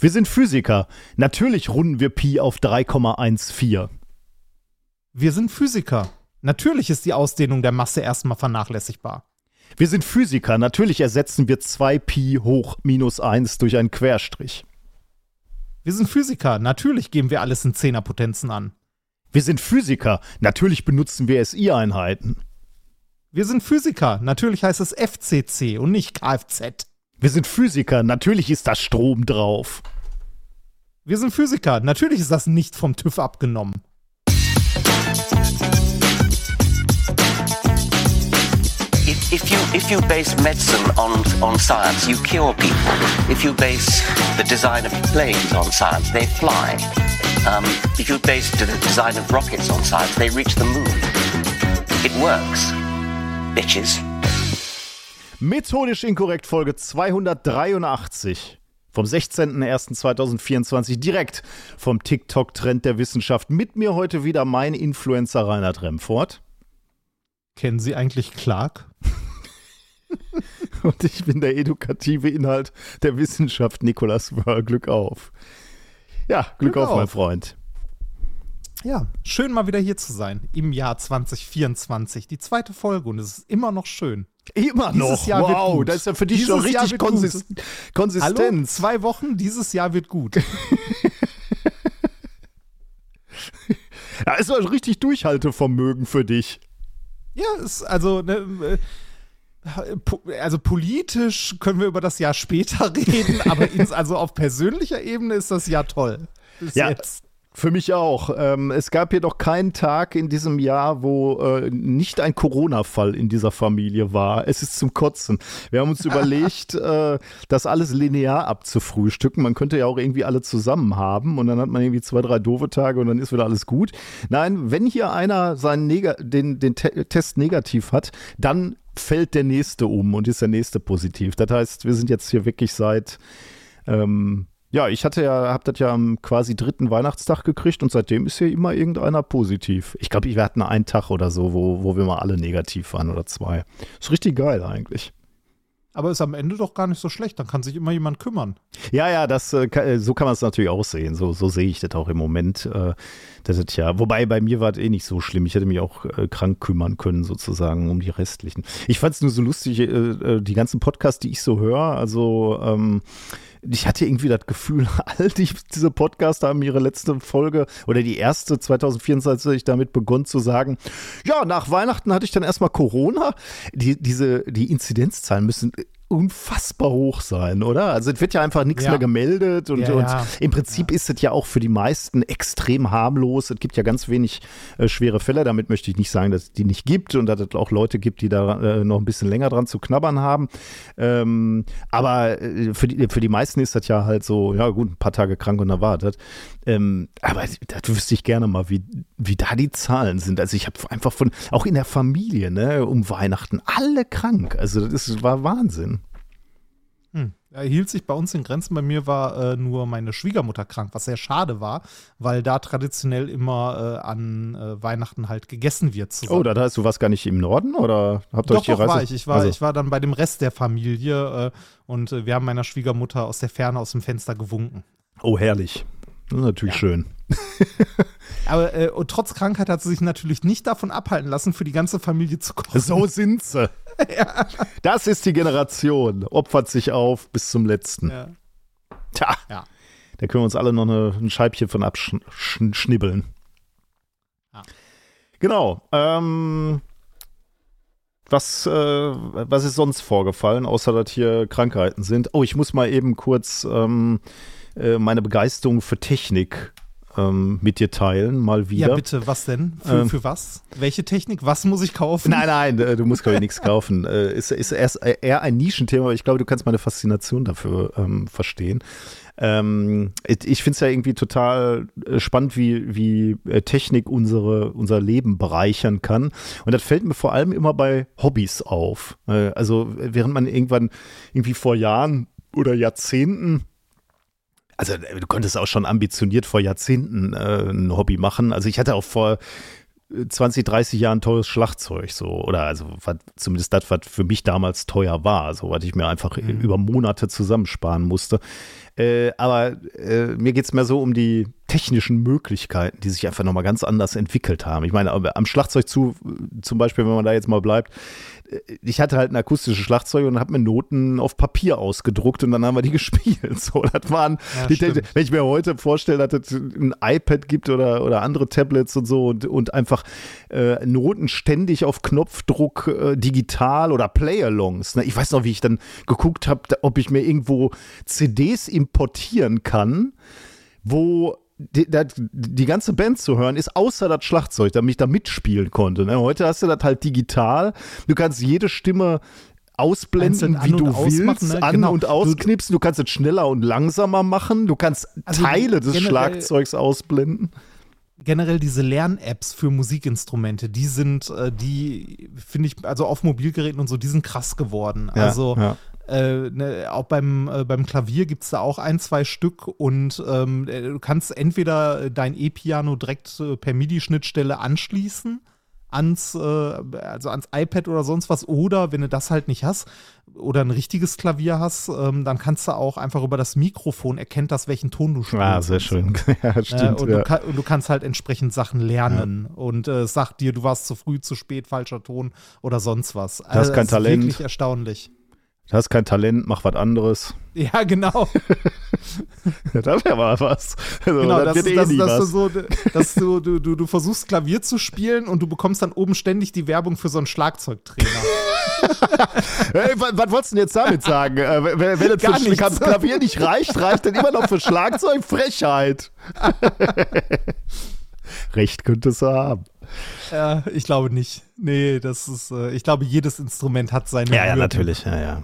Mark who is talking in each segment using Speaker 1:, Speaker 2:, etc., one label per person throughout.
Speaker 1: Wir sind Physiker. Natürlich runden wir Pi auf 3,14.
Speaker 2: Wir sind Physiker. Natürlich ist die Ausdehnung der Masse erstmal vernachlässigbar.
Speaker 1: Wir sind Physiker. Natürlich ersetzen wir 2 Pi hoch minus 1 durch einen Querstrich.
Speaker 2: Wir sind Physiker. Natürlich geben wir alles in Zehnerpotenzen an.
Speaker 1: Wir sind Physiker. Natürlich benutzen wir SI-Einheiten.
Speaker 2: Wir sind Physiker. Natürlich heißt es FCC und nicht Kfz.
Speaker 1: Wir sind Physiker. Natürlich ist da Strom drauf.
Speaker 2: Wir sind Physiker. Natürlich ist das nicht vom TÜV abgenommen.
Speaker 3: If, you if you base medicine on on science, you cure people. If you base the design of planes on science, they fly. Um, if you base the design of rockets on science, they reach the moon. It works, bitches.
Speaker 1: Methodisch inkorrekt Folge 283 vom 16.01.2024 direkt vom TikTok-Trend der Wissenschaft. Mit mir heute wieder mein Influencer Reinhard Remfort.
Speaker 2: Kennen Sie eigentlich Clark?
Speaker 1: Und ich bin der edukative Inhalt der Wissenschaft, Nikolas Wörl. Glück auf. Ja, Glück,
Speaker 2: Glück
Speaker 1: auf,
Speaker 2: auf.
Speaker 1: mein Freund.
Speaker 2: Ja, schön mal wieder hier zu sein im Jahr 2024. Die zweite Folge und es ist immer noch schön.
Speaker 1: Immer
Speaker 2: Dieses
Speaker 1: noch.
Speaker 2: Jahr wird
Speaker 1: wow,
Speaker 2: gut.
Speaker 1: das ist ja für dich
Speaker 2: Dieses
Speaker 1: schon richtig
Speaker 2: wird gut.
Speaker 1: Konsist
Speaker 2: Hallo? Zwei Wochen, dieses Jahr wird gut.
Speaker 1: Ja, ist doch richtig Durchhaltevermögen für dich.
Speaker 2: Ja, ist also, ne, äh, also politisch können wir über das Jahr später reden, aber also auf persönlicher Ebene ist das Jahr toll. Bis
Speaker 1: Ja.
Speaker 2: jetzt.
Speaker 1: Für mich auch. Ähm, es gab jedoch keinen Tag in diesem Jahr, wo äh, nicht ein Corona-Fall in dieser Familie war. Es ist zum Kotzen. Wir haben uns überlegt, äh, das alles linear abzufrühstücken. Man könnte ja auch irgendwie alle zusammen haben und dann hat man irgendwie zwei, drei doofe Tage und dann ist wieder alles gut. Nein, wenn hier einer seinen Neg den, den Te Test negativ hat, dann fällt der nächste um und ist der nächste positiv. Das heißt, wir sind jetzt hier wirklich seit ähm, ja, ich hatte ja, hab das ja am quasi dritten Weihnachtstag gekriegt und seitdem ist hier immer irgendeiner positiv. Ich glaube, wir hatten einen Tag oder so, wo, wo wir mal alle negativ waren oder zwei. Ist richtig geil eigentlich.
Speaker 2: Aber ist am Ende doch gar nicht so schlecht. Dann kann sich immer jemand kümmern.
Speaker 1: Ja, ja, das, äh, äh, so kann man es natürlich auch sehen. So, so sehe ich das auch im Moment. Äh, das ist ja, wobei bei mir war es eh nicht so schlimm. Ich hätte mich auch äh, krank kümmern können, sozusagen, um die restlichen. Ich fand es nur so lustig, die ganzen Podcasts, die ich so höre, also ähm, ich hatte irgendwie das Gefühl, all die, diese Podcaster haben ihre letzte Folge oder die erste 2024 damit begonnen zu sagen, ja, nach Weihnachten hatte ich dann erstmal Corona. Die, diese, die Inzidenzzahlen müssen unfassbar hoch sein, oder? Also es wird ja einfach nichts
Speaker 2: Ja.
Speaker 1: mehr gemeldet und,
Speaker 2: Ja,
Speaker 1: und
Speaker 2: ja.
Speaker 1: im Prinzip ist es ja auch für die meisten extrem harmlos. Es gibt ja ganz wenig äh, schwere Fälle. Damit möchte ich nicht sagen, dass es die nicht gibt und dass es auch Leute gibt, die da äh, noch ein bisschen länger dran zu knabbern haben. Ähm, aber äh, für, die, für die meisten ist das ja halt so, ja gut, ein paar Tage krank und erwartet. Ähm, aber das wüsste ich gerne mal, wie, wie da die Zahlen sind. Also ich habe einfach von, auch in der Familie, ne, um Weihnachten, alle krank. Also das ist, war Wahnsinn.
Speaker 2: Hm. Er hielt sich bei uns in Grenzen. Bei mir war äh, nur meine Schwiegermutter krank, was sehr schade war, weil da traditionell immer äh, an äh, Weihnachten halt gegessen wird. Zusammen.
Speaker 1: Oh, das heißt, du warst gar nicht im Norden oder habt ihr
Speaker 2: Doch,
Speaker 1: euch die
Speaker 2: doch
Speaker 1: Reise?
Speaker 2: war ich. Ich war,
Speaker 1: Also-
Speaker 2: ich war dann bei dem Rest der Familie äh, und äh, wir haben meiner Schwiegermutter aus der Ferne aus dem Fenster gewunken.
Speaker 1: Oh, herrlich. Das ist natürlich
Speaker 2: Ja.
Speaker 1: schön.
Speaker 2: Aber äh, und trotz Krankheit hat sie sich natürlich nicht davon abhalten lassen, für die ganze Familie zu kochen.
Speaker 1: So sind sie. Das ist die Generation. Opfert sich auf bis zum letzten.
Speaker 2: Ja.
Speaker 1: Tja,
Speaker 2: Ja.
Speaker 1: da können wir uns alle noch eine, ein Scheibchen von abschnibbeln.
Speaker 2: Ja.
Speaker 1: Genau. Ähm, was, äh, was ist sonst vorgefallen, außer dass hier Krankheiten sind? Oh, ich muss mal eben kurz ähm, äh, meine Begeisterung für Technik ähm, mit dir teilen, mal wieder.
Speaker 2: ja, bitte, was denn? Für,
Speaker 1: Ähm.
Speaker 2: für was? Welche Technik? Was muss ich kaufen?
Speaker 1: Nein, nein, äh, du musst glaube ich nichts kaufen. Äh, Ist, ist erst eher ein Nischenthema, aber ich glaube, du kannst meine Faszination dafür ähm, verstehen. Ähm, ich finde es ja irgendwie total äh, spannend, wie, wie äh, Technik unsere, unser Leben bereichern kann. Und das fällt mir vor allem immer bei Hobbys auf. Äh, also während man irgendwann irgendwie vor Jahren oder Jahrzehnten also äh, du konntest auch schon ambitioniert vor Jahrzehnten äh, ein Hobby machen. Also ich hatte auch vor 20, 30 Jahren teures Schlagzeug, so. Oder also was, zumindest das, was für mich damals teuer war, so was ich mir einfach mhm. über Monate zusammensparen musste. Äh, aber äh, mir geht es mehr so um die technischen Möglichkeiten, die sich einfach nochmal ganz anders entwickelt haben. Ich meine, am Schlagzeug zu, zum Beispiel, wenn man da jetzt mal bleibt, ich hatte halt ein akustisches Schlagzeug und habe mir Noten auf Papier ausgedruckt und dann haben wir die gespielt. So, das waren, ja, die, wenn ich mir heute vorstelle, dass es ein iPad gibt oder, oder andere Tablets und so und, und einfach äh, Noten ständig auf Knopfdruck äh, digital oder Play-Alongs. Ne? Ich weiß noch, wie ich dann geguckt habe, ob ich mir irgendwo CDs importieren kann, wo die, die, ganze Band zu hören ist, außer das Schlagzeug, damit ich da mitspielen konnte. Ne? Heute hast du das halt digital. Du kannst jede Stimme ausblenden, wie du willst, ne? an- genau. und ausknipsen. Du kannst es schneller und langsamer machen. Du kannst also Teile des Schlagzeugs ausblenden
Speaker 2: generell diese Lern-Apps für Musikinstrumente, die sind, äh, die finde ich, also auf Mobilgeräten und so, die sind krass geworden. Ja, also ja. Äh, ne, auch beim, äh, beim Klavier gibt es da auch ein, zwei Stück und ähm, äh, du kannst entweder dein E-Piano direkt äh, per MIDI-Schnittstelle anschließen ans, äh, also ans iPad oder sonst was, oder wenn du das halt nicht hast oder ein richtiges Klavier hast, ähm, dann kannst du auch einfach über das Mikrofon erkennt das, welchen Ton du
Speaker 1: spielst. Ah, sehr schön. ja,
Speaker 2: stimmt. und, ja. du kann, und, du kannst halt entsprechend Sachen lernen ja. und äh, sagt dir, du warst zu früh, zu spät, falscher Ton oder sonst was.
Speaker 1: Das also, ist kein das Talent.
Speaker 2: Ist wirklich erstaunlich.
Speaker 1: Du hast kein Talent, mach was anderes.
Speaker 2: Ja, genau.
Speaker 1: ja, da wäre mal was.
Speaker 2: Also, genau, das, das, eh das, dass, du so, dass du, du, du, du versuchst Klavier zu spielen und du bekommst dann oben ständig die Werbung für so einen Schlagzeugtrainer.
Speaker 1: hey, was, was wolltest du denn jetzt damit sagen? Äh, wenn, wenn das für nichts. Klavier nicht reicht, reicht dann immer noch für Schlagzeug? Frechheit. Recht könntest du haben.
Speaker 2: Ja, ich glaube nicht. Nee, das ist, äh, ich glaube, jedes Instrument hat seine.
Speaker 1: Ja, ja, natürlich, ja, ja.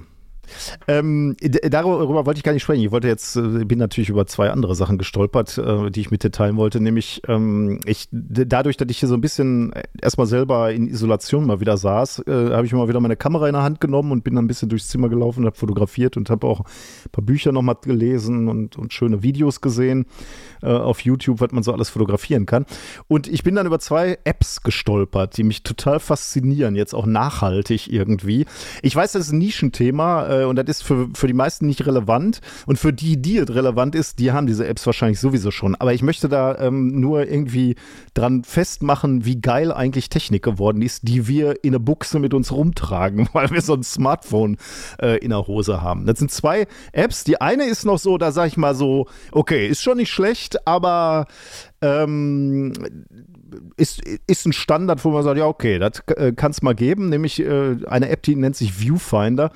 Speaker 1: Ähm, darüber wollte ich gar nicht sprechen. Ich wollte jetzt, äh, bin natürlich über zwei andere Sachen gestolpert, äh, die ich mit dir teilen wollte. Nämlich, ähm, ich, dadurch, dass ich hier so ein bisschen erstmal selber in Isolation mal wieder saß, äh, habe ich mal wieder meine Kamera in der Hand genommen und bin dann ein bisschen durchs Zimmer gelaufen und habe fotografiert und habe auch ein paar Bücher nochmal gelesen und, und schöne Videos gesehen äh, auf YouTube, was man so alles fotografieren kann. Und ich bin dann über zwei Apps gestolpert, die mich total faszinieren, jetzt auch nachhaltig irgendwie. Ich weiß, das ist ein Nischenthema äh, und das ist für, für die meisten nicht relevant. Und für die, die es relevant ist, die haben diese Apps wahrscheinlich sowieso schon. Aber ich möchte da ähm, nur irgendwie dran festmachen, wie geil eigentlich Technik geworden ist, die wir in der Buchse mit uns rumtragen, weil wir so ein Smartphone äh, in der Hose haben. Das sind zwei Apps. Die eine ist noch so, da sag ich mal so, okay, ist schon nicht schlecht, aber ähm, ist, ist ein Standard, wo man sagt, ja, okay, das äh, kann es mal geben, nämlich äh, eine App, die nennt sich Viewfinder.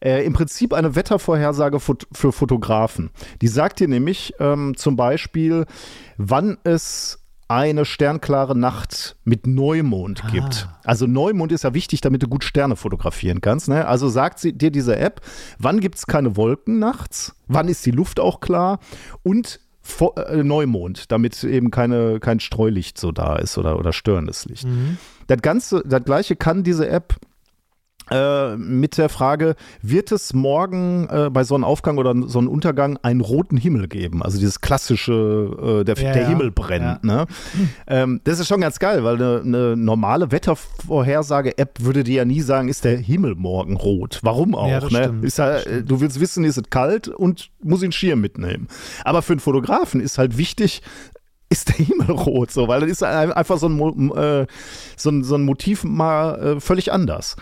Speaker 1: Äh, Im Prinzip eine Wettervorhersage für Fotografen. Die sagt dir nämlich ähm, zum Beispiel, wann es eine sternklare Nacht mit Neumond ah. gibt. Also Neumond ist ja wichtig, damit du gut Sterne fotografieren kannst. Ne? Also sagt sie dir diese App, wann gibt es keine Wolken nachts, wann ist die Luft auch klar und äh, Neumond, damit eben keine, kein Streulicht so da ist oder, oder störendes Licht. Mhm. Das Ganze, das gleiche kann diese App äh, mit der Frage, wird es morgen äh, bei Sonnenaufgang oder Sonnenuntergang einen roten Himmel geben? Also dieses klassische, äh, der, ja, der Himmel brennt. Ja. Ne? Ähm, das ist schon ganz geil, weil eine, eine normale Wettervorhersage-App würde dir ja nie sagen, ist der Himmel morgen rot? Warum auch? Ja, ne? ist ja, du willst wissen, ist es kalt und muss ihn Schirm mitnehmen. Aber für einen Fotografen ist halt wichtig, ist der Himmel rot, so, weil dann ist einfach so ein, äh, so ein, so ein Motiv mal äh, völlig anders.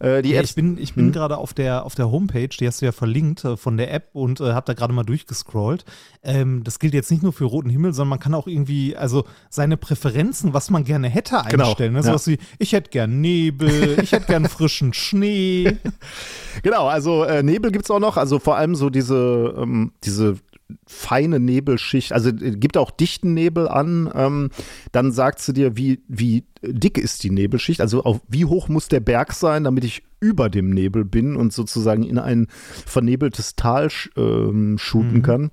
Speaker 2: Äh, die ja, ich bin, ich bin hm. gerade auf der, auf der Homepage, die hast du ja verlinkt äh, von der App und äh, habe da gerade mal durchgescrollt. Ähm, das gilt jetzt nicht nur für roten Himmel, sondern man kann auch irgendwie, also seine Präferenzen, was man gerne hätte, genau, einstellen. Genau, ne? Sowas ja. wie, ich hätte gern Nebel, ich hätte gern frischen Schnee.
Speaker 1: Genau, also äh, Nebel gibt es auch noch, also vor allem so diese, ähm, diese feine Nebelschicht, also äh, gibt auch dichten Nebel an, ähm, dann sagt sie dir, wie, wie dick ist die Nebelschicht, also auf wie hoch muss der Berg sein, damit ich über dem Nebel bin und sozusagen in ein vernebeltes Tal ähm, shooten mhm. kann.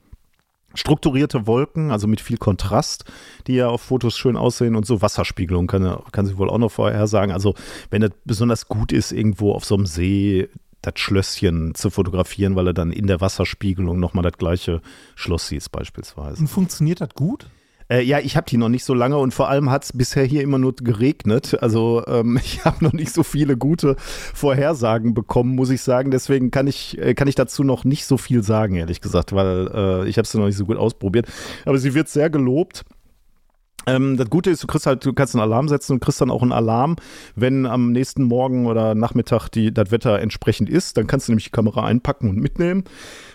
Speaker 1: Strukturierte Wolken, also mit viel Kontrast, die ja auf Fotos schön aussehen und so Wasserspiegelung kann, kann sie wohl auch noch vorher sagen. Also wenn das besonders gut ist, irgendwo auf so einem See, das Schlösschen zu fotografieren, weil er dann in der Wasserspiegelung nochmal das gleiche Schloss sieht, beispielsweise.
Speaker 2: Und funktioniert das gut?
Speaker 1: Äh, ja, ich habe die noch nicht so lange und vor allem hat es bisher hier immer nur geregnet. Also ähm, ich habe noch nicht so viele gute Vorhersagen bekommen, muss ich sagen. Deswegen kann ich, äh, kann ich dazu noch nicht so viel sagen, ehrlich gesagt, weil äh, ich habe es noch nicht so gut ausprobiert. Aber sie wird sehr gelobt. Ähm, das Gute ist, du kriegst halt, du kannst einen Alarm setzen und kriegst dann auch einen Alarm, wenn am nächsten Morgen oder Nachmittag die, das Wetter entsprechend ist. Dann kannst du nämlich die Kamera einpacken und mitnehmen.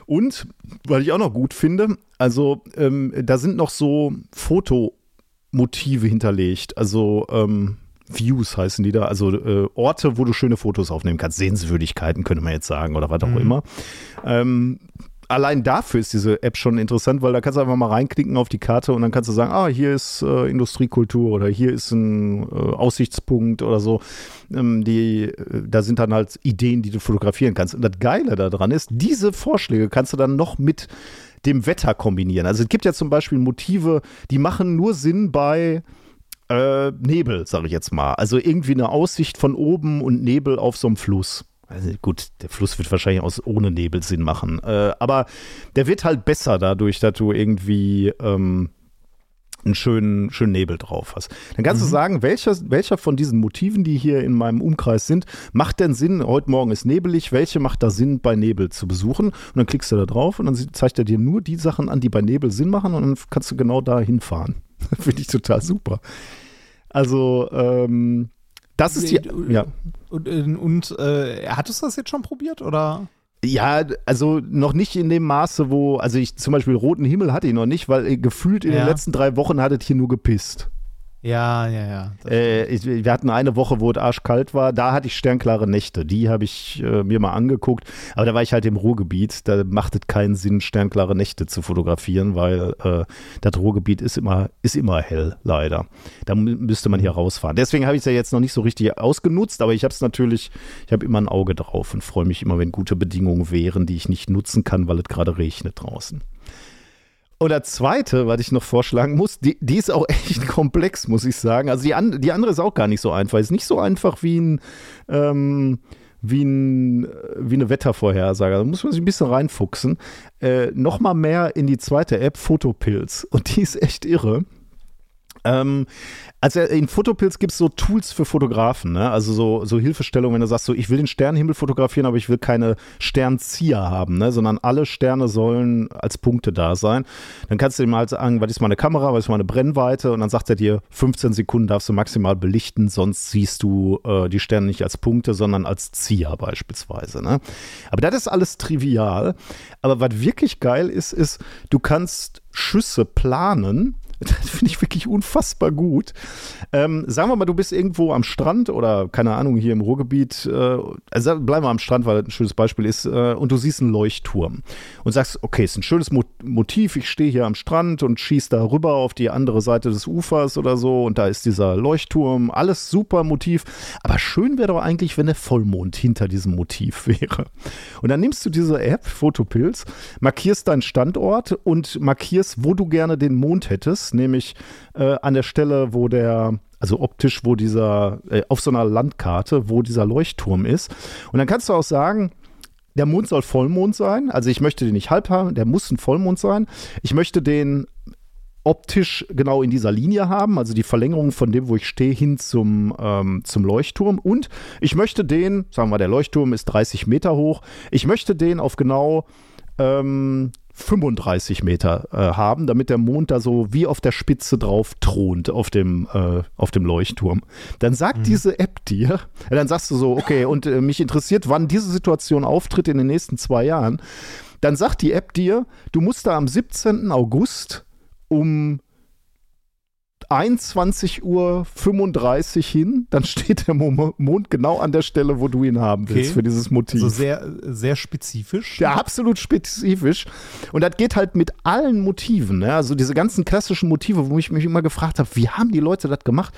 Speaker 1: Und, weil ich auch noch gut finde, also ähm, da sind noch so Fotomotive hinterlegt. Also ähm, Views heißen die da, also äh, Orte, wo du schöne Fotos aufnehmen kannst. Sehenswürdigkeiten könnte man jetzt sagen oder was auch mhm. immer. Ähm, allein dafür ist diese App schon interessant, weil da kannst du einfach mal reinklicken auf die Karte und dann kannst du sagen, ah, hier ist äh, Industriekultur oder hier ist ein äh, Aussichtspunkt oder so. Ähm, die, äh, da sind dann halt Ideen, die du fotografieren kannst. Und das Geile daran ist, diese Vorschläge kannst du dann noch mit dem Wetter kombinieren. Also es gibt ja zum Beispiel Motive, die machen nur Sinn bei äh, Nebel, sage ich jetzt mal. Also irgendwie eine Aussicht von oben und Nebel auf so einem Fluss. Also gut, der Fluss wird wahrscheinlich aus ohne Nebel Sinn machen. Äh, aber der wird halt besser dadurch, dass du irgendwie ähm, einen schönen, schönen Nebel drauf hast. Dann kannst mhm. du sagen, welcher, welcher von diesen Motiven, die hier in meinem Umkreis sind, macht denn Sinn? Heute Morgen ist nebelig. Welche macht da Sinn, bei Nebel zu besuchen? Und dann klickst du da drauf und dann zeigt er dir nur die Sachen an, die bei Nebel Sinn machen und dann kannst du genau da hinfahren. Finde ich total super. Also, ähm, das ist hier. Ja.
Speaker 2: Und, und äh, hattest du das jetzt schon probiert oder?
Speaker 1: Ja, also noch nicht in dem Maße, wo, also ich zum Beispiel roten Himmel hatte ich noch nicht, weil gefühlt in ja. den letzten drei Wochen hat es hier nur gepisst.
Speaker 2: Ja, ja, ja.
Speaker 1: Äh, ich, wir hatten eine Woche, wo es arschkalt war. Da hatte ich sternklare Nächte. Die habe ich äh, mir mal angeguckt. Aber da war ich halt im Ruhrgebiet. Da macht es keinen Sinn, sternklare Nächte zu fotografieren, weil äh, das Ruhrgebiet ist immer, ist immer hell, leider. Da müsste man hier rausfahren. Deswegen habe ich es ja jetzt noch nicht so richtig ausgenutzt. Aber ich habe es natürlich, ich habe immer ein Auge drauf und freue mich immer, wenn gute Bedingungen wären, die ich nicht nutzen kann, weil es gerade regnet draußen. Und der zweite, was ich noch vorschlagen muss, die, die ist auch echt komplex, muss ich sagen. Also die, an, die andere ist auch gar nicht so einfach. Ist nicht so einfach wie ein, ähm, wie, ein, wie eine Wettervorhersage. Da muss man sich ein bisschen reinfuchsen. Äh, noch mal mehr in die zweite App, Fotopilz. Und die ist echt irre. Ähm, also in Fotopilz gibt es so Tools für Fotografen, ne? also so, so Hilfestellungen, wenn du sagst, so, ich will den Sternenhimmel fotografieren, aber ich will keine Sternzieher haben, ne? sondern alle Sterne sollen als Punkte da sein. Dann kannst du ihm halt sagen, was ist meine Kamera, was ist meine Brennweite und dann sagt er dir, 15 Sekunden darfst du maximal belichten, sonst siehst du äh, die Sterne nicht als Punkte, sondern als Zieher beispielsweise. Ne? Aber das ist alles trivial. Aber was wirklich geil ist, ist, du kannst Schüsse planen das finde ich wirklich unfassbar gut. Ähm, sagen wir mal, du bist irgendwo am Strand oder keine Ahnung, hier im Ruhrgebiet. Äh, also bleiben wir am Strand, weil das ein schönes Beispiel ist. Äh, und du siehst einen Leuchtturm und sagst, okay, ist ein schönes Mo Motiv. Ich stehe hier am Strand und schieße da rüber auf die andere Seite des Ufers oder so. Und da ist dieser Leuchtturm. Alles super Motiv. Aber schön wäre doch eigentlich, wenn der Vollmond hinter diesem Motiv wäre. Und dann nimmst du diese App, Fotopilz, markierst deinen Standort und markierst, wo du gerne den Mond hättest nämlich äh, an der Stelle, wo der, also optisch, wo dieser, äh, auf so einer Landkarte, wo dieser Leuchtturm ist. Und dann kannst du auch sagen, der Mond soll Vollmond sein. Also ich möchte den nicht halb haben, der muss ein Vollmond sein. Ich möchte den optisch genau in dieser Linie haben, also die Verlängerung von dem, wo ich stehe, hin zum, ähm, zum Leuchtturm. Und ich möchte den, sagen wir der Leuchtturm ist 30 Meter hoch, ich möchte den auf genau ähm, 35 Meter äh, haben, damit der Mond da so wie auf der Spitze drauf thront auf dem, äh, auf dem Leuchtturm. Dann sagt mhm. diese App dir, dann sagst du so, okay, und äh, mich interessiert, wann diese Situation auftritt in den nächsten zwei Jahren. Dann sagt die App dir, du musst da am 17. August um 21.35 Uhr hin, dann steht der Mond genau an der Stelle, wo du ihn haben willst okay. für dieses Motiv.
Speaker 2: Also sehr, sehr spezifisch.
Speaker 1: Ja, absolut spezifisch. Und das geht halt mit allen Motiven. Ne? Also diese ganzen klassischen Motive, wo ich mich immer gefragt habe, wie haben die Leute das gemacht?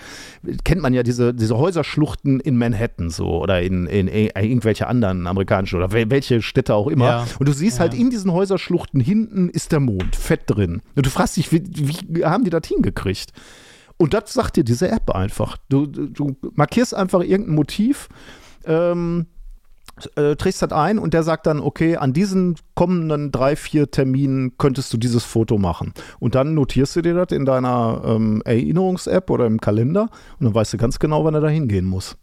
Speaker 1: Kennt man ja diese, diese Häuserschluchten in Manhattan so oder in, in, in irgendwelche anderen amerikanischen oder welche Städte auch immer. Ja. Und du siehst ja. halt in diesen Häuserschluchten hinten ist der Mond fett drin. Und du fragst dich, wie, wie haben die das hingekriegt? Und das sagt dir diese App einfach. Du, du markierst einfach irgendein Motiv. Ähm, äh, trägst das ein und der sagt dann, okay, an diesen kommenden drei, vier Terminen könntest du dieses Foto machen. Und dann notierst du dir das in deiner ähm, Erinnerungs-App oder im Kalender und dann weißt du ganz genau, wann er da hingehen muss.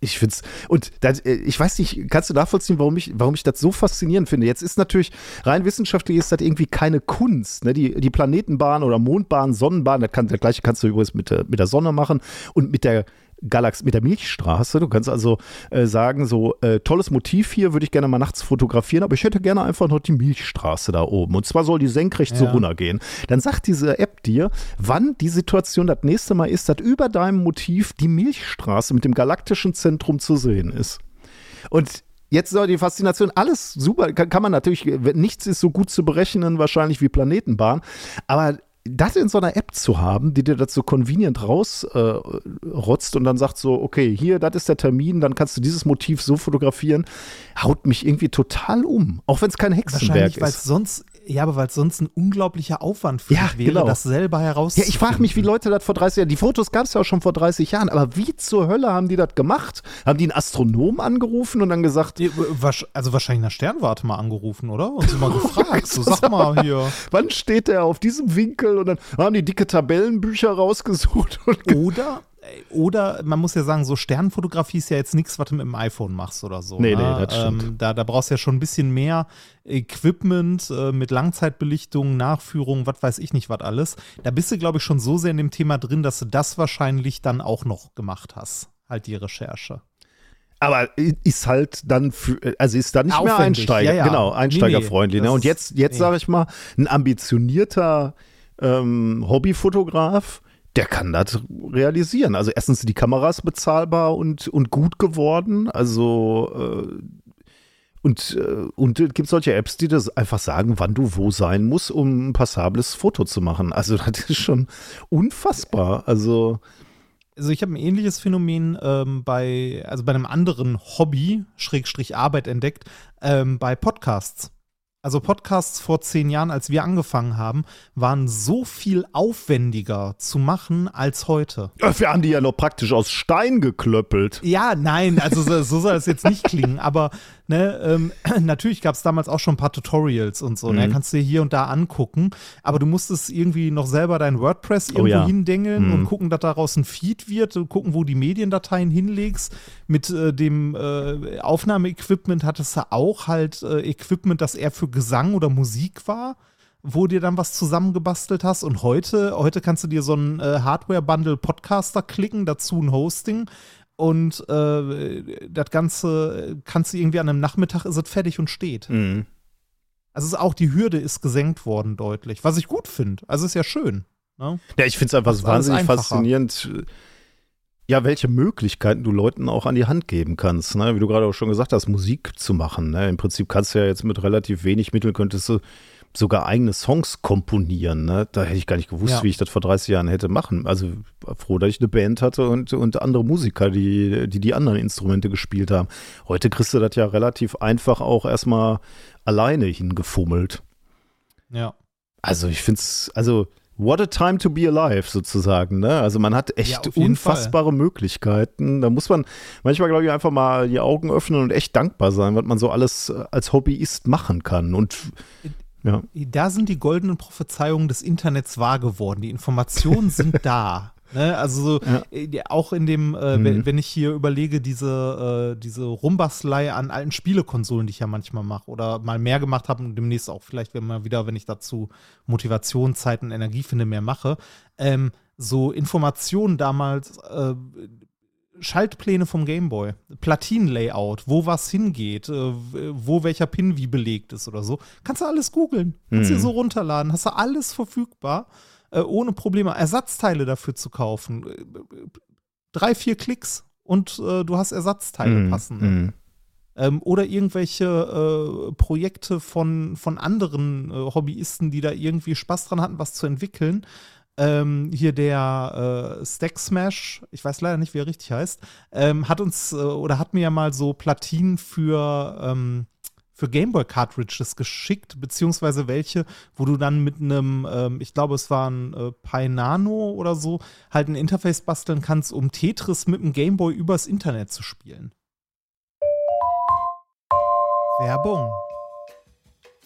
Speaker 1: Ich finde es, und das, äh, ich weiß nicht, kannst du nachvollziehen, warum ich, warum ich das so faszinierend finde? Jetzt ist natürlich, rein wissenschaftlich ist das irgendwie keine Kunst. Ne? Die, die Planetenbahn oder Mondbahn, Sonnenbahn, das, kann, das gleiche kannst du übrigens mit der, mit der Sonne machen und mit der Galax mit der Milchstraße. Du kannst also äh, sagen, so äh, tolles Motiv hier, würde ich gerne mal nachts fotografieren, aber ich hätte gerne einfach noch die Milchstraße da oben. Und zwar soll die senkrecht ja. so runtergehen. Dann sagt diese App dir, wann die Situation das nächste Mal ist, dass über deinem Motiv die Milchstraße mit dem galaktischen Zentrum zu sehen ist. Und Jetzt soll die Faszination, alles super, kann, kann, man natürlich, nichts ist so gut zu berechnen wahrscheinlich wie Planetenbahn, aber das in so einer App zu haben, die dir das so convenient rausrotzt äh, und dann sagt so, okay, hier, das ist der Termin, dann kannst du dieses Motiv so fotografieren, haut mich irgendwie total um. Auch wenn es kein Hexenwerk ist.
Speaker 2: Sonst ja, aber weil es sonst ein unglaublicher Aufwand für ja, wäre, genau. das selber herauszufinden.
Speaker 1: Ja, ich frage mich, wie Leute das vor 30 Jahren, die Fotos gab es ja auch schon vor 30 Jahren, aber wie zur Hölle haben die das gemacht? Haben die einen Astronom angerufen und dann gesagt. Die,
Speaker 2: also wahrscheinlich eine Sternwarte mal angerufen, oder? Und sie mal gefragt, so sag mal hier.
Speaker 1: Wann steht der auf diesem Winkel? Und dann haben die dicke Tabellenbücher rausgesucht.
Speaker 2: oder oder man muss ja sagen, so Sternfotografie ist ja jetzt nichts, was du mit dem iPhone machst oder so.
Speaker 1: Nee, ne? nee, das stimmt.
Speaker 2: Ähm, da, da brauchst du ja schon ein bisschen mehr Equipment äh, mit Langzeitbelichtung, Nachführung, was weiß ich nicht, was alles. Da bist du, glaube ich, schon so sehr in dem Thema drin, dass du das wahrscheinlich dann auch noch gemacht hast. Halt die Recherche.
Speaker 1: Aber ist halt dann, für, also ist dann nicht Aufwendig. mehr Einsteiger, ja, ja. genau, einsteigerfreundlich. Nee, nee, ne? Und jetzt, jetzt nee. sage ich mal, ein ambitionierter ähm, Hobbyfotograf, der kann das realisieren. Also erstens sind die Kameras bezahlbar und, und gut geworden. Also äh, und, äh, und es gibt solche Apps, die das einfach sagen, wann du wo sein musst, um ein passables Foto zu machen. Also das ist schon unfassbar. Also
Speaker 2: also ich habe ein ähnliches Phänomen ähm, bei, also bei einem anderen Hobby, Schrägstrich Arbeit entdeckt, ähm, bei Podcasts. Also Podcasts vor zehn Jahren, als wir angefangen haben, waren so viel aufwendiger zu machen als heute.
Speaker 1: Wir haben die ja noch praktisch aus Stein geklöppelt.
Speaker 2: Ja, nein, also so, so soll es jetzt nicht klingen, aber Ne, ähm, natürlich gab es damals auch schon ein paar Tutorials und so. Ne? Mhm. Ne? Kannst du dir hier und da angucken. Aber du musstest irgendwie noch selber dein WordPress oh irgendwo oh ja. hindengeln mhm. und gucken, dass daraus ein Feed wird. Und gucken, wo die Mediendateien hinlegst. Mit äh, dem äh, Aufnahmeequipment hattest du auch halt äh, Equipment, das eher für Gesang oder Musik war wo dir dann was zusammengebastelt hast. Und heute, heute kannst du dir so ein äh, Hardware-Bundle Podcaster klicken, dazu ein Hosting und äh, das Ganze kannst du irgendwie an einem Nachmittag ist es fertig und steht. Mhm. Also ist auch die Hürde ist gesenkt worden deutlich, was ich gut finde. Also ist ja schön. Ne?
Speaker 1: Ja, ich finde es einfach wahnsinnig faszinierend, ja, welche Möglichkeiten du Leuten auch an die Hand geben kannst. Ne? Wie du gerade auch schon gesagt hast, Musik zu machen. Ne? Im Prinzip kannst du ja jetzt mit relativ wenig Mitteln könntest du sogar eigene Songs komponieren. Ne? Da hätte ich gar nicht gewusst, ja. wie ich das vor 30 Jahren hätte machen. Also froh, dass ich eine Band hatte und, und andere Musiker, die, die die anderen Instrumente gespielt haben. Heute kriegst du das ja relativ einfach auch erstmal alleine hingefummelt.
Speaker 2: Ja.
Speaker 1: Also ich finde es, also what a time to be alive sozusagen. Ne? Also man hat echt ja, unfassbare Fall. Möglichkeiten. Da muss man manchmal, glaube ich, einfach mal die Augen öffnen und echt dankbar sein, was man so alles als Hobbyist machen kann. Und
Speaker 2: ja. Da sind die goldenen Prophezeiungen des Internets wahr geworden. Die Informationen sind da. Ne? Also ja. Äh, auch in dem, äh, mhm. wenn, wenn, ich hier überlege, diese, äh, diese Rumbastelei an alten Spielekonsolen, die ich ja manchmal mache oder mal mehr gemacht habe und demnächst auch vielleicht wenn mal wieder, wenn ich dazu Motivation, Zeit und Energie finde, mehr mache. Ähm, so Informationen damals, äh, Schaltpläne vom Gameboy, Platinenlayout, wo was hingeht, äh, wo welcher Pin wie belegt ist oder so. Kannst du alles googeln. Kannst du mhm. dir so runterladen. Hast du alles verfügbar, äh, ohne Probleme. Ersatzteile dafür zu kaufen. Äh, drei, vier Klicks und du hast Ersatzteile mhm. passende. Mhm. Ähm, oder irgendwelche äh, Projekte von, von anderen äh, Hobbyisten, die da irgendwie Spaß dran hatten, was zu entwickeln. Ähm, hier der äh, Stack Smash, ich weiß leider nicht, wie er richtig heißt, ähm, hat uns äh, oder hat mir ja mal so Platinen für, ähm, für Gameboy Cartridges geschickt, beziehungsweise welche, wo du dann mit einem, ähm, ich glaube, es war ein äh, Pi Nano oder so, halt ein Interface basteln kannst, um Tetris mit dem Gameboy übers Internet zu spielen. Werbung.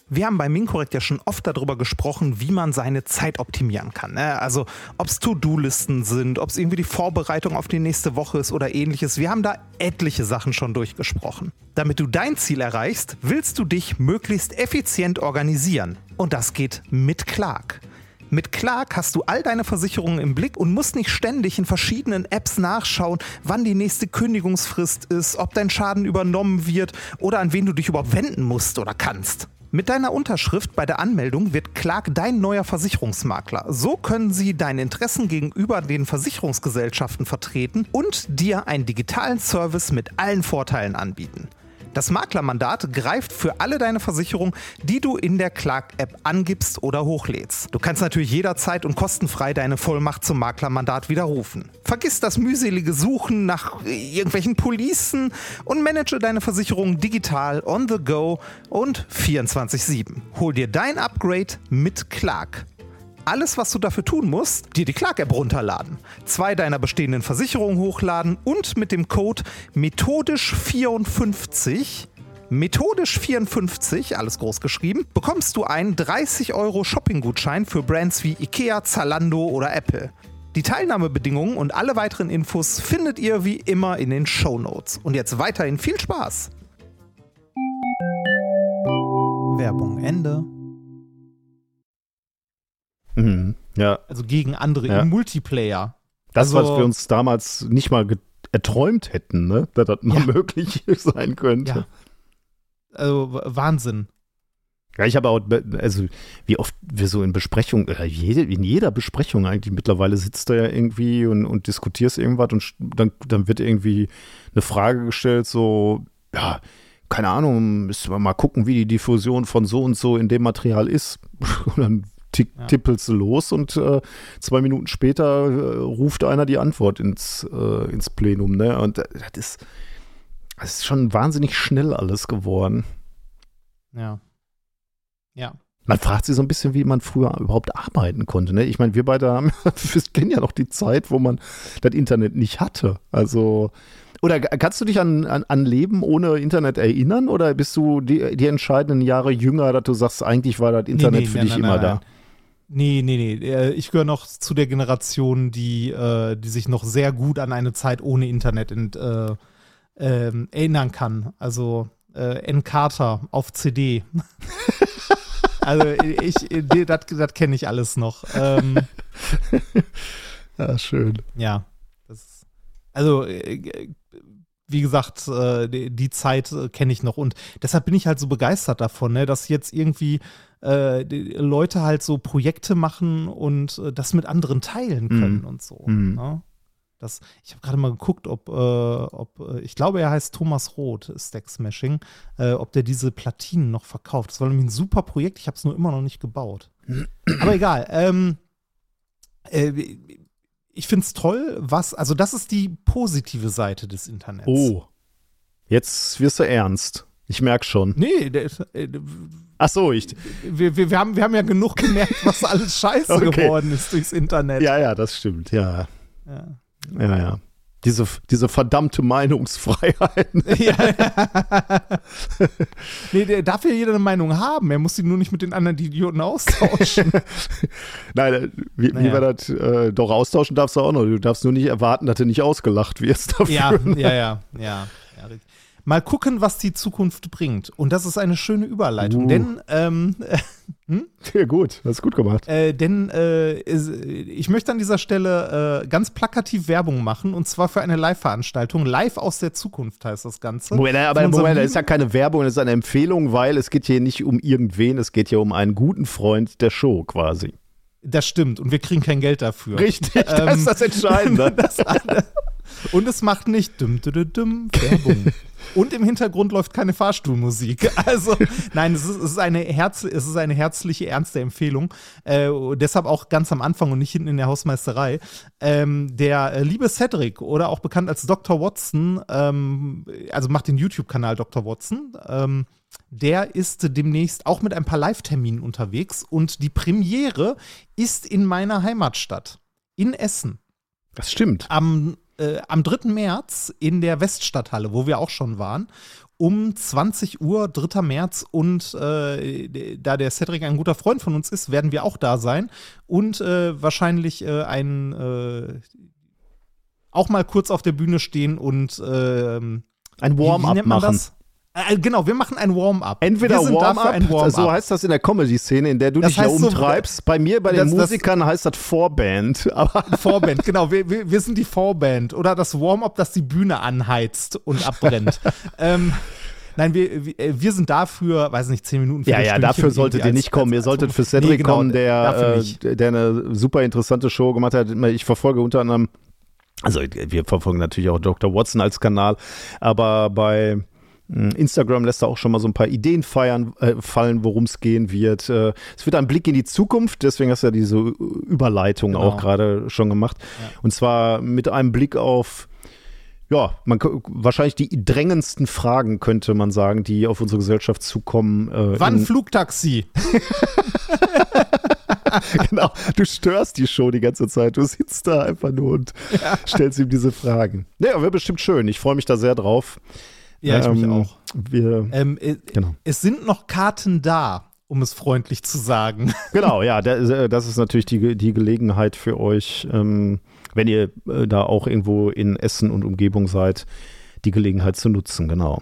Speaker 2: Wir haben bei Minkorrekt ja schon oft darüber gesprochen, wie man seine Zeit optimieren kann. Ne? Also ob es To-Do-Listen sind, ob es irgendwie die Vorbereitung auf die nächste Woche ist oder ähnliches. Wir haben da etliche Sachen schon durchgesprochen. Damit du dein Ziel erreichst, willst du dich möglichst effizient organisieren. Und das geht mit Clark. Mit Clark hast du all deine Versicherungen im Blick und musst nicht ständig in verschiedenen Apps nachschauen, wann die nächste Kündigungsfrist ist, ob dein Schaden übernommen wird oder an wen du dich überhaupt wenden musst oder kannst. Mit deiner Unterschrift bei der Anmeldung wird Clark dein neuer Versicherungsmakler. So können sie deine Interessen gegenüber den Versicherungsgesellschaften vertreten und dir einen digitalen Service mit allen Vorteilen anbieten. Das Maklermandat greift für alle deine Versicherungen, die du in der Clark-App angibst oder hochlädst. Du kannst natürlich jederzeit und kostenfrei deine Vollmacht zum Maklermandat widerrufen. Vergiss das mühselige Suchen nach irgendwelchen Policen und manage deine Versicherungen digital, on the go und 24-7. Hol dir dein Upgrade mit Clark alles, was du dafür tun musst, dir die Clark-App runterladen, zwei deiner bestehenden Versicherungen hochladen und mit dem Code methodisch54 Methodisch 54, alles groß geschrieben, bekommst du einen 30 Euro Shopping-Gutschein für Brands wie Ikea, Zalando oder Apple. Die Teilnahmebedingungen und alle weiteren Infos findet ihr wie immer in den Show Notes. Und jetzt weiterhin viel Spaß! Werbung Ende.
Speaker 1: Mhm. Ja.
Speaker 2: Also gegen andere ja. im Multiplayer.
Speaker 1: Das, also, was wir uns damals nicht mal erträumt hätten, ne? dass das mal ja. möglich sein könnte. Ja.
Speaker 2: Also Wahnsinn.
Speaker 1: Ja, ich habe auch, also wie oft wir so in Besprechungen, äh, in jeder Besprechung eigentlich mittlerweile sitzt da ja irgendwie und, und diskutierst irgendwas und dann, dann wird irgendwie eine Frage gestellt, so, ja, keine Ahnung, müssen wir mal gucken, wie die Diffusion von so und so in dem Material ist. Und dann tick, ja. tippelst du los und äh, zwei Minuten später äh, ruft einer die Antwort ins, äh, ins Plenum. Ne? Und das ist, das ist schon wahnsinnig schnell alles geworden.
Speaker 2: Ja. Ja.
Speaker 1: Man fragt sich so ein bisschen, wie man früher überhaupt arbeiten konnte. Ne? Ich meine, wir beide haben, wir kennen ja noch die Zeit, wo man das Internet nicht hatte. Also, oder kannst du dich an, an, an Leben ohne Internet erinnern? Oder bist du die, die entscheidenden Jahre jünger, dass du sagst, eigentlich war das Internet nee, nee, für nein, dich nein, immer nein, da?
Speaker 2: Nee, nee, nee. Äh, ich gehöre noch zu der Generation, die, äh, die sich noch sehr gut an eine Zeit ohne Internet in, äh, äh, erinnern kann. Also äh, Encarta auf CD. also ich, das kenne ich alles noch. Ähm,
Speaker 1: ja, schön.
Speaker 2: Ja. Das, also äh, wie gesagt, äh, die, Zeit äh, kenne ich noch und deshalb bin ich halt so begeistert davon, ne, dass jetzt irgendwie äh, Leute halt so Projekte machen und das mit anderen teilen mhm. können mhm. und so. Mhm. Ne? Das, ich habe gerade mal geguckt, ob, äh, ob ich glaube, er heißt Thomas Roth, Stack Smashing, äh, ob der diese Platinen noch verkauft. Das war nämlich ein super Projekt, ich habe es nur immer noch nicht gebaut. Aber egal. Ähm, äh, ich finde es toll, was, also das ist die positive Seite des Internets.
Speaker 1: Oh. Jetzt wirst du ernst. Ich merke schon.
Speaker 2: Nee, der,
Speaker 1: äh, Ach so, ich.
Speaker 2: Wir, wir, wir, haben, wir haben ja genug gemerkt, was alles scheiße okay. geworden ist durchs Internet.
Speaker 1: Ja, ja, das stimmt, ja. Ja, ja. ja. Diese, diese verdammte Meinungsfreiheit. ja,
Speaker 2: nee, der darf ja jeder eine Meinung haben. Er muss sie nur nicht mit den anderen Idioten austauschen.
Speaker 1: Nein, äh, wie, naja. wie wir das äh, doch austauschen darfst du auch noch. Du darfst nur nicht erwarten, dass du nicht ausgelacht wirst
Speaker 2: dafür. Ja, ja, ja, ja. Mal gucken, was die Zukunft bringt. Und das ist eine schöne Überleitung, uh. denn ähm,
Speaker 1: hm? Ja, gut, hast gut gemacht.
Speaker 2: Äh, denn äh, ich möchte an dieser Stelle äh, ganz plakativ Werbung machen und zwar für eine Live-Veranstaltung. Live aus der Zukunft heißt das Ganze.
Speaker 1: Moment, aber Moment, das ist ja keine Werbung, das ist eine Empfehlung, weil es geht hier nicht um irgendwen, es geht hier um einen guten Freund der Show quasi.
Speaker 2: Das stimmt und wir kriegen kein Geld dafür.
Speaker 1: Richtig, ähm, das ist das Entscheidende. das,
Speaker 2: und es macht nicht düm, düm, düm, Werbung. Und im Hintergrund läuft keine Fahrstuhlmusik. Also, nein, es ist, es ist, eine, Herz, es ist eine herzliche, ernste Empfehlung. Äh, deshalb auch ganz am Anfang und nicht hinten in der Hausmeisterei. Ähm, der äh, liebe Cedric oder auch bekannt als Dr. Watson, ähm, also macht den YouTube-Kanal Dr. Watson. Ähm, der ist demnächst auch mit ein paar Live-Terminen unterwegs und die Premiere ist in meiner Heimatstadt, in Essen.
Speaker 1: Das stimmt.
Speaker 2: Am äh, am 3. März in der Weststadthalle, wo wir auch schon waren. um 20 Uhr, 3. März. Und äh, da der Cedric ein guter Freund von uns ist, werden wir auch da sein. Und äh, wahrscheinlich äh, ein äh, auch mal kurz auf der Bühne stehen und ähm,
Speaker 1: ein Warm-up machen. Das?
Speaker 2: Äh, genau, wir machen ein Warm-up.
Speaker 1: Entweder Warm-up, Warm so heißt das in der Comedy-Szene, in der du das dich ja umtreibst. So, bei mir, bei den das, Musikern heißt das Vorband.
Speaker 2: Vorband, genau. Wir, wir, wir, sind die Vorband. Oder das Warm-up, das die Bühne anheizt und abbrennt. ähm, Nein, wir, äh, wir sind dafür, weiß nicht, zehn Minuten.
Speaker 1: Ja, ja, dafür solltet ihr nicht kommen. Ihr solltet für Cedric nee, genau, kommen, der, äh, der eine super interessante Show gemacht hat. Ich verfolge unter anderem, also wir verfolgen natürlich auch Dr. Watson als Kanal, aber bei Instagram lässt da auch schon mal so ein paar Ideen feiern, äh, fallen, worum es gehen wird. Äh, es wird ein Blick in die Zukunft, deswegen hast du ja diese Überleitung genau. auch gerade schon gemacht. Ja. Und zwar mit einem Blick auf, ja, man, wahrscheinlich die drängendsten Fragen, könnte man sagen, die auf unsere Gesellschaft zukommen.
Speaker 2: Äh, Wann Flugtaxi?
Speaker 1: genau, du störst die Show die ganze Zeit. Du sitzt da einfach nur und ja. stellst ihm diese Fragen. Ja, wäre bestimmt schön. Ich freue mich da sehr drauf.
Speaker 2: Ja, ich ähm, mich auch.
Speaker 1: Wir,
Speaker 2: ähm, äh, genau. Es sind noch Karten da, um es freundlich zu sagen.
Speaker 1: Genau, ja, äh, das ist natürlich die, die Gelegenheit für euch, ähm, wenn ihr äh, da auch irgendwo in Essen und Umgebung seid, die Gelegenheit zu nutzen, genau.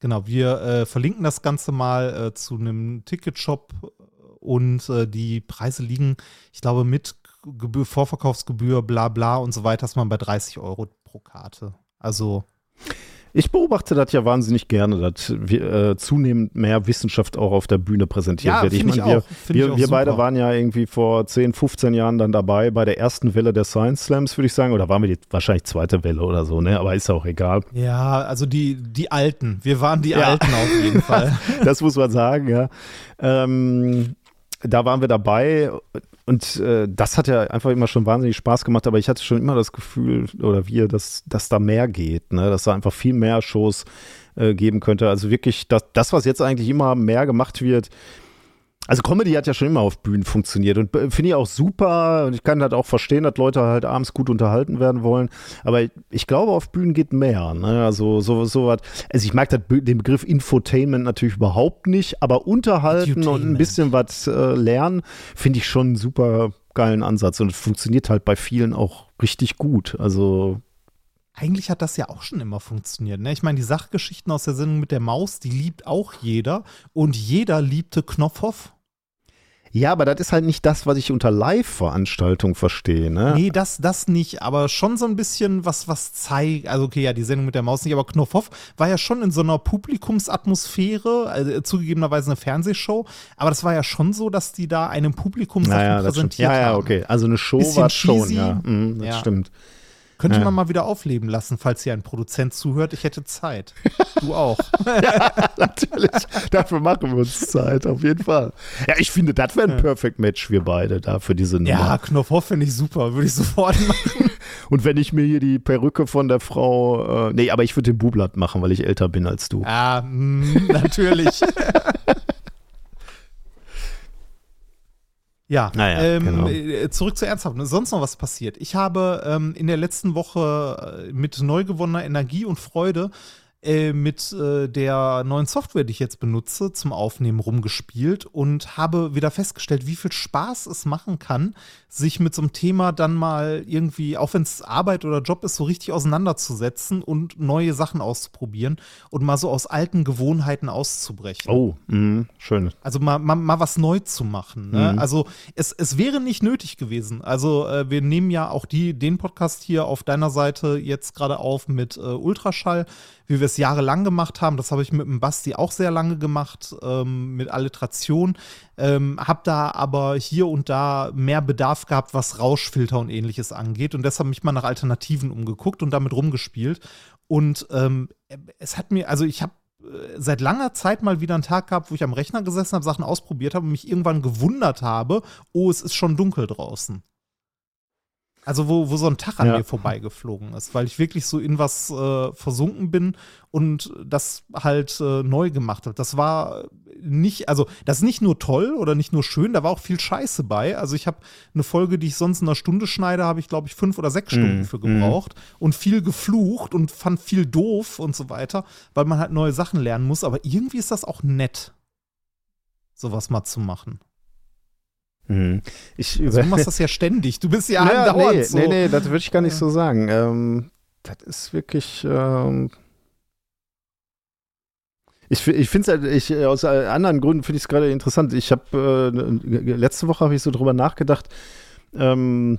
Speaker 2: Genau, wir äh, verlinken das Ganze mal äh, zu einem Ticketshop und äh, die Preise liegen, ich glaube, mit Gebühr, Vorverkaufsgebühr, bla bla und so weiter, ist man bei 30 Euro pro Karte. Also
Speaker 1: ich beobachte das ja wahnsinnig gerne, dass wir, äh, zunehmend mehr Wissenschaft auch auf der Bühne präsentiert ja, wird. Ich meine, wir, wir, wir beide waren ja irgendwie vor 10, 15 Jahren dann dabei bei der ersten Welle der Science Slams, würde ich sagen. Oder waren wir die wahrscheinlich zweite Welle oder so, ne? Aber ist auch egal.
Speaker 2: Ja, also die, die Alten. Wir waren die ja. Alten auf jeden Fall.
Speaker 1: das muss man sagen, ja. Ähm, da waren wir dabei und äh, das hat ja einfach immer schon wahnsinnig Spaß gemacht, aber ich hatte schon immer das Gefühl, oder wir, dass, dass da mehr geht, ne? dass da einfach viel mehr Shows äh, geben könnte. Also wirklich, das, das, was jetzt eigentlich immer mehr gemacht wird, also Comedy hat ja schon immer auf Bühnen funktioniert und äh, finde ich auch super und ich kann halt auch verstehen, dass Leute halt abends gut unterhalten werden wollen, aber ich, glaube, auf Bühnen geht mehr. Ne? Also so, so was, also ich mag das, den Begriff Infotainment natürlich überhaupt nicht, aber unterhalten und ein bisschen was äh, lernen, finde ich schon einen super geilen Ansatz und es funktioniert halt bei vielen auch richtig gut. Also
Speaker 2: eigentlich hat das ja auch schon immer funktioniert. Ne? Ich meine, die Sachgeschichten aus der Sendung mit der Maus, die liebt auch jeder. Und jeder liebte Knopfhoff.
Speaker 1: Ja, aber das ist halt nicht das, was ich unter Live-Veranstaltung verstehe, ne?
Speaker 2: Nee, das, das nicht, aber schon so ein bisschen was, was zeigt. Also, okay, ja, die Sendung mit der Maus nicht, aber Knopfhoff war ja schon in so einer Publikumsatmosphäre, also zugegebenerweise eine Fernsehshow, aber das war ja schon so, dass die da einem Publikum Sachen naja, präsentiert haben.
Speaker 1: Ja, ja, okay. Also eine Show war schon, ja. Mhm, das ja. stimmt.
Speaker 2: Könnte ja. man mal wieder aufleben lassen, falls hier ein Produzent zuhört. Ich hätte Zeit. Du auch.
Speaker 1: ja, natürlich. Dafür machen wir uns Zeit, auf jeden Fall. Ja, ich finde, das wäre ein Perfect Match, wir beide da für diese Nummer.
Speaker 2: Ja, Knopfhoff finde ich super. Würde ich sofort machen.
Speaker 1: Und wenn ich mir hier die Perücke von der Frau. Äh, nee, aber ich würde den Bublatt machen, weil ich älter bin als du.
Speaker 2: Ja, mh, mm, natürlich. Ja, naja, ähm, genau. Äh, zurück zu ernsthaft. Sonst noch was passiert. Ich habe ähm, in der letzten Woche äh, mit neu gewonnener Energie und Freude äh, mit äh, der neuen Software, die ich jetzt benutze, zum Aufnehmen rumgespielt und habe wieder festgestellt, wie viel Spaß es machen kann, sich mit so einem Thema dann mal irgendwie, auch wenn es Arbeit oder Job ist, so richtig auseinanderzusetzen und neue Sachen auszuprobieren und mal so aus alten Gewohnheiten auszubrechen.
Speaker 1: Oh, mh, schön.
Speaker 2: Also mal, mal, mal was neu zu machen. Ne? Mhm. Also es, es wäre nicht nötig gewesen. Also äh, wir nehmen ja auch die, den Podcast hier auf deiner Seite jetzt gerade auf mit äh, Ultraschall wie wir es jahrelang gemacht haben. Das habe ich mit dem Basti auch sehr lange gemacht, ähm, mit Alliteration. Ähm, hab da aber hier und da mehr Bedarf gehabt, was Rauschfilter und ähnliches angeht. Und deshalb mich mal nach Alternativen umgeguckt und damit rumgespielt. Und ähm, es hat mir, also ich habe äh, seit langer Zeit mal wieder einen Tag gehabt, wo ich am Rechner gesessen habe, Sachen ausprobiert habe und mich irgendwann gewundert habe, oh, es ist schon dunkel draußen. Also wo, wo so ein Tag an ja. mir vorbeigeflogen ist, weil ich wirklich so in was äh, versunken bin und das halt äh, neu gemacht habe. Das war nicht, also das ist nicht nur toll oder nicht nur schön, da war auch viel Scheiße bei. Also ich habe eine Folge, die ich sonst in einer Stunde schneide, habe ich glaube ich fünf oder sechs Stunden mm, für gebraucht mm. und viel geflucht und fand viel doof und so weiter, weil man halt neue Sachen lernen muss. Aber irgendwie ist das auch nett, sowas mal zu machen.
Speaker 1: Mhm. Ich
Speaker 2: also du machst das ja ständig. Du bist ja, ja andauernd
Speaker 1: nee,
Speaker 2: so.
Speaker 1: Nee, nee, das würde ich gar nicht so sagen. Ähm, das ist wirklich. Ähm ich, ich finde es halt, ich, aus anderen Gründen finde ich es gerade interessant. Ich habe, äh, letzte Woche habe ich so drüber nachgedacht, ähm,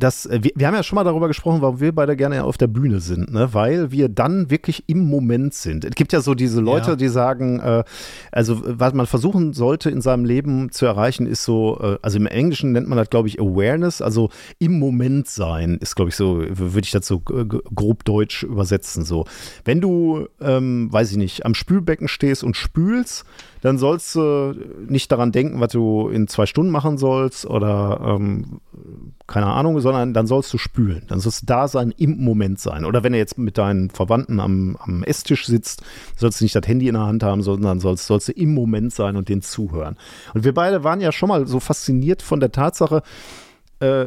Speaker 1: dass äh, wir, wir, haben ja schon mal darüber gesprochen, warum wir beide gerne auf der Bühne sind, ne? weil wir dann wirklich im Moment sind. Es gibt ja so diese Leute, ja. die sagen, äh, also was man versuchen sollte in seinem Leben zu erreichen, ist so, äh, also im Englischen nennt man das, glaube ich, Awareness, also im Moment sein, ist, glaube ich, so, würde ich das so grob deutsch übersetzen. So, wenn du, ähm, weiß ich nicht, am Spülbecken stehst und spülst, dann sollst du nicht daran denken, was du in zwei Stunden machen sollst oder ähm, keine Ahnung, sondern dann sollst du spülen. Dann sollst du da sein, im Moment sein. Oder wenn du jetzt mit deinen Verwandten am, am Esstisch sitzt, sollst du nicht das Handy in der Hand haben, sondern sollst, sollst du im Moment sein und denen zuhören. Und wir beide waren ja schon mal so fasziniert von der Tatsache, äh,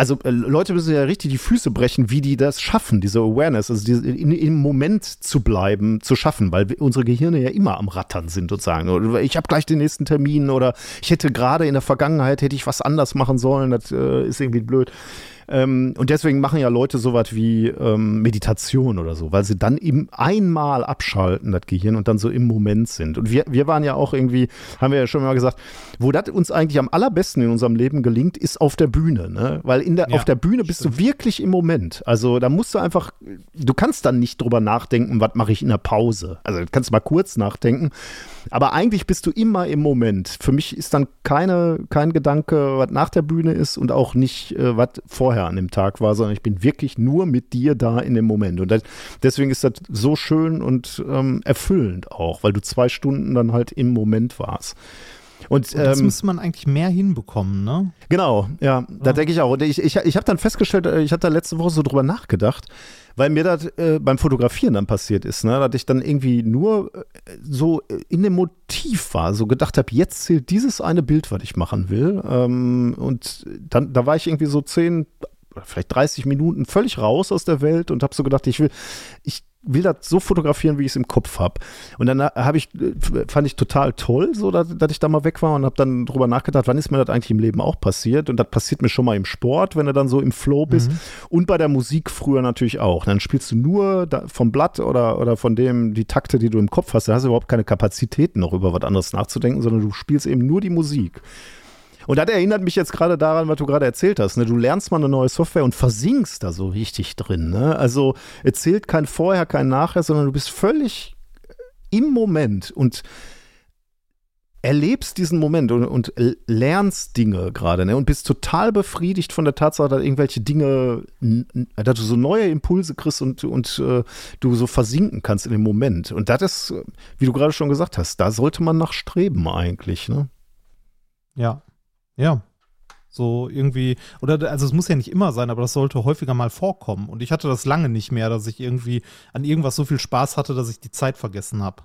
Speaker 1: also äh, Leute müssen ja richtig die Füße brechen, wie die das schaffen, diese Awareness, also diese, in, im Moment zu bleiben, zu schaffen, weil unsere Gehirne ja immer am Rattern sind sozusagen. Ich habe gleich den nächsten Termin oder ich hätte gerade in der Vergangenheit hätte ich was anders machen sollen, das äh, ist irgendwie blöd. Ähm, und deswegen machen ja Leute sowas wie ähm, Meditation oder so, weil sie dann eben einmal abschalten, das Gehirn, und dann so im Moment sind. Und wir, wir waren ja auch irgendwie, haben wir ja schon mal gesagt, wo das uns eigentlich am allerbesten in unserem Leben gelingt, ist auf der Bühne. Ne? Weil in der, ja, auf der Bühne bist stimmt. du wirklich im Moment. Also da musst du einfach, du kannst dann nicht drüber nachdenken, was mache ich in der Pause. Also du kannst mal kurz nachdenken. Aber eigentlich bist du immer im Moment. Für mich ist dann keine, kein Gedanke, was nach der Bühne ist und auch nicht, äh, was vorher an dem Tag war, sondern ich bin wirklich nur mit dir da in dem Moment. Und das, deswegen ist das so schön und ähm, erfüllend auch, weil du zwei Stunden dann halt im Moment warst. Und,
Speaker 2: und das ähm, müsste man eigentlich mehr hinbekommen, ne?
Speaker 1: Genau, ja, ja. da denke ich auch. Und ich, ich, ich habe dann festgestellt, äh, ich habe da letzte Woche so drüber nachgedacht, weil mir das äh, beim Fotografieren dann passiert ist, ne? dass ich dann irgendwie nur äh, so in dem Motiv war, so gedacht habe, jetzt zählt dieses eine Bild, was ich machen will. Ähm, und dann, da war ich irgendwie so zehn, vielleicht 30 Minuten völlig raus aus der Welt und habe so gedacht, ich will, ich will das so fotografieren, wie ich es im Kopf habe. Und dann habe ich, fand ich total toll, so dass, dass ich da mal weg war und habe dann drüber nachgedacht, wann ist mir das eigentlich im Leben auch passiert? Und das passiert mir schon mal im Sport, wenn du dann so im Flow bist. Mhm. Und bei der Musik früher natürlich auch. Dann spielst du nur vom Blatt oder, oder von dem die Takte, die du im Kopf hast. Da hast du überhaupt keine Kapazitäten, noch über was anderes nachzudenken, sondern du spielst eben nur die Musik. Und das erinnert mich jetzt gerade daran, was du gerade erzählt hast. Ne? Du lernst mal eine neue Software und versinkst da so richtig drin. Ne? Also erzählt kein Vorher, kein Nachher, sondern du bist völlig im Moment und erlebst diesen Moment und, und lernst Dinge gerade ne? und bist total befriedigt von der Tatsache, dass irgendwelche Dinge, dass du so neue Impulse kriegst und, und äh, du so versinken kannst in dem Moment. Und das ist, wie du gerade schon gesagt hast, da sollte man nach streben eigentlich. Ne?
Speaker 2: Ja, ja. So irgendwie, oder also es muss ja nicht immer sein, aber das sollte häufiger mal vorkommen. Und ich hatte das lange nicht mehr, dass ich irgendwie an irgendwas so viel Spaß hatte, dass ich die Zeit vergessen habe.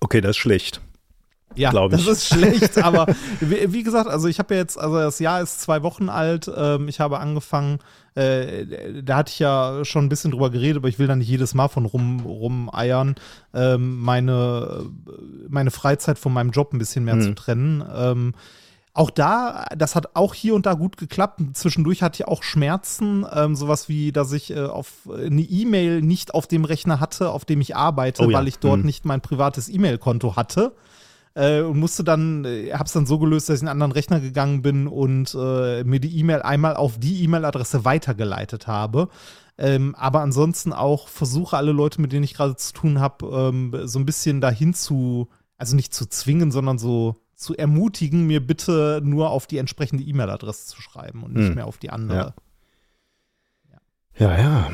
Speaker 1: Okay, das ist schlecht.
Speaker 2: Ja, das ist schlecht, aber wie, wie, gesagt, also ich habe ja jetzt, also das Jahr ist zwei Wochen alt. Ähm, ich habe angefangen, äh, da hatte ich ja schon ein bisschen drüber geredet, aber ich will da nicht jedes Mal von rum, rumeiern, ähm, meine, meine Freizeit von meinem Job ein bisschen mehr mhm. zu trennen. Ähm, auch da, das hat auch hier und da gut geklappt. Zwischendurch hatte ich auch Schmerzen, ähm, sowas wie, dass ich äh, auf eine E-Mail nicht auf dem Rechner hatte, auf dem ich arbeite, oh ja. weil ich dort mhm. nicht mein privates E-Mail-Konto hatte äh, und musste dann, äh, hab's dann so gelöst, dass ich in einen anderen Rechner gegangen bin und äh, mir die E-Mail einmal auf die E-Mail-Adresse weitergeleitet habe. Ähm, aber ansonsten auch versuche alle Leute, mit denen ich gerade zu tun habe, ähm, so ein bisschen dahin zu, also nicht zu zwingen, sondern so zu ermutigen, mir bitte nur auf die entsprechende E-Mail-Adresse zu schreiben und nicht hm. mehr auf die andere.
Speaker 1: Ja, ja. ja.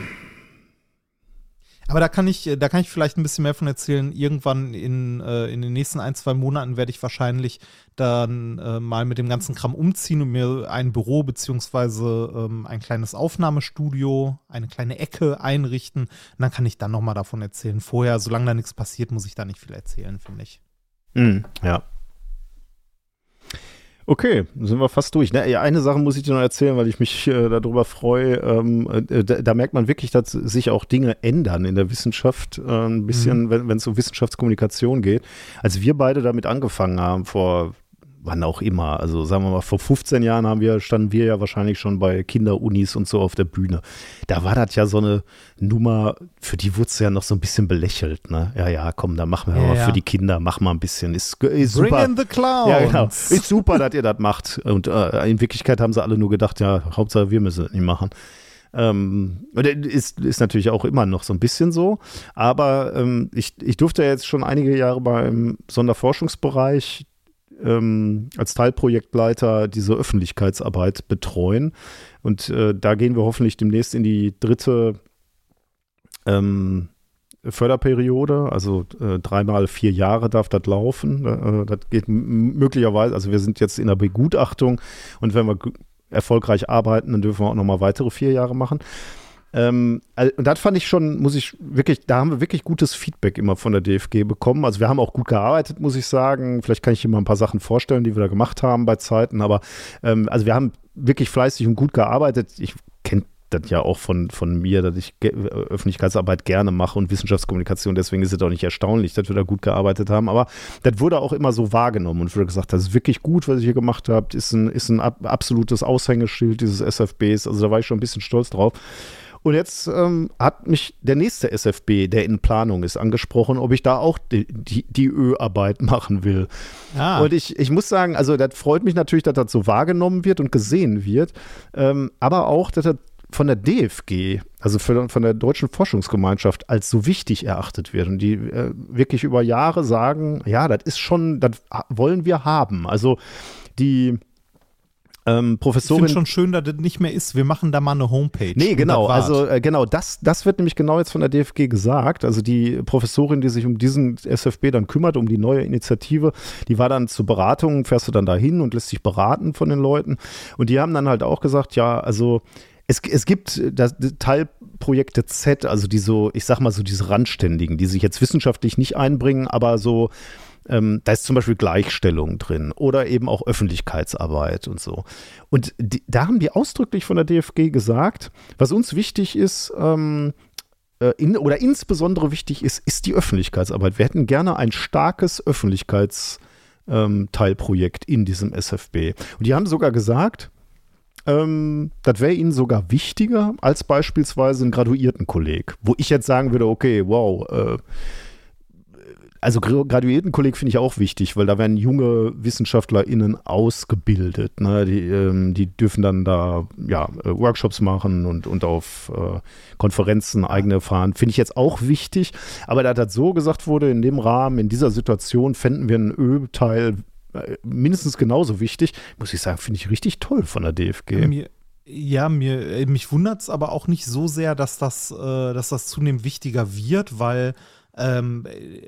Speaker 2: Aber da kann ich, da kann ich vielleicht ein bisschen mehr von erzählen. Irgendwann in, äh, in den nächsten ein, zwei Monaten werde ich wahrscheinlich dann äh, mal mit dem ganzen Kram umziehen und mir ein Büro beziehungsweise ähm, ein kleines Aufnahmestudio, eine kleine Ecke einrichten. Und dann kann ich dann nochmal davon erzählen. Vorher, solange da nichts passiert, muss ich da nicht viel erzählen, finde ich.
Speaker 1: Mhm, ja. Okay, sind wir fast durch. Ne? Eine Sache muss ich dir noch erzählen, weil ich mich äh, darüber freue. Ähm, äh, da, da, merkt man wirklich, dass sich auch Dinge ändern in der Wissenschaft, äh, ein bisschen, mhm. wenn es um Wissenschaftskommunikation geht. Als wir beide damit angefangen haben, vor wann auch immer. Also sagen wir mal, vor 15 Jahren haben wir, standen wir ja wahrscheinlich schon bei Kinderunis und so auf der Bühne. Da war das ja so eine Nummer, für die wurde es ja noch so ein bisschen belächelt. Ne? Ja, ja, komm, da machen wir ja, mal ja. für die Kinder, mach mal ein bisschen. Ist, ist
Speaker 2: Bring super. in the Clowns. Ja, genau.
Speaker 1: Ist super, dass ihr das macht. Und äh, in Wirklichkeit haben sie alle nur gedacht, ja, Hauptsache wir müssen das nicht machen. Ähm, ist, ist natürlich auch immer noch so ein bisschen so. Aber ähm, ich, ich durfte jetzt schon einige Jahre beim Sonderforschungsbereich ähm, als Teilprojektleiter diese Öffentlichkeitsarbeit betreuen. Und äh, da gehen wir hoffentlich demnächst in die dritte ähm, Förderperiode, also äh, dreimal vier Jahre darf das laufen. Äh, das geht möglicherweise, also wir sind jetzt in der Begutachtung und wenn wir erfolgreich arbeiten, dann dürfen wir auch nochmal weitere vier Jahre machen. Ähm, und das fand ich schon, muss ich wirklich, da haben wir wirklich gutes Feedback immer von der DFG bekommen. Also wir haben auch gut gearbeitet, muss ich sagen. Vielleicht kann ich hier mal ein paar Sachen vorstellen, die wir da gemacht haben bei Zeiten. Aber ähm, also wir haben wirklich fleißig und gut gearbeitet. Ich kenne das ja auch von, von mir, dass ich Öffentlichkeitsarbeit gerne mache und Wissenschaftskommunikation. Deswegen ist es auch nicht erstaunlich, dass wir da gut gearbeitet haben. Aber das wurde auch immer so wahrgenommen und wurde gesagt, das ist wirklich gut, was ihr hier gemacht habt. Ist ein, ist ein absolutes Aushängeschild dieses SFBs. Also da war ich schon ein bisschen stolz drauf. Und jetzt ähm, hat mich der nächste SFB, der in Planung ist, angesprochen, ob ich da auch die, die, die Ö-Arbeit machen will. Ah. Und ich, ich muss sagen, also das freut mich natürlich, dass das so wahrgenommen wird und gesehen wird, ähm, aber auch, dass das von der DFG, also für, von der Deutschen Forschungsgemeinschaft, als so wichtig erachtet wird und die äh, wirklich über Jahre sagen, ja, das ist schon, das wollen wir haben. Also die ähm, Professorin.
Speaker 2: Ich finde schon schön, dass das nicht mehr ist. Wir machen da mal eine Homepage.
Speaker 1: Nee, genau. Also, äh, genau, das, das wird nämlich genau jetzt von der DFG gesagt. Also, die Professorin, die sich um diesen SFB dann kümmert, um die neue Initiative, die war dann zur Beratung, fährst du dann dahin und lässt sich beraten von den Leuten. Und die haben dann halt auch gesagt, ja, also, es, es gibt das, Teilprojekte Z, also die so, ich sag mal so diese Randständigen, die sich jetzt wissenschaftlich nicht einbringen, aber so ähm, da ist zum Beispiel Gleichstellung drin oder eben auch Öffentlichkeitsarbeit und so. Und die, da haben die ausdrücklich von der DFG gesagt, was uns wichtig ist, ähm, äh, in, oder insbesondere wichtig ist, ist die Öffentlichkeitsarbeit. Wir hätten gerne ein starkes Öffentlichkeitsteilprojekt ähm, in diesem SFB. Und die haben sogar gesagt, ähm, das wäre ihnen sogar wichtiger als beispielsweise ein Graduiertenkolleg, wo ich jetzt sagen würde, okay, wow, äh, also Graduiertenkolleg finde ich auch wichtig, weil da werden junge WissenschaftlerInnen ausgebildet. Ne? Die, ähm, die dürfen dann da ja, äh, Workshops machen und, und auf äh, Konferenzen eigene fahren. Finde ich jetzt auch wichtig. Aber da das so gesagt wurde, in dem Rahmen, in dieser Situation fänden wir einen Ö-Teil äh, mindestens genauso wichtig. Muss ich sagen, finde ich richtig toll von der DFG.
Speaker 2: Mir, ja, mir, äh, mich wundert es aber auch nicht so sehr, dass das, äh, dass das zunehmend wichtiger wird, weil ähm,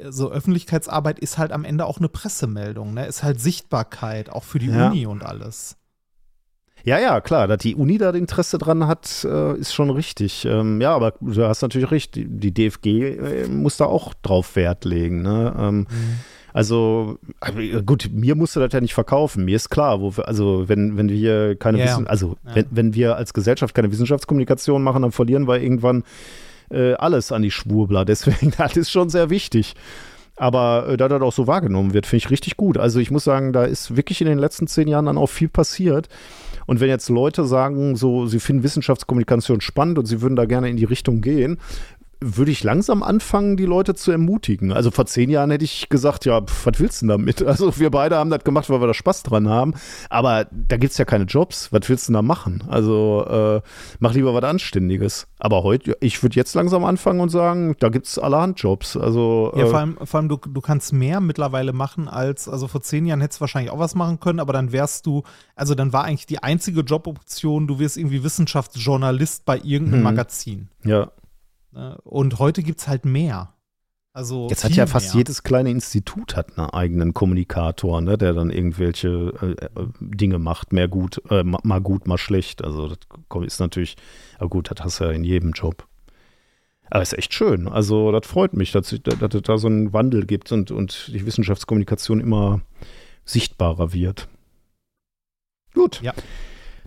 Speaker 2: so Öffentlichkeitsarbeit ist halt am Ende auch eine Pressemeldung, ne? Ist halt Sichtbarkeit, auch für die ja. Uni und alles.
Speaker 1: Ja, ja, klar, dass die Uni da Interesse dran hat, äh, ist schon richtig. Ähm, ja, aber du hast natürlich recht, die, die DFG äh, muss da auch drauf Wert legen. Ne? Ähm, mhm. Also, gut, mir musst du das ja nicht verkaufen. Mir ist klar, wo wir, also wenn, wenn wir keine yeah. Wissen, also ja. wenn, wenn wir als Gesellschaft keine Wissenschaftskommunikation machen, dann verlieren wir irgendwann äh, alles an die Schwurbler. Deswegen, das ist schon sehr wichtig. Aber äh, da das auch so wahrgenommen wird, finde ich richtig gut. Also ich muss sagen, da ist wirklich in den letzten zehn Jahren dann auch viel passiert. Und wenn jetzt Leute sagen, so, sie finden Wissenschaftskommunikation spannend und sie würden da gerne in die Richtung gehen, würde ich langsam anfangen, die Leute zu ermutigen. Also vor zehn Jahren hätte ich gesagt, ja, pf, was willst du denn damit? Also wir beide haben das gemacht, weil wir da Spaß dran haben. Aber da gibt es ja keine Jobs. Was willst du denn da machen? Also äh, mach lieber was Anständiges. Aber heute, ich würde jetzt langsam anfangen und sagen, da gibt es allerhand Jobs. Also,
Speaker 2: äh, ja, vor allem, vor allem du, du kannst mehr mittlerweile machen als, also vor zehn Jahren hättest du wahrscheinlich auch was machen können, aber dann wärst du, also dann war eigentlich die einzige Joboption, du wirst irgendwie Wissenschaftsjournalist bei irgendeinem hm. Magazin.
Speaker 1: Ja.
Speaker 2: Ne? Und heute gibt es halt mehr. Also
Speaker 1: Jetzt hat ja fast mehr. jedes kleine Institut hat einen eigenen Kommunikator, ne, der dann irgendwelche äh, äh Dinge macht, mehr gut, äh, mal gut, mal schlecht. Also das ist natürlich, aber gut, das hast du ja in jedem Job. Aber ist echt schön. Also das freut mich, dass es da so einen Wandel gibt und, und die Wissenschaftskommunikation immer sichtbarer wird. Gut. Ja.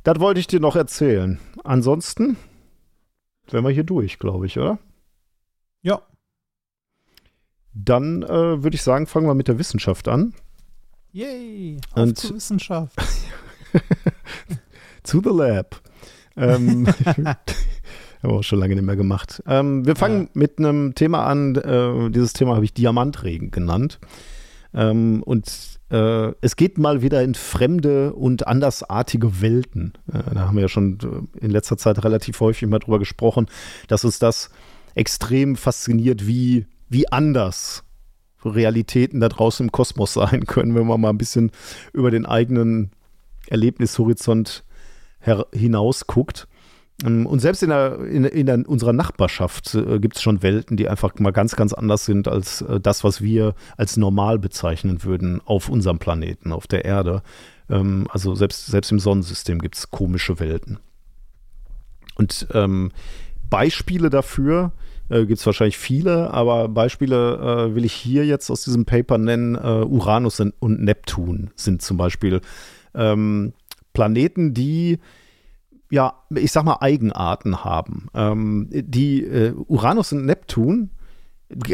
Speaker 1: Das wollte ich dir noch erzählen. Ansonsten wären wir hier durch, glaube ich, oder?
Speaker 2: Ja.
Speaker 1: Dann äh, würde ich sagen, fangen wir mit der Wissenschaft an.
Speaker 2: Yay, auf Und zur Wissenschaft.
Speaker 1: to the lab. ähm, haben wir auch schon lange nicht mehr gemacht. Ähm, wir fangen ja. mit einem Thema an. Äh, dieses Thema habe ich Diamantregen genannt. Ähm, und äh, es geht mal wieder in fremde und andersartige Welten. Äh, da haben wir ja schon äh, in letzter Zeit relativ häufig mal drüber gesprochen, dass uns das extrem fasziniert, wie wie anders Realitäten da draußen im Kosmos sein können, wenn man mal ein bisschen über den eigenen Erlebnishorizont hinaus guckt. Ähm, und selbst in, der, in, in der, unserer Nachbarschaft äh, gibt es schon Welten, die einfach mal ganz, ganz anders sind als äh, das, was wir als normal bezeichnen würden auf unserem Planeten, auf der Erde. Ähm, also selbst, selbst im Sonnensystem gibt es komische Welten. Und ähm, Beispiele dafür äh, gibt es wahrscheinlich viele, aber Beispiele äh, will ich hier jetzt aus diesem Paper nennen. Äh, Uranus und Neptun sind zum Beispiel ähm, Planeten, die ja, ich sag mal, Eigenarten haben. Ähm, die äh, Uranus und Neptun,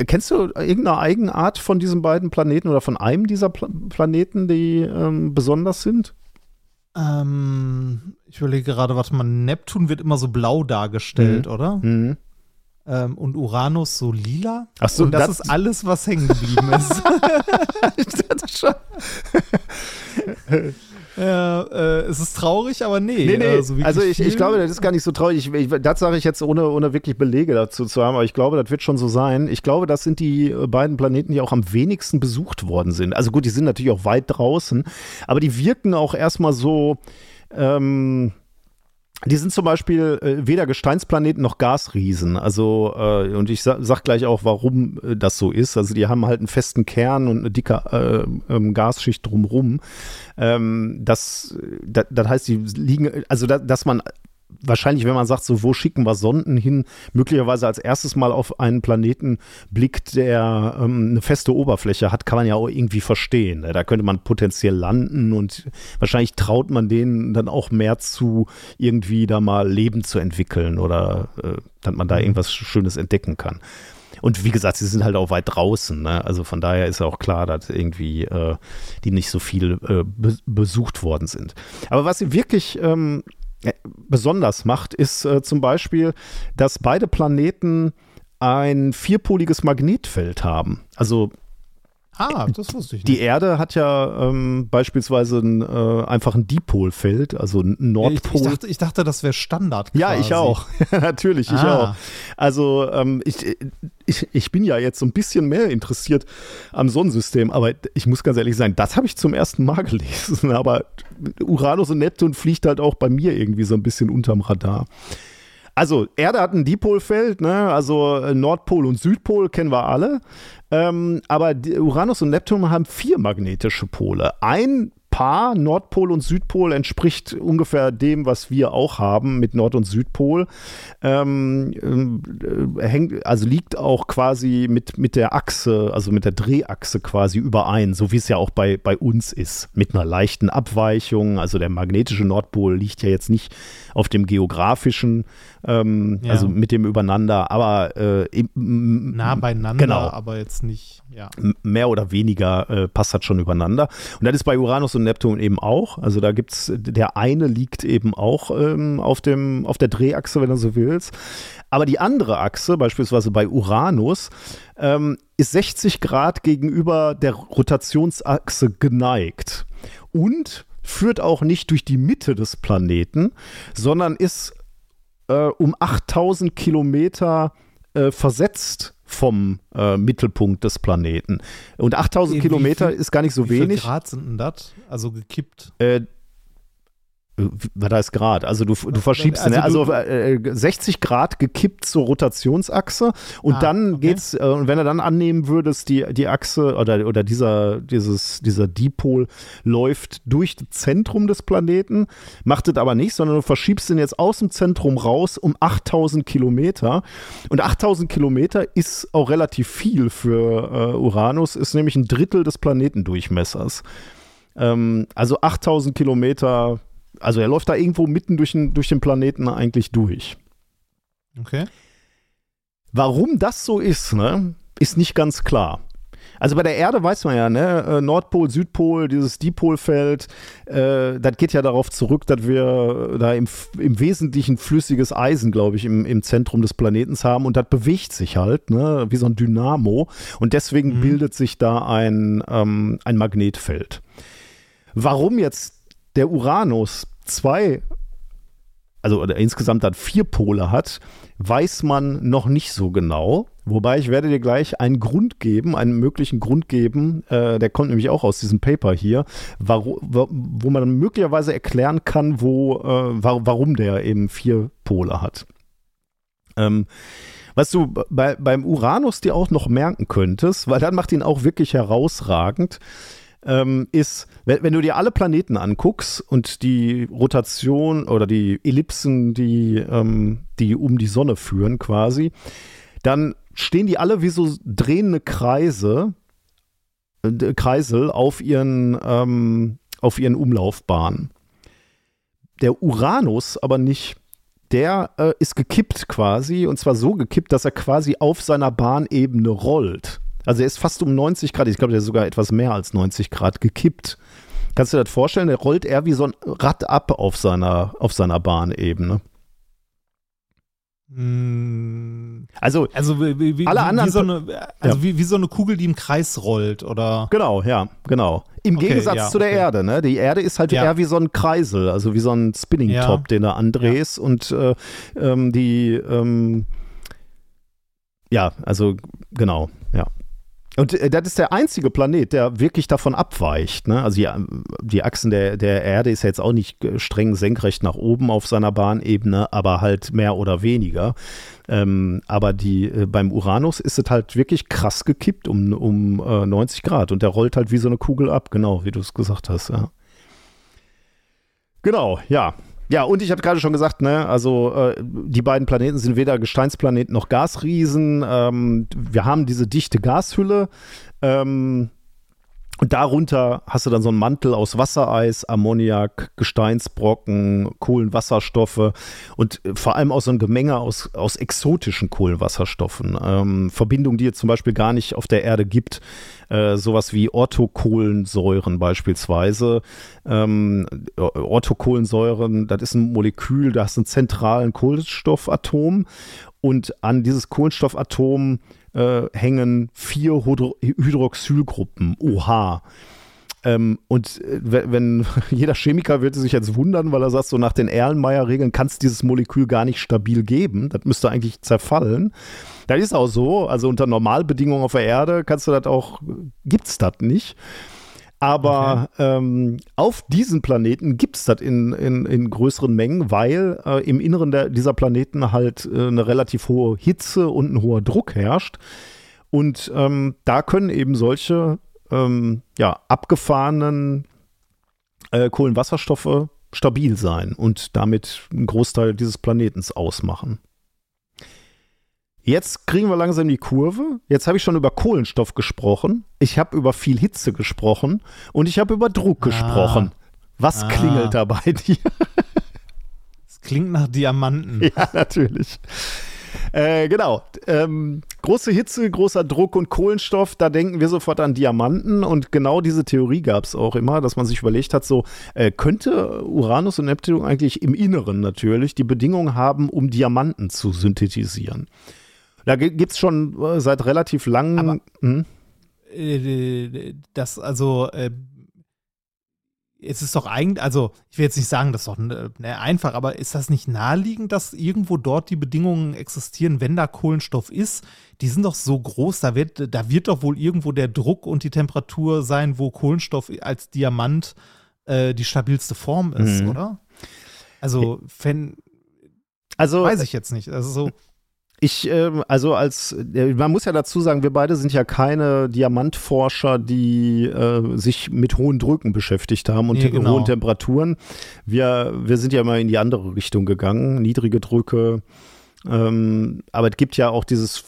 Speaker 1: kennst du irgendeine Eigenart von diesen beiden Planeten oder von einem dieser Pla Planeten, die ähm, besonders sind?
Speaker 2: Ähm, ich überlege gerade, warte mal, Neptun wird immer so blau dargestellt, mhm. oder? Mhm ähm, und Uranus so lila.
Speaker 1: Ach so,
Speaker 2: und das, das ist alles, was hängen geblieben ist. ich dachte schon. Ja, äh, es ist traurig, aber nee.
Speaker 1: Nee, nee. Also, also ich, ich, glaube, das ist gar nicht so traurig. Ich, ich, das sage ich jetzt, ohne, ohne wirklich Belege dazu zu haben, aber ich glaube, das wird schon so sein. Ich glaube, das sind die äh, beiden Planeten, die auch am wenigsten besucht worden sind. Also gut, die sind natürlich auch weit draußen, aber die wirken auch erstmal so. Ähm, die sind zum Beispiel äh, weder Gesteinsplaneten noch Gasriesen. Also, äh, und ich sa sag gleich auch, warum äh, das so ist. Also, die haben halt einen festen Kern und eine dicke äh, ähm, Gasschicht drumrum. Ähm, das, das, das heißt, die liegen, also, da, dass man wahrscheinlich, wenn man sagt, so, wo schicken wir Sonden hin, möglicherweise als erstes Mal auf einen Planeten blickt, der ähm, eine feste Oberfläche hat, kann man ja auch irgendwie verstehen. Ne? Da könnte man potenziell landen und wahrscheinlich traut man denen dann auch mehr zu, irgendwie da mal Leben zu entwickeln oder äh, dass man da mhm. irgendwas Schönes entdecken kann. Und wie gesagt, sie sind halt auch weit draußen. Ne? Also von daher ist ja auch klar, dass irgendwie äh, die nicht so viel äh, be besucht worden sind. Aber was sie wirklich ähm, äh, besonders macht, ist äh, zum Beispiel, dass beide Planeten ein vierpoliges Magnetfeld haben. Also
Speaker 2: Ah, das wusste ich
Speaker 1: nicht. Die Erde hat ja ähm, beispielsweise ein, äh, einfach ein Dipolfeld, also ein Nordpol.
Speaker 2: Ich, ich, dachte, ich dachte, das wäre Standard.
Speaker 1: Quasi. Ja, ich auch. Natürlich, ich ah. auch. Also ähm, ich, ich, ich bin ja jetzt so ein bisschen mehr interessiert am Sonnensystem, aber ich muss ganz ehrlich sein, das habe ich zum ersten Mal gelesen. Aber Uranus und Neptun fliegt halt auch bei mir irgendwie so ein bisschen unterm Radar. Also, Erde hat ein Dipolfeld, ne? also Nordpol und Südpol kennen wir alle. Ähm, aber Uranus und Neptun haben vier magnetische Pole. Ein Paar, Nordpol und Südpol, entspricht ungefähr dem, was wir auch haben mit Nord- und Südpol. Ähm, äh, hängt, also liegt auch quasi mit, mit der Achse, also mit der Drehachse quasi überein, so wie es ja auch bei, bei uns ist, mit einer leichten Abweichung. Also der magnetische Nordpol liegt ja jetzt nicht auf dem geografischen, ähm, ja. also mit dem übereinander, aber äh,
Speaker 2: nah beieinander, genau. aber jetzt nicht, ja.
Speaker 1: Mehr oder weniger äh, passt das schon übereinander. Und das ist bei Uranus und Neptun eben auch. Also da gibt es, der eine liegt eben auch ähm, auf, dem, auf der Drehachse, wenn du so willst. Aber die andere Achse, beispielsweise bei Uranus, ähm, ist 60 Grad gegenüber der Rotationsachse geneigt. Und führt auch nicht durch die Mitte des Planeten, sondern ist äh, um 8000 Kilometer äh, versetzt vom äh, Mittelpunkt des Planeten. Und 8000 wie Kilometer viel, ist gar nicht so wenig. Wie
Speaker 2: Grad sind denn das? Also gekippt?
Speaker 1: Äh, was heißt Grad? Also du, du verschiebst, also, ne? also äh, 60 Grad gekippt zur Rotationsachse und ah, dann okay. geht's, äh, und wenn du dann annehmen würdest, die, die Achse oder, oder dieser, dieses, dieser Dipol läuft durch das Zentrum des Planeten, macht es aber nicht, sondern du verschiebst ihn jetzt aus dem Zentrum raus um 8000 Kilometer. Und 8000 Kilometer ist auch relativ viel für äh, Uranus, ist nämlich ein Drittel des Planetendurchmessers. Ähm, also 8000 Kilometer also er läuft da irgendwo mitten durch den, durch den Planeten eigentlich durch.
Speaker 2: Okay.
Speaker 1: Warum das so ist, ne, ist nicht ganz klar. Also bei der Erde weiß man ja, ne, äh, Nordpol, Südpol, dieses Dipolfeld, äh, das geht ja darauf zurück, dass wir da im, im Wesentlichen flüssiges Eisen, glaube ich, im, im Zentrum des Planetens haben und das bewegt sich halt, ne, wie so ein Dynamo und deswegen mhm. bildet sich da ein, ähm, ein Magnetfeld. Warum jetzt der Uranus zwei, also insgesamt dann vier Pole hat, weiß man noch nicht so genau. Wobei ich werde dir gleich einen Grund geben, einen möglichen Grund geben, äh, der kommt nämlich auch aus diesem Paper hier, wo, wo man möglicherweise erklären kann, wo, äh, warum der eben vier Pole hat. Ähm, was du bei, beim Uranus dir auch noch merken könntest, weil dann macht ihn auch wirklich herausragend, ähm, ist, wenn, wenn, du dir alle Planeten anguckst und die Rotation oder die Ellipsen, die, ähm, die um die Sonne führen quasi, dann stehen die alle wie so drehende Kreise, äh, Kreisel auf ihren, ähm, auf ihren Umlaufbahnen. Der Uranus aber nicht. Der äh, ist gekippt quasi und zwar so gekippt, dass er quasi auf seiner Bahnebene rollt. Also er ist fast um 90 Grad, ich glaube, der ist sogar etwas mehr als 90 Grad gekippt. Kannst du dir das vorstellen? Der rollt eher wie so ein Rad ab auf seiner, auf seiner Bahnebene.
Speaker 2: Hm. Also, also wie, wie,
Speaker 1: alle anderen.
Speaker 2: Wie so, eine, also ja. wie, wie so eine Kugel, die im Kreis rollt, oder?
Speaker 1: Genau, ja, genau. Im okay, Gegensatz ja, zu der okay. Erde, ne? Die Erde ist halt ja. eher wie so ein Kreisel, also wie so ein Spinning-Top, den du andrehst und äh, ähm, die, ähm, ja, also genau, ja. Und äh, das ist der einzige Planet, der wirklich davon abweicht. Ne? Also die, die Achsen der, der Erde ist ja jetzt auch nicht äh, streng senkrecht nach oben auf seiner Bahnebene, aber halt mehr oder weniger. Ähm, aber die, äh, beim Uranus ist es halt wirklich krass gekippt um, um äh, 90 Grad und der rollt halt wie so eine Kugel ab, genau, wie du es gesagt hast. Ja. Genau, ja. Ja, und ich hatte gerade schon gesagt, ne, also äh, die beiden Planeten sind weder Gesteinsplaneten noch Gasriesen. Ähm, wir haben diese dichte Gashülle. Ähm, und darunter hast du dann so einen Mantel aus Wassereis, Ammoniak, Gesteinsbrocken, Kohlenwasserstoffe und äh, vor allem auch so ein Gemenge aus, aus exotischen Kohlenwasserstoffen. Ähm, Verbindungen, die es zum Beispiel gar nicht auf der Erde gibt. Äh, sowas wie Orthokohlensäuren beispielsweise. Ähm, Orthokohlensäuren, das ist ein Molekül, da hast du einen zentralen Kohlenstoffatom und an dieses Kohlenstoffatom äh, hängen vier Hydro Hydroxylgruppen, OH. Ähm, und äh, wenn jeder Chemiker würde sich jetzt wundern, weil er sagt, so nach den Erlenmeyer-Regeln kann es dieses Molekül gar nicht stabil geben. Das müsste eigentlich zerfallen. Das ist auch so. Also unter Normalbedingungen auf der Erde kannst du das auch, gibt es das nicht. Aber okay. ähm, auf diesen Planeten gibt es das in, in, in, größeren Mengen, weil äh, im Inneren der, dieser Planeten halt äh, eine relativ hohe Hitze und ein hoher Druck herrscht. Und ähm, da können eben solche ähm, ja, abgefahrenen äh, Kohlenwasserstoffe stabil sein und damit einen Großteil dieses Planetens ausmachen. Jetzt kriegen wir langsam die Kurve. Jetzt habe ich schon über Kohlenstoff gesprochen. Ich habe über viel Hitze gesprochen und ich habe über Druck ah. gesprochen. Was ah. klingelt da bei dir?
Speaker 2: Es klingt nach Diamanten.
Speaker 1: Ja, natürlich. Äh, genau. Ähm, große Hitze, großer Druck und Kohlenstoff, da denken wir sofort an Diamanten. Und genau diese Theorie gab es auch immer, dass man sich überlegt hat, so äh, könnte Uranus und Neptun eigentlich im Inneren natürlich die Bedingungen haben, um Diamanten zu synthetisieren. Da gibt es schon äh, seit relativ langem. Hm?
Speaker 2: Äh, das, also, äh, es ist doch eigentlich, also, ich will jetzt nicht sagen, das ist doch ne, einfach, aber ist das nicht naheliegend, dass irgendwo dort die Bedingungen existieren, wenn da Kohlenstoff ist? Die sind doch so groß, da wird, da wird doch wohl irgendwo der Druck und die Temperatur sein, wo Kohlenstoff als Diamant äh, die stabilste Form ist, mhm. oder? Also, wenn. Also, weiß ich jetzt nicht. Also so.
Speaker 1: Ich, äh, also als, äh, man muss ja dazu sagen, wir beide sind ja keine Diamantforscher, die äh, sich mit hohen Drücken beschäftigt haben und nee, genau. hohen Temperaturen. Wir, wir sind ja immer in die andere Richtung gegangen, niedrige Drücke. Ähm, aber es gibt ja auch dieses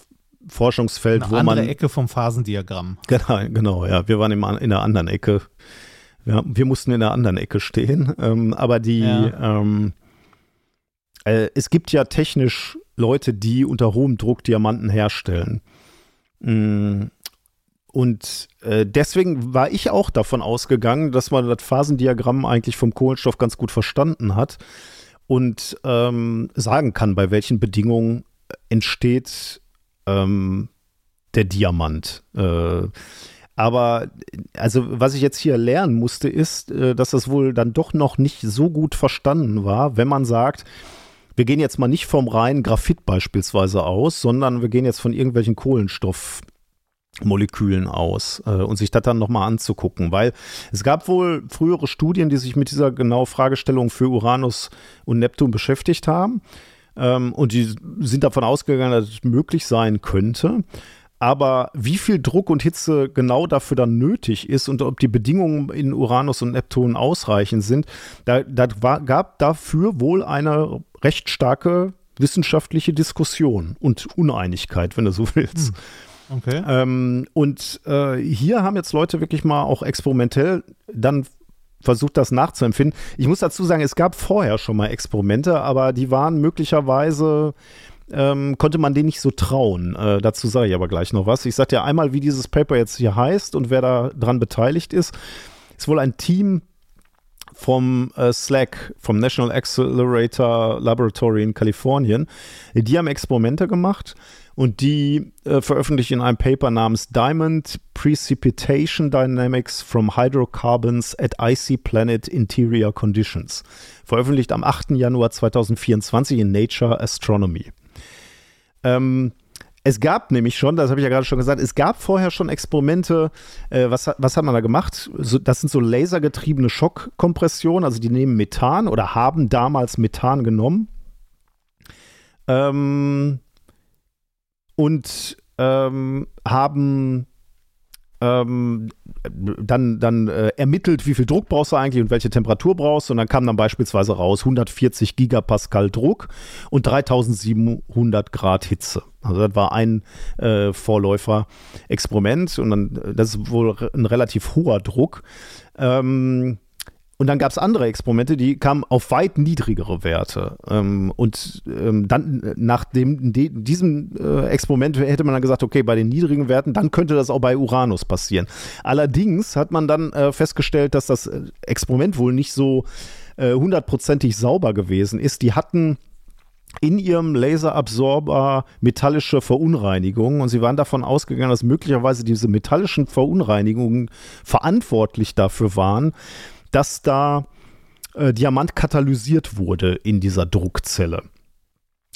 Speaker 1: Forschungsfeld,
Speaker 2: Eine
Speaker 1: wo
Speaker 2: andere
Speaker 1: man.
Speaker 2: Ecke vom Phasendiagramm.
Speaker 1: Genau, genau, ja. Wir waren im, in der anderen Ecke. Ja, wir mussten in der anderen Ecke stehen. Ähm, aber die, ja. ähm, äh, es gibt ja technisch Leute, die unter hohem Druck Diamanten herstellen. Mm, und äh, deswegen war ich auch davon ausgegangen, dass man das Phasendiagramm eigentlich vom Kohlenstoff ganz gut verstanden hat und ähm, sagen kann, bei welchen Bedingungen entsteht ähm, der Diamant. Äh, aber also was ich jetzt hier lernen musste, ist, äh, dass das wohl dann doch noch nicht so gut verstanden war, wenn man sagt, wir gehen jetzt mal nicht vom reinen Graphit beispielsweise aus, sondern wir gehen jetzt von irgendwelchen Kohlenstoffmolekülen aus äh, und sich das dann nochmal anzugucken, weil es gab wohl frühere Studien, die sich mit dieser genauen Fragestellung für Uranus und Neptun beschäftigt haben ähm, und die sind davon ausgegangen, dass es möglich sein könnte. Aber wie viel Druck und Hitze genau dafür dann nötig ist und ob die Bedingungen in Uranus und Neptun ausreichend sind, da, da war, gab dafür wohl eine recht starke wissenschaftliche Diskussion und Uneinigkeit, wenn du so willst.
Speaker 2: Hm. Okay.
Speaker 1: Ähm, und äh, hier haben jetzt Leute wirklich mal auch experimentell dann versucht, das nachzuempfinden. Ich muss dazu sagen, es gab vorher schon mal Experimente, aber die waren möglicherweise ähm, konnte man denen nicht so trauen. Äh, dazu sage ich aber gleich noch was. Ich sage dir einmal, wie dieses Paper jetzt hier heißt und wer da dran beteiligt ist. Ist wohl ein Team vom äh, SLAC, vom National Accelerator Laboratory in Kalifornien. Die haben Experimente gemacht und die äh, veröffentlichen in einem Paper namens Diamond Precipitation Dynamics from Hydrocarbons at Icy Planet Interior Conditions. Veröffentlicht am 8. Januar 2024 in Nature Astronomy. Ähm, es gab nämlich schon, das habe ich ja gerade schon gesagt, es gab vorher schon Experimente. Äh, was, was hat man da gemacht? So, das sind so lasergetriebene Schockkompressionen, also die nehmen Methan oder haben damals Methan genommen. Ähm, und ähm, haben ähm, dann, dann äh, ermittelt, wie viel Druck brauchst du eigentlich und welche Temperatur brauchst. Und dann kam dann beispielsweise raus 140 Gigapascal Druck und 3700 Grad Hitze. Also das war ein äh, Vorläufer-Experiment und dann, das ist wohl ein relativ hoher Druck. Ähm, und dann gab es andere Experimente, die kamen auf weit niedrigere Werte. Ähm, und ähm, dann nach dem, de, diesem äh, Experiment hätte man dann gesagt, okay, bei den niedrigen Werten, dann könnte das auch bei Uranus passieren. Allerdings hat man dann äh, festgestellt, dass das äh, Experiment wohl nicht so äh, hundertprozentig sauber gewesen ist. Die hatten in ihrem Laserabsorber metallische Verunreinigungen und sie waren davon ausgegangen, dass möglicherweise diese metallischen Verunreinigungen verantwortlich dafür waren, dass da äh, Diamant katalysiert wurde in dieser Druckzelle.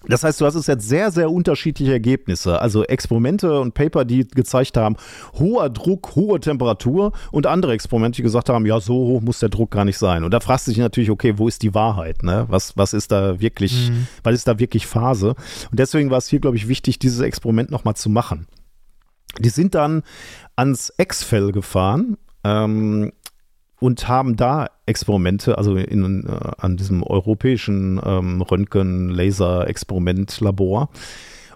Speaker 1: Das heißt, du hast es jetzt sehr, sehr unterschiedliche Ergebnisse. Also Experimente und Paper, die gezeigt haben, hoher Druck, hohe Temperatur und andere Experimente, die gesagt haben, ja, so hoch muss der Druck gar nicht sein. Und da fragst du dich natürlich, okay, wo ist die Wahrheit? Ne? Was, was ist da wirklich, mhm. was ist da wirklich Phase? Und deswegen war es hier, glaube ich, wichtig, dieses Experiment nochmal zu machen. Die sind dann ans X-Fell gefahren. Ähm, und haben da Experimente, also in, äh, an diesem europäischen ähm, Röntgen-Laser-Experimentlabor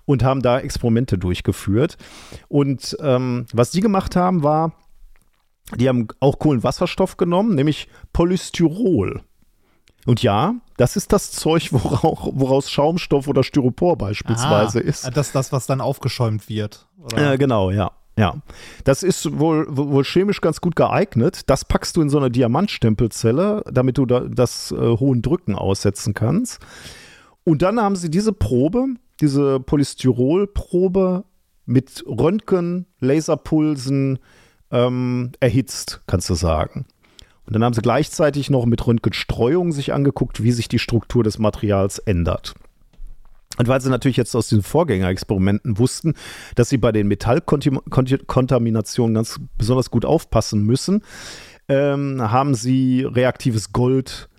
Speaker 1: und haben da Experimente durchgeführt. Und ähm, was die gemacht haben, war, die haben auch Kohlenwasserstoff genommen, nämlich Polystyrol. Und ja, das ist das Zeug, woraus, woraus Schaumstoff oder Styropor beispielsweise ah, ist.
Speaker 2: Das ist das, was dann aufgeschäumt wird.
Speaker 1: Äh, genau, ja. Ja, das ist wohl, wohl chemisch ganz gut geeignet. Das packst du in so eine Diamantstempelzelle, damit du da, das äh, hohen Drücken aussetzen kannst. Und dann haben sie diese Probe, diese Polystyrolprobe mit Röntgen, Laserpulsen ähm, erhitzt, kannst du sagen. Und dann haben sie gleichzeitig noch mit Röntgenstreuung sich angeguckt, wie sich die Struktur des Materials ändert. Und weil sie natürlich jetzt aus diesen Vorgängerexperimenten wussten, dass sie bei den Metallkontaminationen ganz besonders gut aufpassen müssen, ähm, haben sie reaktives Gold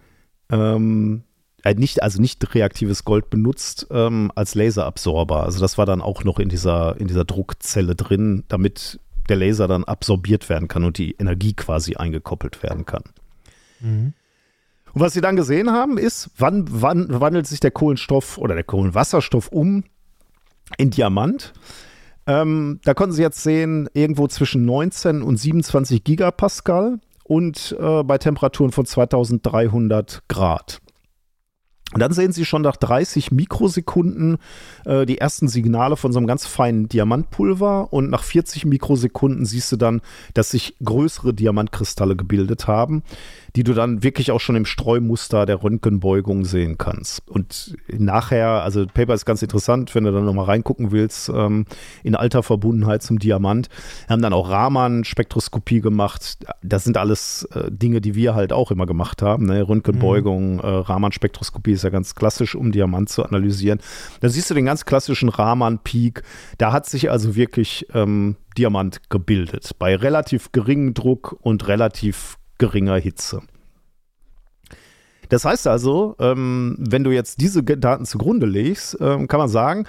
Speaker 1: ähm, äh, nicht, also nicht reaktives Gold benutzt ähm, als Laserabsorber. Also das war dann auch noch in dieser, in dieser Druckzelle drin, damit der Laser dann absorbiert werden kann und die Energie quasi eingekoppelt werden kann. Mhm. Und was sie dann gesehen haben, ist, wann, wann wandelt sich der Kohlenstoff oder der Kohlenwasserstoff um in Diamant. Ähm, da konnten Sie jetzt sehen, irgendwo zwischen 19 und 27 Gigapascal und äh, bei Temperaturen von 2300 Grad. Und dann sehen Sie schon nach 30 Mikrosekunden äh, die ersten Signale von so einem ganz feinen Diamantpulver und nach 40 Mikrosekunden siehst du dann, dass sich größere Diamantkristalle gebildet haben die du dann wirklich auch schon im Streumuster der Röntgenbeugung sehen kannst. Und nachher, also Paper ist ganz interessant, wenn du dann nochmal reingucken willst, ähm, in alter Verbundenheit zum Diamant. Wir haben dann auch Raman-Spektroskopie gemacht. Das sind alles äh, Dinge, die wir halt auch immer gemacht haben. Ne? Röntgenbeugung, mhm. äh, Raman-Spektroskopie ist ja ganz klassisch, um Diamant zu analysieren. Da siehst du den ganz klassischen Raman-Peak. Da hat sich also wirklich ähm, Diamant gebildet. Bei relativ geringem Druck und relativ geringer Hitze. Das heißt also, ähm, wenn du jetzt diese Daten zugrunde legst, ähm, kann man sagen,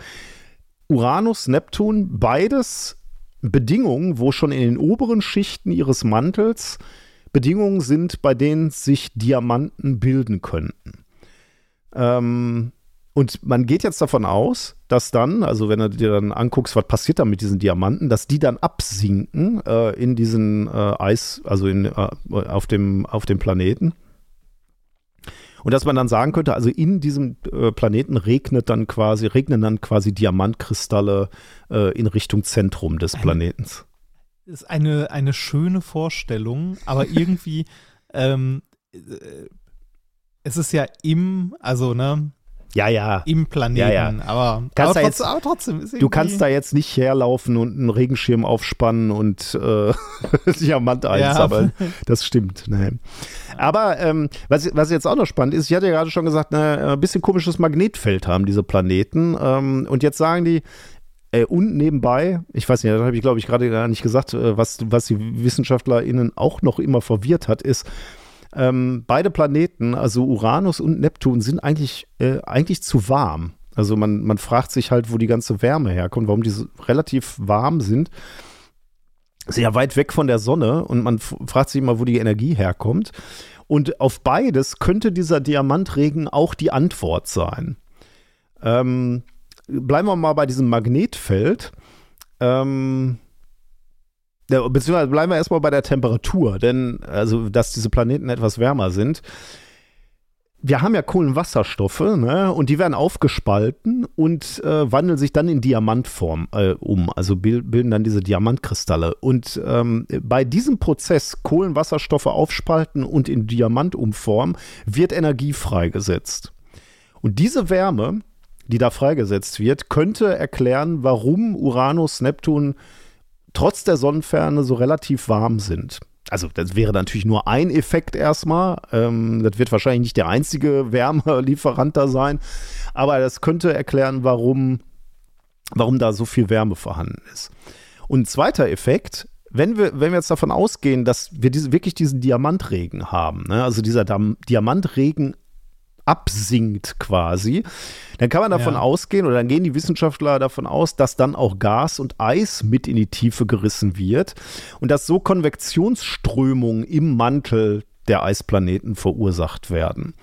Speaker 1: Uranus, Neptun, beides Bedingungen, wo schon in den oberen Schichten ihres Mantels Bedingungen sind, bei denen sich Diamanten bilden könnten. Ähm, und man geht jetzt davon aus, dass dann, also wenn du dir dann anguckst, was passiert da mit diesen Diamanten, dass die dann absinken äh, in diesen äh, Eis, also in, äh, auf, dem, auf dem Planeten. Und dass man dann sagen könnte, also in diesem äh, Planeten regnet dann quasi, regnen dann quasi Diamantkristalle äh, in Richtung Zentrum des Planetens.
Speaker 2: Ist eine, eine schöne Vorstellung, aber irgendwie, ähm, äh, es ist ja im, also ne,
Speaker 1: ja, ja.
Speaker 2: Im Planeten. Ja, ja. Aber,
Speaker 1: aber, trotz, jetzt, aber, trotzdem. du kannst da jetzt nicht herlaufen und einen Regenschirm aufspannen und äh, Diamant einsammeln. Ja. Das stimmt. Ne. Aber ähm, was, was jetzt auch noch spannend ist, ich hatte ja gerade schon gesagt, ne, ein bisschen komisches Magnetfeld haben diese Planeten. Ähm, und jetzt sagen die, äh, und nebenbei, ich weiß nicht, das habe ich glaube ich gerade gar nicht gesagt, äh, was, was die WissenschaftlerInnen auch noch immer verwirrt hat, ist, ähm, beide Planeten, also Uranus und Neptun, sind eigentlich, äh, eigentlich zu warm. Also man, man fragt sich halt, wo die ganze Wärme herkommt, warum die so relativ warm sind. Sehr weit weg von der Sonne und man fragt sich immer, wo die Energie herkommt. Und auf beides könnte dieser Diamantregen auch die Antwort sein. Ähm, bleiben wir mal bei diesem Magnetfeld. Ähm, beziehungsweise bleiben wir erstmal bei der Temperatur, denn also, dass diese Planeten etwas wärmer sind. Wir haben ja Kohlenwasserstoffe, ne? Und die werden aufgespalten und äh, wandeln sich dann in Diamantform äh, um, also bilden dann diese Diamantkristalle. Und ähm, bei diesem Prozess Kohlenwasserstoffe aufspalten und in Diamant umformen, wird Energie freigesetzt. Und diese Wärme, die da freigesetzt wird, könnte erklären, warum Uranus, Neptun trotz der Sonnenferne so relativ warm sind. Also das wäre natürlich nur ein Effekt erstmal. Ähm, das wird wahrscheinlich nicht der einzige Wärmelieferant da sein, aber das könnte erklären, warum, warum da so viel Wärme vorhanden ist. Und zweiter Effekt, wenn wir, wenn wir jetzt davon ausgehen, dass wir diese, wirklich diesen Diamantregen haben, ne? also dieser Diamantregen absinkt quasi, dann kann man davon ja. ausgehen oder dann gehen die Wissenschaftler davon aus, dass dann auch Gas und Eis mit in die Tiefe gerissen wird und dass so Konvektionsströmungen im Mantel der Eisplaneten verursacht werden.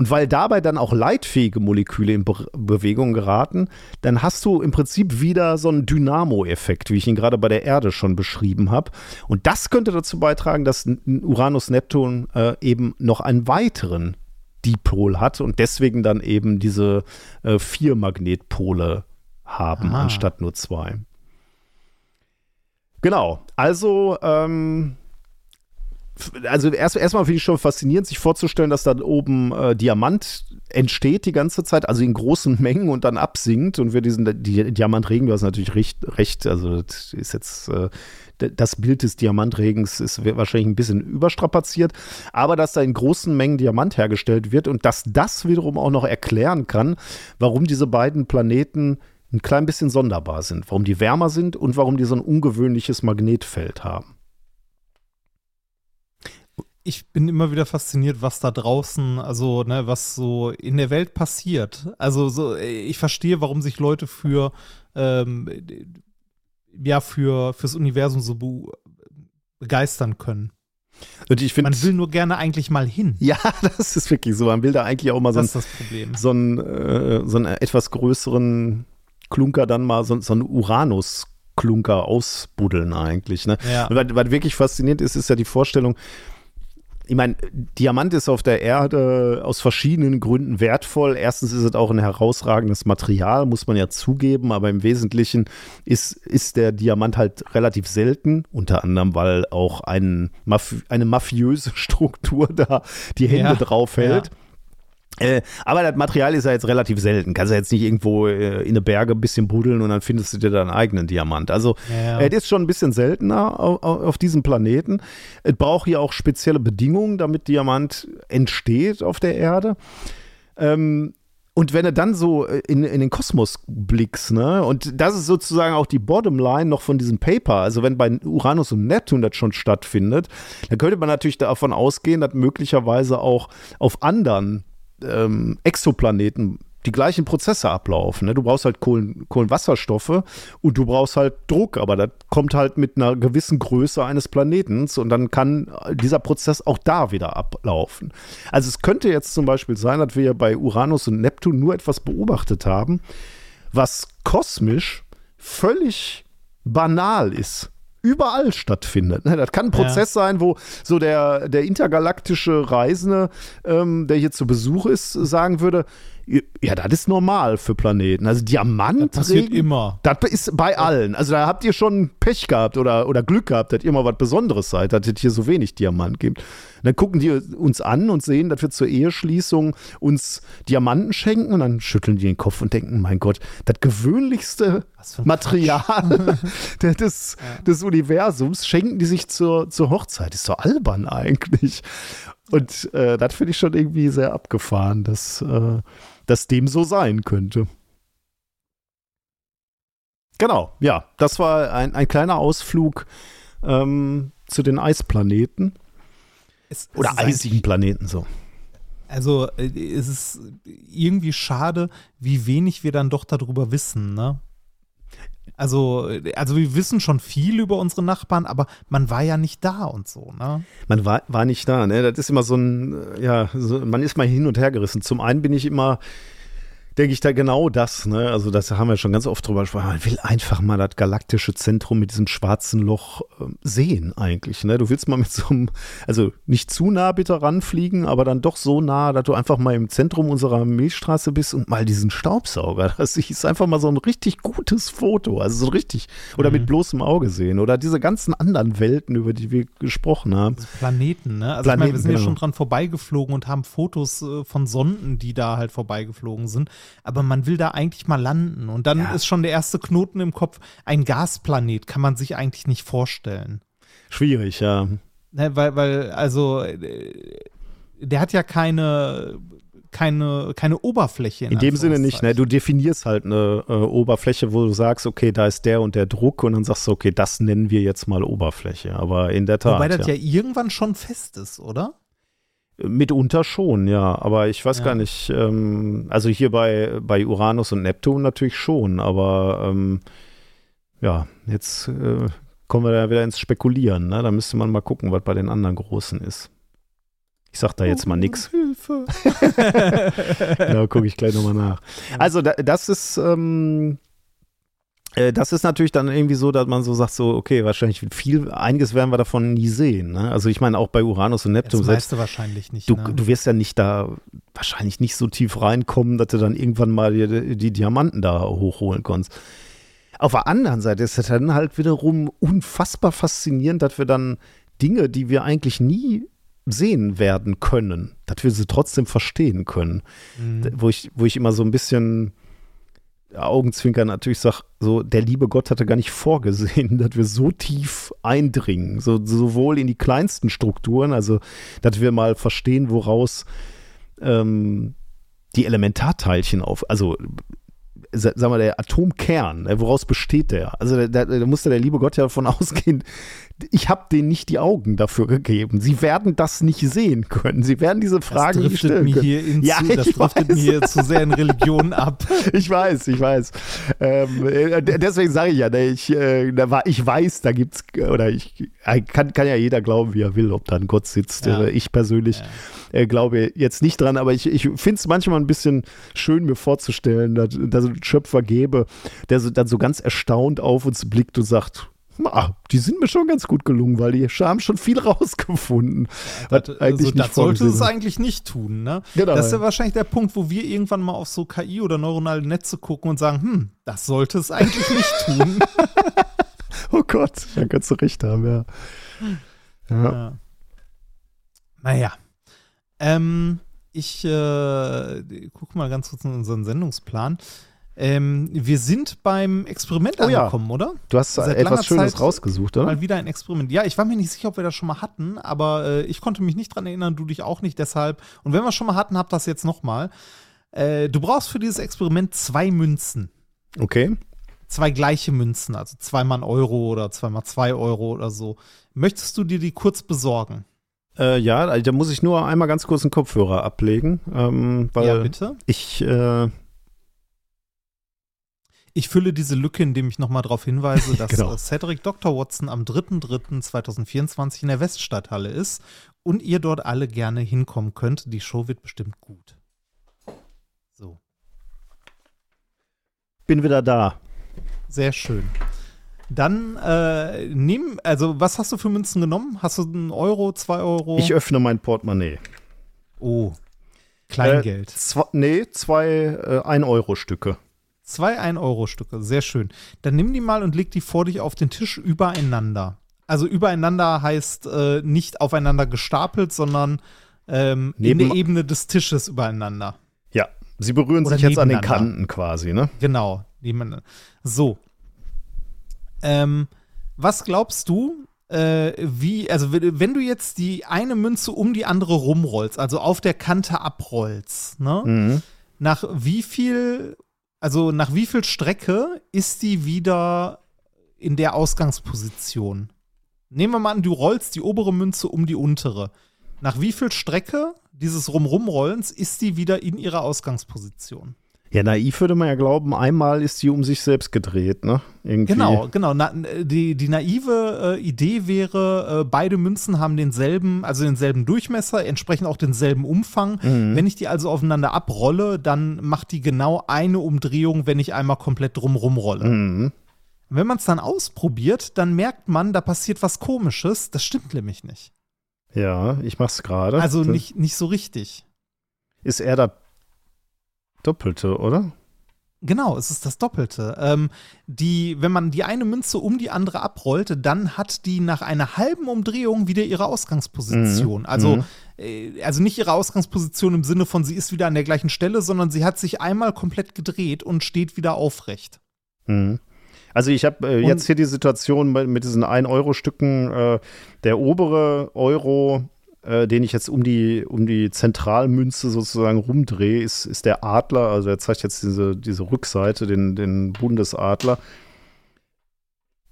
Speaker 1: Und weil dabei dann auch leitfähige Moleküle in Be Bewegung geraten, dann hast du im Prinzip wieder so einen Dynamo-Effekt, wie ich ihn gerade bei der Erde schon beschrieben habe. Und das könnte dazu beitragen, dass Uranus-Neptun äh, eben noch einen weiteren Dipol hat und deswegen dann eben diese äh, vier Magnetpole haben, Aha. anstatt nur zwei. Genau, also ähm, also erst, erstmal finde ich schon faszinierend, sich vorzustellen, dass da oben äh, Diamant entsteht die ganze Zeit, also in großen Mengen und dann absinkt und wir diesen die, Diamantregen, du hast natürlich recht, recht also das ist jetzt äh, das Bild des Diamantregens ist wahrscheinlich ein bisschen überstrapaziert, aber dass da in großen Mengen Diamant hergestellt wird und dass das wiederum auch noch erklären kann, warum diese beiden Planeten ein klein bisschen sonderbar sind, warum die wärmer sind und warum die so ein ungewöhnliches Magnetfeld haben.
Speaker 2: ich bin immer wieder fasziniert, was da draußen, also ne, was so in der Welt passiert. Also so, ich verstehe, warum sich Leute für ähm, ja für fürs Universum so be begeistern können.
Speaker 1: Und ich finde,
Speaker 2: man will nur gerne eigentlich mal hin.
Speaker 1: Ja, das ist wirklich so. Man will da eigentlich auch mal so, ein, so, einen, äh, so einen etwas größeren Klunker dann mal, so, so einen Uranus-Klunker ausbuddeln eigentlich. Ne? Ja. Und was, was wirklich faszinierend ist, ist ja die Vorstellung, ich meine, Diamant ist auf der Erde aus verschiedenen Gründen wertvoll. Erstens ist es auch ein herausragendes Material, muss man ja zugeben, aber im Wesentlichen ist, ist der Diamant halt relativ selten, unter anderem, weil auch ein, eine mafiöse Struktur da die Hände ja, drauf hält. Ja. Äh, aber das Material ist ja jetzt relativ selten. Kannst ja jetzt nicht irgendwo äh, in eine Berge ein bisschen buddeln und dann findest du dir deinen eigenen Diamant. Also ja. es ist schon ein bisschen seltener auf, auf diesem Planeten. Es braucht hier auch spezielle Bedingungen, damit Diamant entsteht auf der Erde. Ähm, und wenn du dann so äh, in, in den Kosmos blickst, ne, und das ist sozusagen auch die Bottomline noch von diesem Paper, also wenn bei Uranus und Neptun das schon stattfindet, dann könnte man natürlich davon ausgehen, dass möglicherweise auch auf anderen ähm, Exoplaneten die gleichen Prozesse ablaufen. Ne? Du brauchst halt Kohlen, Kohlenwasserstoffe und du brauchst halt Druck, aber das kommt halt mit einer gewissen Größe eines Planetens und dann kann dieser Prozess auch da wieder ablaufen. Also es könnte jetzt zum Beispiel sein, dass wir ja bei Uranus und Neptun nur etwas beobachtet haben, was kosmisch völlig banal ist überall stattfindet. Ne? Das kann ein Prozess ja. sein, wo so der, der intergalaktische Reisende, ähm, der hier zu Besuch ist, sagen würde, ja, das ist normal für Planeten. Also Diamant.
Speaker 2: Das passiert immer.
Speaker 1: Das ist bei allen. Also da habt ihr schon Pech gehabt oder, oder Glück gehabt, dass ihr mal was Besonderes seid, dass es hier so wenig Diamant gibt. Und dann gucken die uns an und sehen, dass wir zur Eheschließung uns Diamanten schenken und dann schütteln die den Kopf und denken, mein Gott, das gewöhnlichste Material des, ja. des Universums schenken die sich zur, zur Hochzeit. Ist so albern eigentlich. Und äh, das finde ich schon irgendwie sehr abgefahren, dass, äh, dass dem so sein könnte. Genau, ja, das war ein, ein kleiner Ausflug ähm, zu den Eisplaneten. Es, es Oder eisigen Planeten so.
Speaker 2: Also äh, es ist irgendwie schade, wie wenig wir dann doch darüber wissen, ne? Also, also wir wissen schon viel über unsere Nachbarn, aber man war ja nicht da und so, ne?
Speaker 1: Man war, war nicht da, ne? Das ist immer so ein, ja, so, man ist mal hin und her gerissen. Zum einen bin ich immer denke ich da genau das. Ne? Also das haben wir schon ganz oft drüber gesprochen. Man will einfach mal das galaktische Zentrum mit diesem schwarzen Loch äh, sehen eigentlich. Ne? Du willst mal mit so einem, also nicht zu nah bitte ranfliegen, aber dann doch so nah, dass du einfach mal im Zentrum unserer Milchstraße bist und mal diesen Staubsauger. Das ist einfach mal so ein richtig gutes Foto. Also so richtig, oder mhm. mit bloßem Auge sehen. Oder diese ganzen anderen Welten, über die wir gesprochen haben. Also
Speaker 2: Planeten, ne? Also Planeten, ich meine, wir sind genau. ja schon dran vorbeigeflogen und haben Fotos äh, von Sonden, die da halt vorbeigeflogen sind aber man will da eigentlich mal landen. Und dann ja. ist schon der erste Knoten im Kopf, ein Gasplanet kann man sich eigentlich nicht vorstellen.
Speaker 1: Schwierig, ja.
Speaker 2: Ne, weil, weil, also, äh, der hat ja keine keine, keine Oberfläche.
Speaker 1: In, in dem Sinne nicht, ne? Du definierst halt eine äh, Oberfläche, wo du sagst, okay, da ist der und der Druck und dann sagst du, okay, das nennen wir jetzt mal Oberfläche. Aber in der Tat.
Speaker 2: Wobei das ja, ja irgendwann schon fest ist, oder?
Speaker 1: Mitunter schon, ja. Aber ich weiß ja. gar nicht, ähm, also hier bei, bei Uranus und Neptun natürlich schon, aber ähm, ja, jetzt äh, kommen wir da wieder ins Spekulieren. Ne? Da müsste man mal gucken, was bei den anderen Großen ist. Ich sag da jetzt mal nichts. Hilfe. da gucke ich gleich nochmal nach. Also da, das ist ähm, äh, das ist natürlich dann irgendwie so, dass man so sagt, so, okay, wahrscheinlich viel, einiges werden wir davon nie sehen. Ne? Also ich meine, auch bei Uranus und Neptun.
Speaker 2: Das meiste wahrscheinlich nicht.
Speaker 1: Du, ne? du wirst ja nicht da, wahrscheinlich nicht so tief reinkommen, dass du dann irgendwann mal die, die Diamanten da hochholen kannst. Auf der anderen Seite ist es dann halt wiederum unfassbar faszinierend, dass wir dann Dinge, die wir eigentlich nie sehen werden können, dass wir sie trotzdem verstehen können. Mhm. Wo, ich, wo ich immer so ein bisschen Augenzwinkern natürlich sage, so der liebe Gott hatte gar nicht vorgesehen, dass wir so tief eindringen, so, sowohl in die kleinsten Strukturen, also dass wir mal verstehen, woraus ähm, die Elementarteilchen auf, also sagen wir der Atomkern, äh, woraus besteht der? Also da, da musste der liebe Gott ja davon ausgehen, ich habe denen nicht die Augen dafür gegeben. Sie werden das nicht sehen können. Sie werden diese Fragen
Speaker 2: das
Speaker 1: nicht stellen
Speaker 2: mir
Speaker 1: können.
Speaker 2: Hier in
Speaker 1: Ja,
Speaker 2: zu,
Speaker 1: ich
Speaker 2: das driftet mir
Speaker 1: weiß.
Speaker 2: hier zu sehr in Religion ab.
Speaker 1: Ich weiß, ich weiß. Ähm, äh, deswegen sage ich ja, ne, ich, äh, ich weiß, da gibt's, oder ich äh, kann, kann ja jeder glauben, wie er will, ob da ein Gott sitzt.
Speaker 2: Ja.
Speaker 1: Ich persönlich äh, glaube jetzt nicht dran, aber ich, ich finde es manchmal ein bisschen schön, mir vorzustellen, dass, dass es einen Schöpfer gäbe, der so, dann so ganz erstaunt auf uns blickt und sagt, "Ah, die sind mir schon ganz gut gelungen, weil die haben schon viel rausgefunden.
Speaker 2: Das,
Speaker 1: eigentlich
Speaker 2: also,
Speaker 1: nicht
Speaker 2: das sollte es eigentlich nicht tun. Ne?
Speaker 1: Genau,
Speaker 2: das ist ja wahrscheinlich der Punkt, wo wir irgendwann mal auf so KI oder neuronale Netze gucken und sagen, hm, das sollte es eigentlich nicht tun.
Speaker 1: Oh Gott, da kannst du recht haben, ja. Ja.
Speaker 2: Ja. Naja. Ähm, ich äh, gucke mal ganz kurz in unseren Sendungsplan. Ähm, wir sind beim Experiment
Speaker 1: Oh ja.
Speaker 2: angekommen, oder?
Speaker 1: Du hast
Speaker 2: Seit
Speaker 1: etwas Schönes
Speaker 2: Zeit
Speaker 1: rausgesucht, oder?
Speaker 2: Mal wieder ein Experiment. Ja, ich war mir nicht sicher, ob wir das schon mal hatten, aber äh, ich konnte mich nicht dran erinnern, du dich auch nicht, deshalb. Und wenn wir es schon mal hatten, habt das jetzt nochmal. Äh, du brauchst für dieses Experiment zwei Münzen.
Speaker 1: Okay.
Speaker 2: Zwei gleiche Münzen, also zweimal ein Euro oder zweimal zwei Euro oder so. Möchtest du dir die kurz besorgen?
Speaker 1: Äh, ja, da muss ich nur einmal ganz kurz einen Kopfhörer ablegen, ähm, weil
Speaker 2: ja, bitte.
Speaker 1: ich, äh,
Speaker 2: Ich fülle diese Lücke, indem ich nochmal darauf hinweise, dass
Speaker 1: Genau.
Speaker 2: äh, Cedric Dr. Watson am 3.3.2024 in der Weststadthalle ist und ihr dort alle gerne hinkommen könnt. Die Show wird bestimmt gut. So,
Speaker 1: bin wieder da.
Speaker 2: sehr schön. Dann äh, nehmen, also was hast du für Münzen genommen? Hast du einen Euro, zwei Euro?
Speaker 1: Ich öffne mein Portemonnaie.
Speaker 2: oh, Kleingeld.
Speaker 1: Äh, zwei, nee, zwei äh, 1-Euro-Stücke.
Speaker 2: Zwei 1-Euro-Stücke, sehr schön. Dann nimm die mal und leg die vor dich auf den Tisch übereinander. Also übereinander heißt äh, nicht aufeinander gestapelt, sondern ähm, in
Speaker 1: Neben-
Speaker 2: der Ebene des Tisches übereinander.
Speaker 1: Ja, sie berühren
Speaker 2: Oder
Speaker 1: sich jetzt an den. Kanten quasi, ne?
Speaker 2: Genau. nebeneinander. So. Ähm, was glaubst du, äh, wie, also wenn wenn du jetzt die eine Münze um die andere rumrollst, also auf der Kante abrollst, ne?
Speaker 1: Mhm.
Speaker 2: nach wie viel, also nach wie viel Strecke ist die wieder in der Ausgangsposition? Nehmen wir mal an, du rollst die obere Münze um die untere. Nach wie viel Strecke dieses Rumrumrollens ist die wieder in ihrer Ausgangsposition?
Speaker 1: Ja, naiv würde man ja glauben, einmal ist die um sich selbst gedreht, ne? Irgendwie.
Speaker 2: Genau, genau. Na, die, die naive äh, Idee wäre, äh, beide Münzen haben denselben, also denselben Durchmesser, entsprechend auch denselben Umfang.
Speaker 1: Mhm.
Speaker 2: Wenn ich die also aufeinander abrolle, dann macht die genau eine Umdrehung, wenn ich einmal komplett drumrum rolle.
Speaker 1: Mhm.
Speaker 2: Wenn man es dann ausprobiert, dann merkt man, da passiert was Komisches. Das stimmt nämlich nicht.
Speaker 1: Ja, ich mach's gerade.
Speaker 2: Also nicht, nicht so richtig.
Speaker 1: Ist er da Doppelte, oder?
Speaker 2: Genau, es ist das Doppelte. Ähm, die, wenn man die eine Münze um die andere abrollt, dann hat die nach einer halben Umdrehung wieder ihre Ausgangsposition.
Speaker 1: Mhm.
Speaker 2: Also,
Speaker 1: Mhm.
Speaker 2: äh, also nicht ihre Ausgangsposition im Sinne von, sie ist wieder an der gleichen Stelle, sondern sie hat sich einmal komplett gedreht und steht wieder aufrecht.
Speaker 1: Mhm. Also ich habe äh, jetzt hier die Situation bei- mit diesen 1-Euro-Stücken. Äh, der obere Euro, äh, den ich jetzt um die, um die Zentralmünze sozusagen rumdrehe, ist, ist der Adler. Also er zeigt jetzt diese, diese Rückseite, den, den Bundesadler.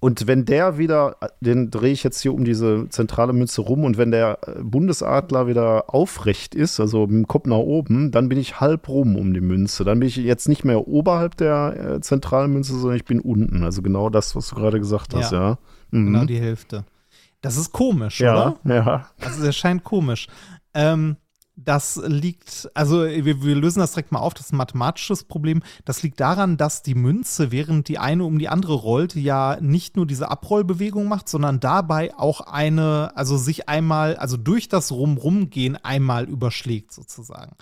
Speaker 1: Und wenn der wieder, den drehe ich jetzt hier um diese zentrale Münze rum und wenn der äh, Bundesadler wieder aufrecht ist, also mit dem Kopf nach oben, dann bin ich halb rum um die Münze. Dann bin ich jetzt nicht mehr oberhalb der äh, zentralen Münze, sondern ich bin unten. Also genau das, was du gerade gesagt hast, ja.
Speaker 2: Ja.
Speaker 1: Mhm.
Speaker 2: Genau die Hälfte. Das ist komisch,
Speaker 1: ja,
Speaker 2: oder?
Speaker 1: ja.
Speaker 2: Also es scheint komisch. Ähm, das liegt, also wir, wir lösen das direkt mal auf, das ist ein mathematisches Problem. Das liegt daran, dass die Münze, während die eine um die andere rollt, ja nicht nur diese Abrollbewegung macht, sondern dabei auch eine, also sich einmal, also durch das Rumrumgehen einmal überschlägt sozusagen.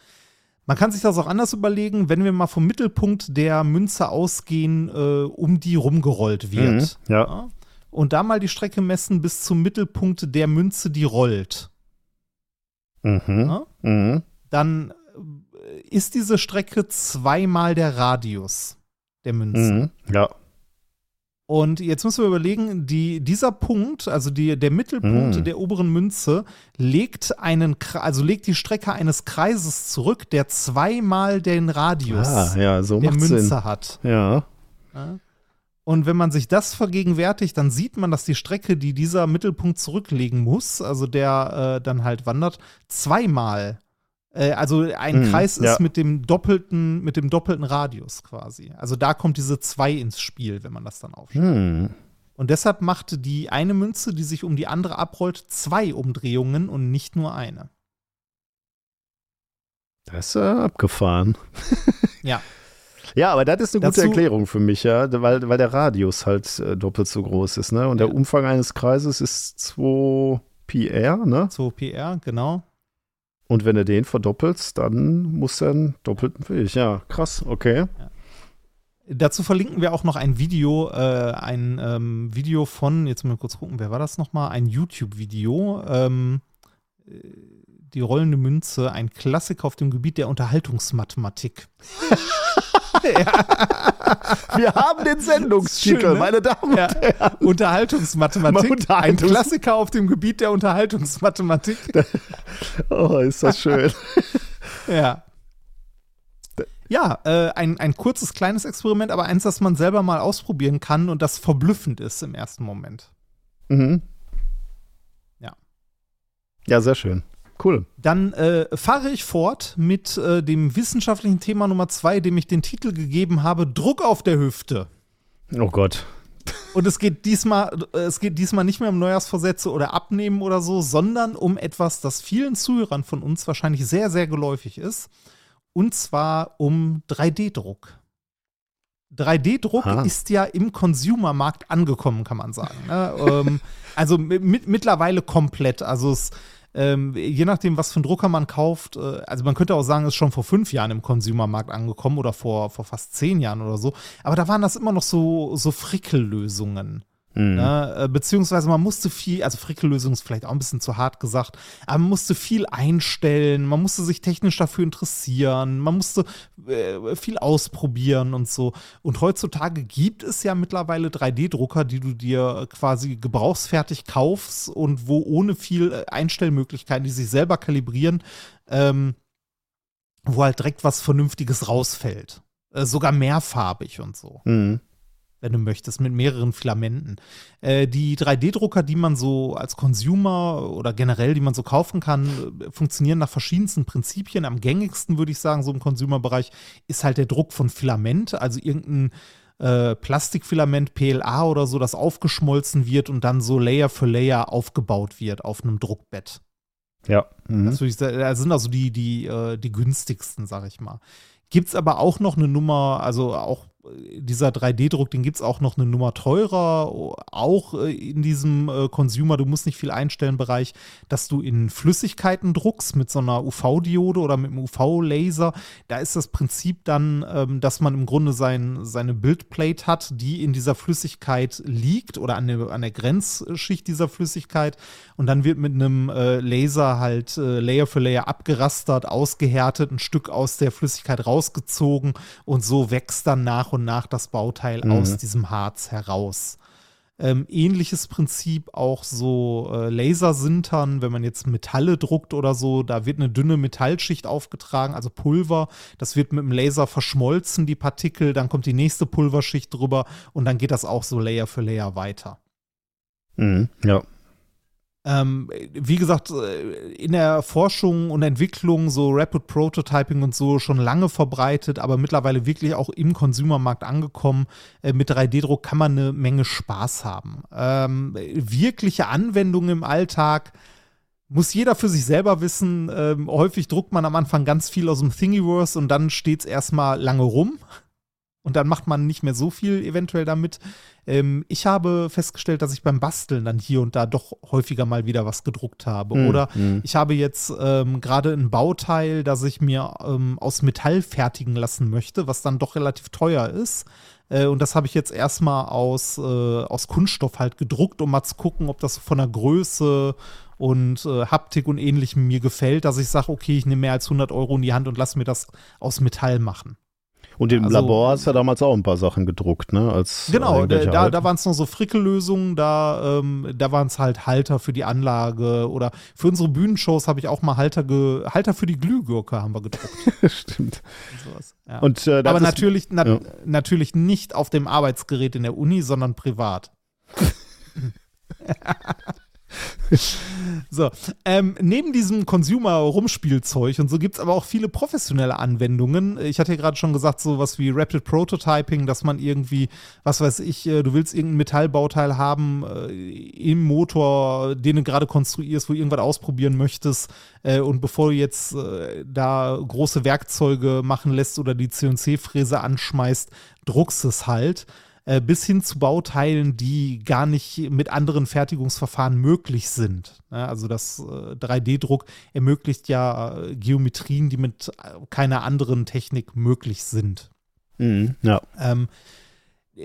Speaker 2: Man kann sich das auch anders überlegen, wenn wir mal vom Mittelpunkt der Münze ausgehen, äh, um die rumgerollt wird.
Speaker 1: Mhm, ja.
Speaker 2: Ja? Und da mal die Strecke messen bis zum Mittelpunkt der Münze, die rollt.
Speaker 1: Mhm.
Speaker 2: Ja?
Speaker 1: Mhm.
Speaker 2: Dann äh, ist diese Strecke zweimal der Radius der Münze.
Speaker 1: Mhm. Ja.
Speaker 2: Und jetzt müssen wir überlegen, die, dieser Punkt, also die, der Mittelpunkt
Speaker 1: Mhm.
Speaker 2: der oberen Münze, legt einen, also legt die Strecke eines Kreises zurück, der zweimal den Radius
Speaker 1: Ah, ja, so
Speaker 2: der Münze
Speaker 1: Sinn.
Speaker 2: hat.
Speaker 1: Ja.
Speaker 2: Ja? Und wenn man sich das vergegenwärtigt, dann sieht man, dass die Strecke, die dieser Mittelpunkt zurücklegen muss, also der äh, dann halt wandert, zweimal äh, also ein hm, Kreis ist ja. mit dem doppelten, mit dem doppelten Radius quasi. Also da kommt diese 2 ins Spiel, wenn man das dann aufschreibt. Hm. Und deshalb macht die eine Münze, die sich um die andere abrollt, zwei Umdrehungen und nicht nur eine.
Speaker 1: Das ist äh, abgefahren.
Speaker 2: ja.
Speaker 1: Ja, aber das ist eine Dazu, gute Erklärung für mich, ja, weil, weil der Radius halt äh, doppelt so groß ist, ne? Und der Umfang eines Kreises ist 2 PR, ne?
Speaker 2: 2 PR, genau.
Speaker 1: Und wenn du den verdoppelst, dann muss er einen doppelten Weg. Ja, krass, okay. Ja.
Speaker 2: Dazu verlinken wir auch noch ein Video, äh, ein ähm, Video von, jetzt mal kurz gucken, wer war das nochmal? Ein YouTube-Video. Ähm, die rollende Münze, ein Klassiker auf dem Gebiet der Unterhaltungsmathematik.
Speaker 1: Wir haben den Sendungstitel, Schön, ne? meine Damen und ja. Herren.
Speaker 2: Unterhaltungsmathematik. Unterhaltungs ein Klassiker auf dem Gebiet der Unterhaltungsmathematik.
Speaker 1: oh, ist das schön.
Speaker 2: ja. Ja, äh, ein, ein kurzes, kleines Experiment, aber eins, das man selber mal ausprobieren kann und das verblüffend ist im ersten Moment.
Speaker 1: Mhm.
Speaker 2: Ja.
Speaker 1: Ja, sehr schön. Cool.
Speaker 2: Dann äh, fahre ich fort mit äh, dem wissenschaftlichen Thema Nummer zwei, dem ich den Titel gegeben habe: Druck auf der Hüfte.
Speaker 1: Oh Gott.
Speaker 2: Und es geht diesmal, äh, es geht diesmal nicht mehr um Neujahrsvorsätze oder Abnehmen oder so, sondern um etwas, das vielen Zuhörern von uns wahrscheinlich sehr, sehr geläufig ist. Und zwar um 3D-Druck. 3D-Druck ist ja im Consumermarkt angekommen, kann man sagen. Ne? ähm, also mit, mittlerweile komplett. Also es ähm, je nachdem, was für einen Drucker man kauft, äh, also man könnte auch sagen, ist schon vor fünf Jahren im Consumermarkt angekommen oder vor, vor fast zehn Jahren oder so. Aber da waren das immer noch so, so Frickellösungen. Mhm. Ne? Beziehungsweise man musste viel, also Frickellösung ist vielleicht auch ein bisschen zu hart gesagt, aber man musste viel einstellen, man musste sich technisch dafür interessieren, man musste äh, viel ausprobieren und so. Und heutzutage gibt es ja mittlerweile 3D-Drucker, die du dir quasi gebrauchsfertig kaufst und wo ohne viel äh, Einstellmöglichkeiten, die sich selber kalibrieren, ähm, wo halt direkt was Vernünftiges rausfällt. Äh, sogar mehrfarbig und so.
Speaker 1: Mhm
Speaker 2: wenn du möchtest, mit mehreren Filamenten. Äh, die 3D-Drucker, die man so als Consumer oder generell, die man so kaufen kann, äh, funktionieren nach verschiedensten Prinzipien. Am gängigsten würde ich sagen, so im Consumer-Bereich, ist halt der Druck von Filament, also irgendein äh, Plastikfilament, PLA oder so, das aufgeschmolzen wird und dann so Layer für Layer aufgebaut wird auf einem Druckbett.
Speaker 1: Ja.
Speaker 2: Mhm. Das, ich, das sind also die, die, äh, die günstigsten, sag ich mal. Gibt es aber auch noch eine Nummer, also auch dieser 3D-Druck, den gibt es auch noch eine Nummer teurer, auch äh, in diesem äh, Consumer, du musst nicht viel einstellen Bereich, dass du in Flüssigkeiten druckst mit so einer UV-Diode oder mit einem UV-Laser. Da ist das Prinzip dann, ähm, dass man im Grunde sein, seine Bildplate hat, die in dieser Flüssigkeit liegt oder an der, an der Grenzschicht dieser Flüssigkeit und dann wird mit einem äh, Laser halt äh, Layer für Layer abgerastert, ausgehärtet, ein Stück aus der Flüssigkeit rausgezogen und so wächst dann nach und nach das Bauteil mhm. aus diesem Harz heraus. Ähm, ähnliches Prinzip auch so äh, Lasersintern, wenn man jetzt Metalle druckt oder so, da wird eine dünne Metallschicht aufgetragen, also Pulver, das wird mit dem Laser verschmolzen, die Partikel, dann kommt die nächste Pulverschicht drüber und dann geht das auch so Layer für Layer weiter.
Speaker 1: Mhm, ja.
Speaker 2: Ähm, wie gesagt, äh, in der Forschung und Entwicklung, so Rapid Prototyping und so schon lange verbreitet, aber mittlerweile wirklich auch im Consumermarkt angekommen. Äh, mit 3D-Druck kann man eine Menge Spaß haben. Ähm, wirkliche Anwendungen im Alltag muss jeder für sich selber wissen. Ähm, häufig druckt man am Anfang ganz viel aus dem Thingiverse und dann steht es erstmal lange rum. Und dann macht man nicht mehr so viel eventuell damit. Ähm, ich habe festgestellt, dass ich beim Basteln dann hier und da doch häufiger mal wieder was gedruckt habe. Mhm. Oder hm. ich habe jetzt ähm, gerade ein Bauteil, das ich mir ähm, aus Metall fertigen lassen möchte, was dann doch relativ teuer ist. Äh, und das habe ich jetzt erstmal aus, äh, aus Kunststoff halt gedruckt, um mal zu gucken, ob das von der Größe und äh, Haptik und ähnlichem mir gefällt, dass ich sage, okay, ich nehme mehr als 100 Euro in die Hand und lasse mir das aus Metall machen.
Speaker 1: Und im also, Labor hast du ja damals auch ein paar Sachen gedruckt, ne? Als
Speaker 2: genau, da, da waren es noch so Frickellösungen, da, ähm, da waren es halt Halter für die Anlage oder für unsere Bühnenshows habe ich auch mal Halter, Halter für die Glühgurke haben wir gedruckt.
Speaker 1: Stimmt.
Speaker 2: Und ja. Und, äh, Aber natürlich, na, ja. natürlich nicht auf dem Arbeitsgerät in der Uni, sondern privat. so, ähm, neben diesem Consumer-Rumspielzeug und so gibt es aber auch viele professionelle Anwendungen. Ich hatte ja gerade schon gesagt, so was wie Rapid Prototyping, dass man irgendwie, was weiß ich, äh, du willst irgendein Metallbauteil haben äh, im Motor, den du gerade konstruierst, wo du irgendwas ausprobieren möchtest. Äh, und bevor du jetzt äh, da große Werkzeuge machen lässt oder die CNC-Fräse anschmeißt, druckst es halt. Äh, bis hin zu Bauteilen, die gar nicht mit anderen Fertigungsverfahren möglich sind. Ja, also das äh, 3D-Druck ermöglicht ja äh, Geometrien, die mit äh, keiner anderen Technik möglich sind.
Speaker 1: Mhm, ja.
Speaker 2: Ähm,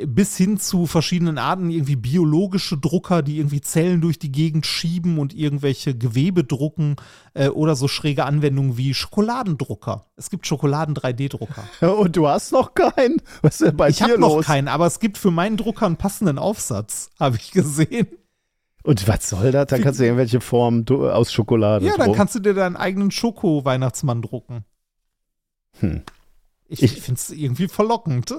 Speaker 2: bis hin zu verschiedenen Arten, irgendwie biologische Drucker, die irgendwie Zellen durch die Gegend schieben und irgendwelche Gewebe drucken äh, oder so schräge Anwendungen wie Schokoladendrucker. Es gibt Schokoladen-3D-Drucker.
Speaker 1: und du hast noch keinen? Was ist denn bei
Speaker 2: ich
Speaker 1: dir los?
Speaker 2: Ich habe noch keinen, aber es gibt für meinen Drucker einen passenden Aufsatz, habe ich gesehen.
Speaker 1: Und was soll das? Da kannst du irgendwelche Formen aus Schokolade
Speaker 2: Ja, dann kannst du dir deinen eigenen Schoko-Weihnachtsmann drucken.
Speaker 1: Hm.
Speaker 2: Ich, ich finde es irgendwie verlockend.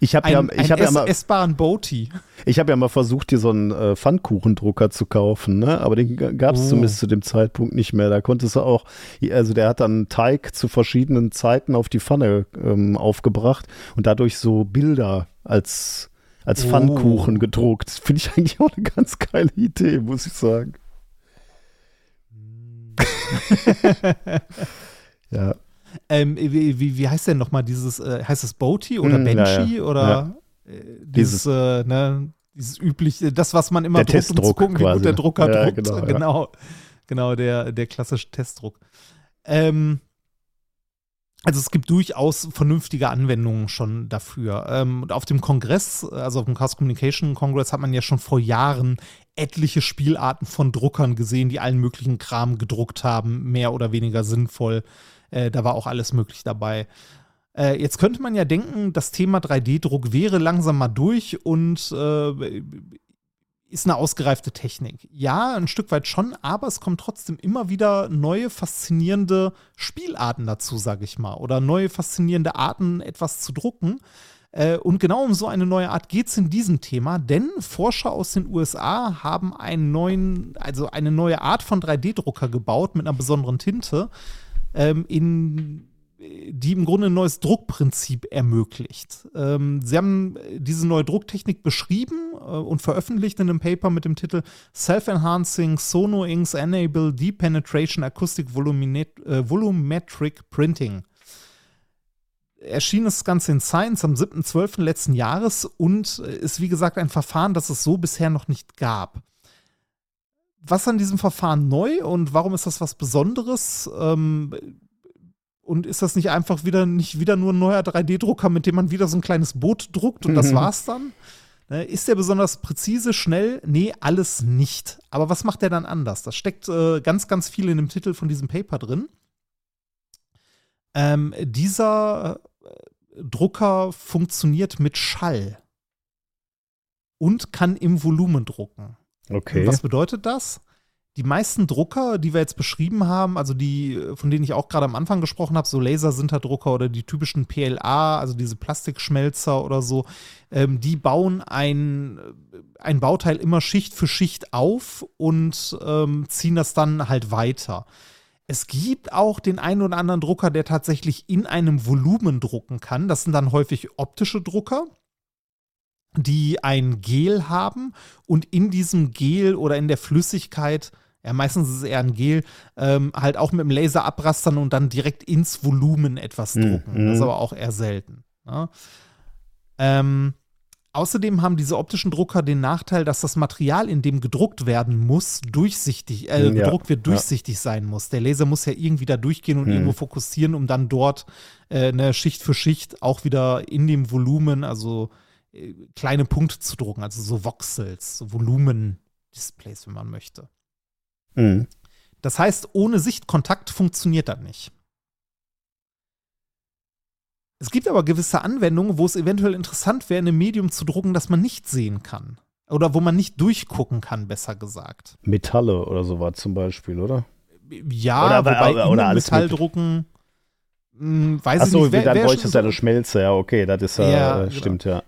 Speaker 1: Ich habe ja, ich habe ja mal
Speaker 2: essbaren Boti.
Speaker 1: Ich habe ja mal versucht, hier so einen äh, Pfannkuchendrucker zu kaufen, ne? Aber den gab es oh. zumindest zu dem Zeitpunkt nicht mehr. Da konntest du auch, also der hat dann Teig zu verschiedenen Zeiten auf die Pfanne ähm, aufgebracht und dadurch so Bilder als als oh. Pfannkuchen gedruckt. Finde ich eigentlich auch eine ganz geile Idee, muss ich sagen. ja.
Speaker 2: Ähm, wie, wie, wie heißt denn nochmal dieses, äh, heißt es Boti oder mm, Banshee ja, ja. oder ja. Äh, dieses, dieses, äh, ne, dieses übliche, das, was man immer
Speaker 1: druckt, um zu gucken, quasi. wie gut
Speaker 2: der Drucker druckt. Genau, genau, genau, der, der klassische Testdruck. Ähm, also es gibt durchaus vernünftige Anwendungen schon dafür. Ähm, und auf dem Kongress, also auf dem Chaos Communication Congress, hat man ja schon vor Jahren etliche Spielarten von Druckern gesehen, die allen möglichen Kram gedruckt haben, mehr oder weniger sinnvoll. Äh, da war auch alles möglich dabei. Äh, jetzt könnte man ja denken, das Thema 3D-Druck wäre langsam mal durch und äh, ist eine ausgereifte Technik. Ja, ein Stück weit schon, aber es kommen trotzdem immer wieder neue faszinierende Spielarten dazu, sage ich mal, oder neue faszinierende Arten, etwas zu drucken. Äh, und genau um so eine neue Art geht es in diesem Thema, denn Forscher aus den USA haben einen neuen, also eine neue Art von 3D-Drucker gebaut mit einer besonderen Tinte ähm, in die im Grunde ein neues Druckprinzip ermöglicht. Ähm, sie haben diese neue Drucktechnik beschrieben äh, und veröffentlicht in einem Paper mit dem Titel Self-Enhancing Sono Inks Enable Deep Penetration Acoustic Volumet äh, Volumetric Printing. Erschien das Ganze in Science am 7.12. letzten Jahres und ist wie gesagt ein Verfahren, das es so bisher noch nicht gab was an diesem Verfahren neu und warum ist das was Besonderes? Ähm, und ist das nicht einfach wieder nicht wieder nur ein neuer 3D-Drucker, mit dem man wieder so ein kleines Boot druckt und mhm. das war's dann? Ne, ist der besonders präzise, schnell? Nee, alles nicht. Aber was macht der dann anders? Das steckt äh, ganz, ganz viel in dem Titel von diesem Paper drin. Ähm, dieser äh, Drucker funktioniert mit Schall und kann im Volumen drucken.
Speaker 1: Okay.
Speaker 2: was bedeutet das? Die meisten Drucker, die wir jetzt beschrieben haben, also die, von denen ich auch gerade am Anfang gesprochen habe, so Lasersinterdrucker oder die typischen PLA, also diese Plastikschmelzer oder so, ähm, die bauen ein, ein Bauteil immer Schicht für Schicht auf und ähm, ziehen das dann halt weiter. Es gibt auch den einen oder anderen Drucker, der tatsächlich in einem Volumen drucken kann. Das sind dann häufig optische Drucker die ein Gel haben und in diesem Gel oder in der Flüssigkeit, ja, meistens ist es eher ein Gel, ähm, halt auch mit dem Laser abrastern und dann direkt ins Volumen etwas hm, drucken. Mhm. Das ist aber auch eher selten. Ja. Ne? Ähm, außerdem haben diese optischen Drucker den Nachteil, dass das Material, in dem gedruckt werden muss, durchsichtig, äh, ja. gedruckt wird, durchsichtig sein muss. Der Laser muss ja irgendwie da durchgehen und mhm. irgendwo fokussieren, um dann dort äh, eine Schicht für Schicht auch wieder in dem Volumen, also kleine Punkte zu drucken, also so Voxels, so Volumen-Displays, wenn man möchte.
Speaker 1: Mhm.
Speaker 2: Das heißt, ohne Sichtkontakt funktioniert das nicht. Es gibt aber gewisse Anwendungen, wo es eventuell interessant wäre, in einem Medium zu drucken, das man nicht sehen kann. Oder wo man nicht durchgucken kann, besser gesagt.
Speaker 1: Metalle oder sowas zum Beispiel, oder?
Speaker 2: Ja, oder, wobei oder, oder alles Metalldrucken,
Speaker 1: mh, hm, weiß Achso, ich nicht. Wer, dann bräuchte es ja eine Schmelze, ja, okay, das ist ja, ja äh, stimmt, genau. ja.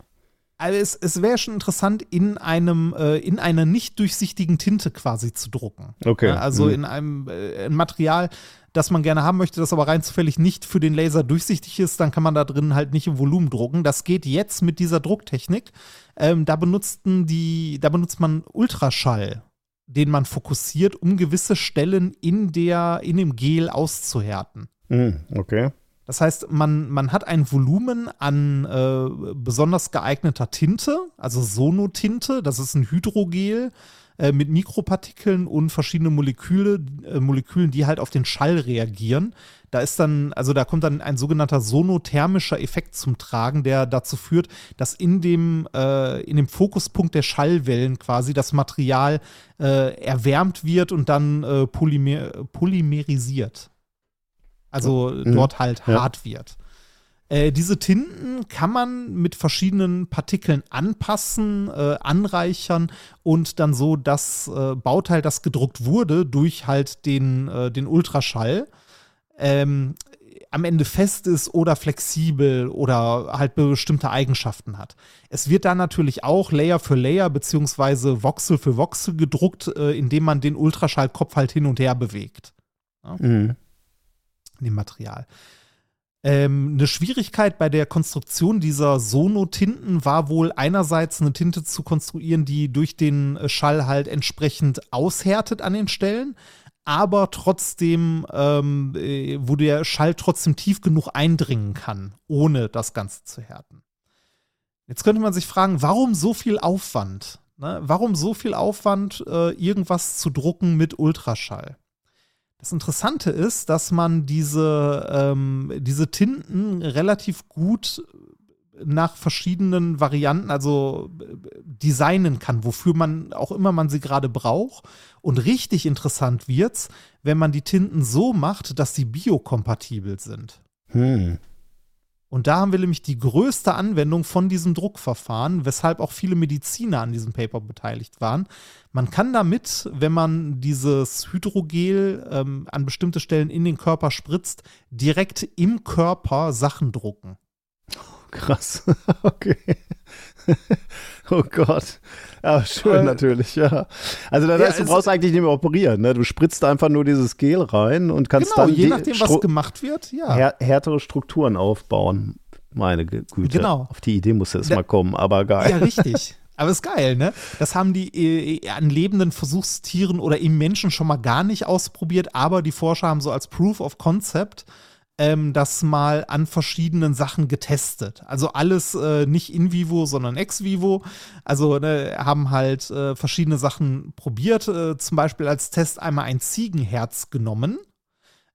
Speaker 2: Also es, es wäre schon interessant, in einem, äh, in einer nicht durchsichtigen Tinte quasi zu drucken.
Speaker 1: Okay. Ja,
Speaker 2: also mhm. in einem äh, Material, das man gerne haben möchte, das aber rein zufällig nicht für den Laser durchsichtig ist, dann kann man da drin halt nicht im Volumen drucken. Das geht jetzt mit dieser Drucktechnik. Ähm, da benutzten die, da benutzt man Ultraschall, den man fokussiert, um gewisse Stellen in der, in dem Gel auszuhärten.
Speaker 1: Mhm, okay.
Speaker 2: Das heißt, man, man hat ein Volumen an äh, besonders geeigneter Tinte, also Sonotinte, das ist ein Hydrogel äh, mit Mikropartikeln und verschiedene Moleküle, äh, Molekülen, die halt auf den Schall reagieren. Da ist dann, also da kommt dann ein sogenannter sonothermischer Effekt zum Tragen, der dazu führt, dass in dem, äh, in dem Fokuspunkt der Schallwellen quasi das Material äh, erwärmt wird und dann äh, polymer polymerisiert. Also mhm. dort halt ja. hart wird. Äh, diese Tinten kann man mit verschiedenen Partikeln anpassen, äh, anreichern und dann so das äh, Bauteil, das gedruckt wurde, durch halt den, äh, den Ultraschall, ähm, am Ende fest ist oder flexibel oder halt bestimmte Eigenschaften hat. Es wird dann natürlich auch Layer für Layer beziehungsweise Voxel für Voxel gedruckt, äh, indem man den Ultraschallkopf halt hin und her bewegt. Ja? Mhm in dem Material. Ähm, eine Schwierigkeit bei der Konstruktion dieser Sono-Tinten war wohl einerseits eine Tinte zu konstruieren, die durch den Schall halt entsprechend aushärtet an den Stellen, aber trotzdem, ähm, äh, wo der Schall trotzdem tief genug eindringen kann, ohne das Ganze zu härten. Jetzt könnte man sich fragen, warum so viel Aufwand? Ne? Warum so viel Aufwand, äh, irgendwas zu drucken mit Ultraschall? Das Interessante ist, dass man diese, ähm, diese Tinten relativ gut nach verschiedenen Varianten, also designen kann, wofür man auch immer man sie gerade braucht. Und richtig interessant wird's, wenn man die Tinten so macht, dass sie biokompatibel sind. Hm. Und da haben wir nämlich die größte Anwendung von diesem Druckverfahren, weshalb auch viele Mediziner an diesem Paper beteiligt waren. Man kann damit, wenn man dieses Hydrogel ähm, an bestimmte Stellen in den Körper spritzt, direkt im Körper Sachen drucken.
Speaker 1: Krass. okay. oh Gott. Ja, schön äh, natürlich, ja. Also das heißt, ja, du brauchst eigentlich nicht mehr operieren, ne? Du spritzt einfach nur dieses Gel rein und kannst genau, dann
Speaker 2: je nachdem, was gemacht wird, ja.
Speaker 1: Här härtere Strukturen aufbauen. Meine Güte. Genau. Auf die Idee muss es mal kommen, aber geil.
Speaker 2: Ja, richtig. Aber ist geil, ne? Das haben die äh, an lebenden Versuchstieren oder im Menschen schon mal gar nicht ausprobiert, aber die Forscher haben so als Proof of Concept ähm, das mal an verschiedenen Sachen getestet. Also alles äh, nicht in vivo, sondern ex vivo. Also ne, haben halt äh, verschiedene Sachen probiert. Äh, zum Beispiel als Test einmal ein Ziegenherz genommen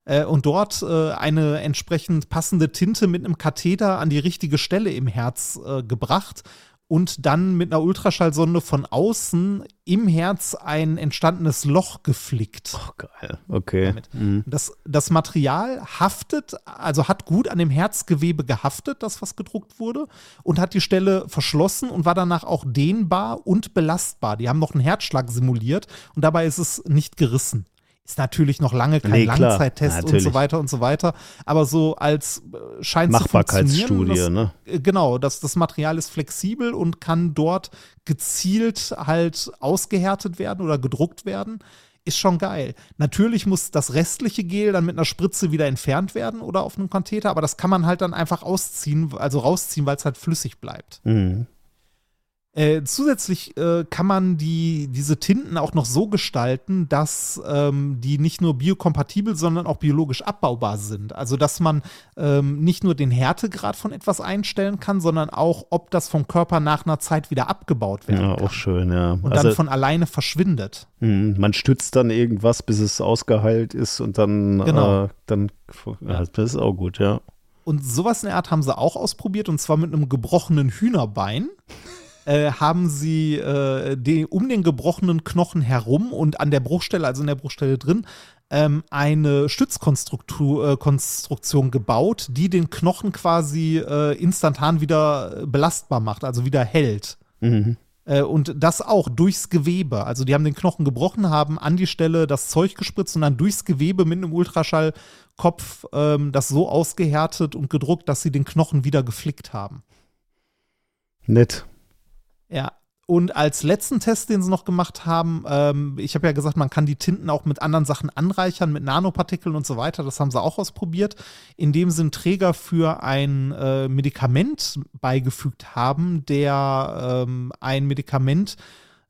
Speaker 2: äh, und dort äh, eine entsprechend passende Tinte mit einem Katheter an die richtige Stelle im Herz äh, gebracht und dann mit einer Ultraschallsonde von außen im Herz ein entstandenes Loch geflickt.
Speaker 1: Oh, geil. Okay.
Speaker 2: Mhm. Das, das Material haftet, also hat gut an dem Herzgewebe gehaftet, das was gedruckt wurde, und hat die Stelle verschlossen und war danach auch dehnbar und belastbar. Die haben noch einen Herzschlag simuliert und dabei ist es nicht gerissen. Ist natürlich noch lange kein nee, Langzeittest und so weiter und so weiter. Aber so als äh, scheint
Speaker 1: zu funktionieren. ne?
Speaker 2: Äh, genau, das, das Material ist flexibel und kann dort gezielt halt ausgehärtet werden oder gedruckt werden. Ist schon geil. Natürlich muss das restliche Gel dann mit einer Spritze wieder entfernt werden oder auf einem Katheter, aber das kann man halt dann einfach ausziehen, also rausziehen, weil es halt flüssig bleibt. Mhm. Äh, zusätzlich äh, kann man die, diese Tinten auch noch so gestalten, dass ähm, die nicht nur biokompatibel, sondern auch biologisch abbaubar sind. Also dass man ähm, nicht nur den Härtegrad von etwas einstellen kann, sondern auch, ob das vom Körper nach einer Zeit wieder abgebaut werden
Speaker 1: ja,
Speaker 2: kann.
Speaker 1: auch schön, ja.
Speaker 2: Und also, dann von alleine verschwindet.
Speaker 1: Mh, man stützt dann irgendwas, bis es ausgeheilt ist und dann, genau. äh, dann ja, das ist auch gut, ja.
Speaker 2: Und sowas in der Art haben sie auch ausprobiert und zwar mit einem gebrochenen Hühnerbein. Äh, haben sie äh, die, um den gebrochenen Knochen herum und an der Bruchstelle, also in der Bruchstelle drin, ähm, eine Stützkonstruktion äh, gebaut, die den Knochen quasi äh, instantan wieder belastbar macht, also wieder hält. Mhm. Äh, und das auch durchs Gewebe. Also die haben den Knochen gebrochen, haben an die Stelle das Zeug gespritzt und dann durchs Gewebe mit einem Ultraschallkopf ähm, das so ausgehärtet und gedruckt, dass sie den Knochen wieder geflickt haben.
Speaker 1: Nett.
Speaker 2: Ja, und als letzten Test, den sie noch gemacht haben, ähm, ich habe ja gesagt, man kann die Tinten auch mit anderen Sachen anreichern, mit Nanopartikeln und so weiter. Das haben sie auch ausprobiert, indem sie einen Träger für ein äh, Medikament beigefügt haben, der ähm, ein Medikament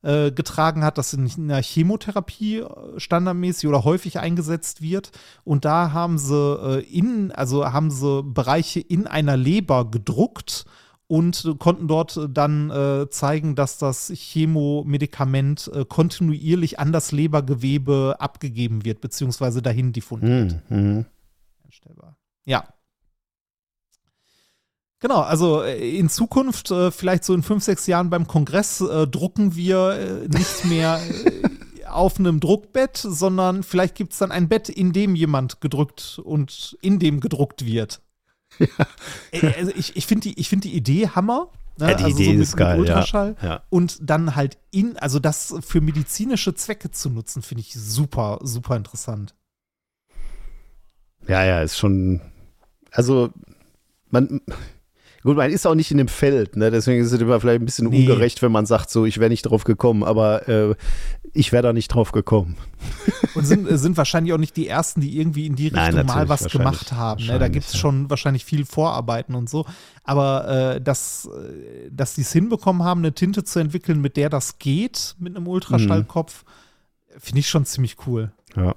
Speaker 2: äh, getragen hat, das in der Chemotherapie äh, standardmäßig oder häufig eingesetzt wird. Und da haben sie äh, in, also haben sie Bereiche in einer Leber gedruckt und konnten dort dann äh, zeigen, dass das Chemomedikament äh, kontinuierlich an das Lebergewebe abgegeben wird, beziehungsweise dahin diffundiert. Mhm. Einstellbar. Ja. Genau, also äh, in Zukunft, äh, vielleicht so in fünf, sechs Jahren beim Kongress, äh, drucken wir äh, nicht mehr auf einem Druckbett, sondern vielleicht gibt es dann ein Bett, in dem jemand gedrückt und in dem gedruckt wird. Ja. Also ich, ich finde die, find die Idee Hammer.
Speaker 1: Ne? Ja, die also Idee so mit, ist geil,
Speaker 2: Ultraschall.
Speaker 1: Ja.
Speaker 2: Und dann halt in, also das für medizinische Zwecke zu nutzen, finde ich super, super interessant.
Speaker 1: Ja, ja, ist schon. Also, man, Gut, man ist auch nicht in dem Feld, ne? deswegen ist es immer vielleicht ein bisschen nee. ungerecht, wenn man sagt, so, ich wäre nicht drauf gekommen, aber äh, ich wäre da nicht drauf gekommen.
Speaker 2: Und sind, äh, sind wahrscheinlich auch nicht die Ersten, die irgendwie in die Richtung Nein, mal was gemacht haben. Ne? Da gibt es ja. schon wahrscheinlich viel Vorarbeiten und so. Aber äh, dass, äh, dass die es hinbekommen haben, eine Tinte zu entwickeln, mit der das geht, mit einem Ultraschallkopf, mhm. finde ich schon ziemlich cool.
Speaker 1: Ja.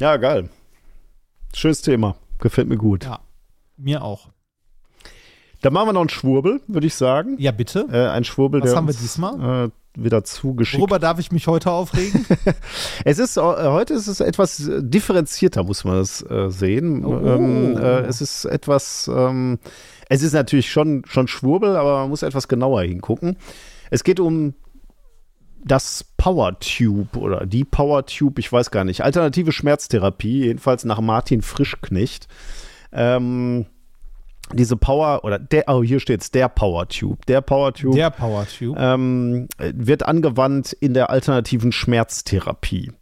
Speaker 1: Ja, geil. Schönes Thema. Gefällt mir gut.
Speaker 2: Ja. Mir auch.
Speaker 1: Dann machen wir noch einen Schwurbel, würde ich sagen.
Speaker 2: Ja, bitte.
Speaker 1: Äh, ein Schwurbel,
Speaker 2: Was
Speaker 1: der
Speaker 2: haben wir diesmal?
Speaker 1: Äh, wieder zugeschickt.
Speaker 2: Worüber darf ich mich heute aufregen?
Speaker 1: es ist äh, heute ist es etwas differenzierter, muss man das äh, sehen. Oh. Ähm, äh, es ist etwas, ähm, es ist natürlich schon schon Schwurbel, aber man muss etwas genauer hingucken. Es geht um das Power Tube oder die Power Tube, ich weiß gar nicht. Alternative Schmerztherapie, jedenfalls nach Martin Frischknecht. Ähm, diese Power oder der, oh, hier steht es, der Power Tube. Der Power Tube.
Speaker 2: Der Power Tube.
Speaker 1: Ähm, wird angewandt in der alternativen Schmerztherapie.